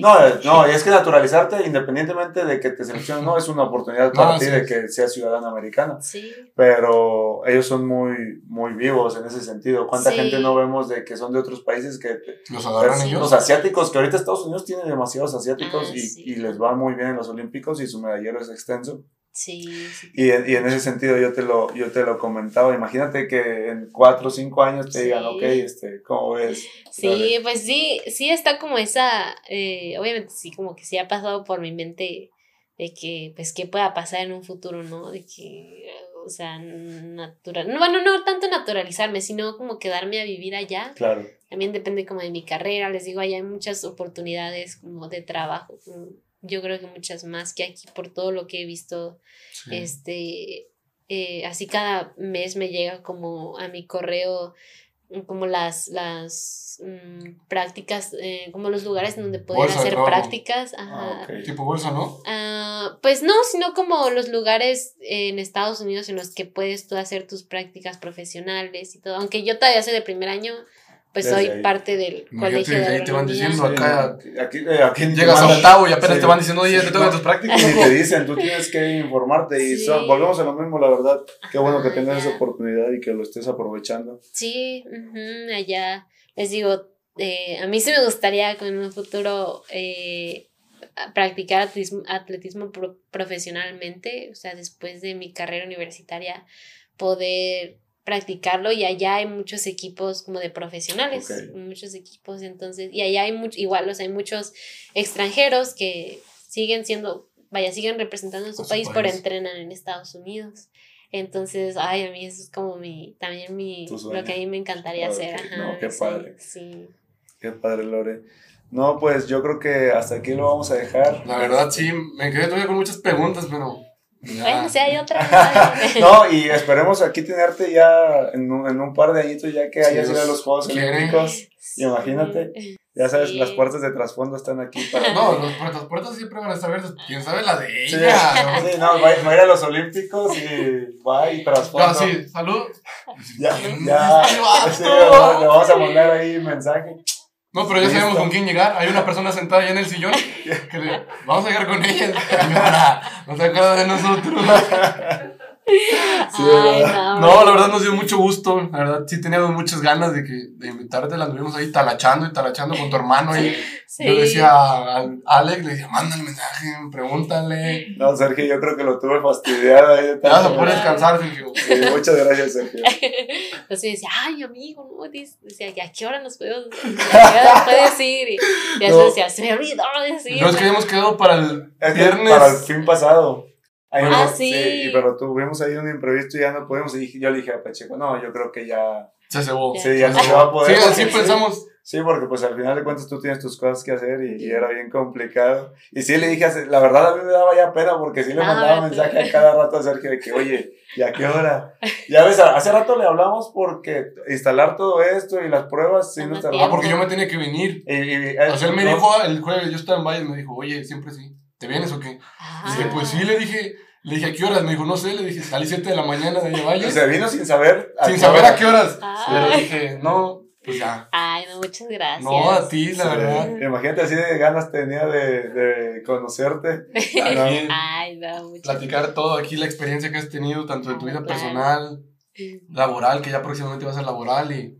No, no, y es que naturalizarte, independientemente de que te seleccionen, no, es una oportunidad para No, ti sí, de sí. que seas ciudadana americana. Sí. Pero ellos son muy, muy vivos en ese sentido. ¿Cuánta Sí. gente no vemos de que son de otros países que... Los agarran ellos. los asiáticos, que ahorita Estados Unidos tiene demasiados asiáticos Ah, y, sí. y les va muy bien en los olímpicos y su medallero es extenso. Sí, sí. Y, en- y en ese sentido yo te, lo, yo te lo comentaba, imagínate que en cuatro o cinco años te digan, Sí. ok, este, ¿cómo ves? Sí, Dale. pues sí, sí está como esa, eh, obviamente sí, como que sí ha pasado por mi mente de que, pues, qué pueda pasar en un futuro, ¿no? De que, o sea, natural, no, bueno, no tanto naturalizarme, sino como quedarme a vivir allá. Claro. También depende como de mi carrera, les digo, allá hay muchas oportunidades como de trabajo, como yo creo que muchas más que aquí por todo lo que he visto Sí. este, eh, así cada mes me llega como a mi correo mm, como las, las mm, prácticas, eh, como los lugares en donde poder Bolsa hacer trabajo. prácticas. Ajá. Ah, ok. Tipo bolsa, ¿no? Ah, pues no, sino como los lugares en Estados Unidos en los que puedes tú hacer tus prácticas profesionales y todo. Aunque yo todavía soy de primer año, pues Desde soy ahí. parte del colegio de ahí te van agronomía. diciendo, acá aquí, eh, aquí te llegas a octavo y apenas Sí. te van diciendo, oye, te tocan No. tus prácticas. Y te dicen, tú tienes que informarte y Sí. volvemos a lo mismo, la verdad. Qué bueno que Ajá, tengas esa oportunidad y que lo estés aprovechando. Sí, allá les digo, eh, a mí sí me gustaría con un futuro eh, practicar atletismo, atletismo pro- profesionalmente, o sea, después de mi carrera universitaria, poder practicarlo y allá hay muchos equipos como de profesionales, Ok. muchos equipos, entonces, y allá hay mucho, igual, o sea, hay muchos extranjeros que siguen siendo, vaya, siguen representando a su, A su país, pero país. entrenan en Estados Unidos. Entonces, ay, a mí eso es como mi, también mi, lo que a mí me encantaría hacer. Ajá, no, qué sí, padre. Sí. Qué padre, Lore. No, pues yo creo que hasta aquí lo vamos a dejar. La verdad, sí, me quedé todavía con muchas preguntas, pero. Bueno, si hay otra. No, y esperemos aquí tenerte ya en un, en un par de añitos, ya que hayas ido a los Juegos. Olímpicos. Imagínate. Ya sabes, Sí. las puertas de trasfondo están aquí para. No, los puertas, las puertas siempre van a estar abiertas. Quién sabe la de Sí, ella. sí, no, va, a ir- va a ir a los Olímpicos y va y trasfondo. Ah, sí, salud. Ya, ya. Le vamos a mandar ahí un mensaje. No, pero ya Listo. sabemos con quién llegar. Hay una persona sentada allá en el sillón. Que le- vamos a llegar con ella. No se acuerda de nosotros. Sí, Ay, ¿verdad? no, No, la verdad nos dio mucho gusto. La verdad, sí teníamos muchas ganas de, que, de invitarte. La anduvimos ahí talachando y talachando con tu hermano. Y Sí. yo decía a Alex, le decía, manda el mensaje, pregúntale. No, Sergio, yo creo que lo tuve fastidiado ahí Te vas a poder descansar, Sergio. Sí, muchas gracias, Sergio. Entonces decía, ay, amigo, no, dice- decía, ¿y a qué hora nos podemos, nos puedes ir? Y, y No. decía, se me olvidó decir. No es que habíamos quedado para el viernes. Para el fin pasado. Ahí Ah, no- sí. y- pero tuvimos ahí un imprevisto y ya no pudimos. Y dije- yo le dije a Pacheco, no, yo creo que ya. Se cebó. Sí, ya no se va a poder. Sí, así pensamos. Sí, porque pues al final de cuentas tú tienes tus cosas que hacer y, y era bien complicado. Y sí le dije, a la verdad a mí me daba ya pena porque sí le Ah, mandaba tú. mensaje a cada rato a Sergio de que, oye, ¿y a qué hora? Ya ves, hace rato le hablamos porque instalar todo esto y las pruebas sí nos tiempo. Ah, porque yo me tenía que venir. Y, y- O sea, él me no- dijo el jueves, yo estaba en Valle, me dijo, oye, siempre sí. ¿Te vienes o qué? Ah. Dije, pues sí, le dije, le dije, ¿a qué horas? Me dijo, no sé, le dije, salí 7 de la mañana de allá a y Valle, se vino sin saber. sin saber hora. a qué horas. Ah. Pero dije, no, pues ya. Ay, no, muchas gracias. No, a ti, la Sí, verdad. Imagínate así de ganas tenía de, de conocerte. Ay, no, muchas platicar todo aquí, la experiencia que has tenido, tanto de tu vida Claro. personal, laboral, que ya próximamente va a ser laboral y,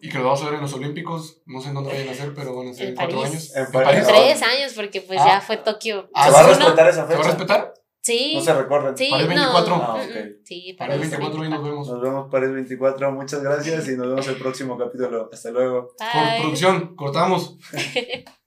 y que lo vamos a ver en los Olímpicos. No sé en dónde vayan a ser, pero van a ser en cuatro París. años. En ¿En París. París? Tres años, porque pues Ah. ya fue Tokio. Ah, ¿Se va a respetar esa ¿Se va a fecha? respetar? Sí. No se recuerden. Sí, París no. 24. Ah, Mm, ok. mm, Sí, Para el París 24 y nos vemos. Nos vemos para el 24. Muchas gracias y nos vemos el próximo capítulo. Hasta luego. Por Bye. producción, cortamos.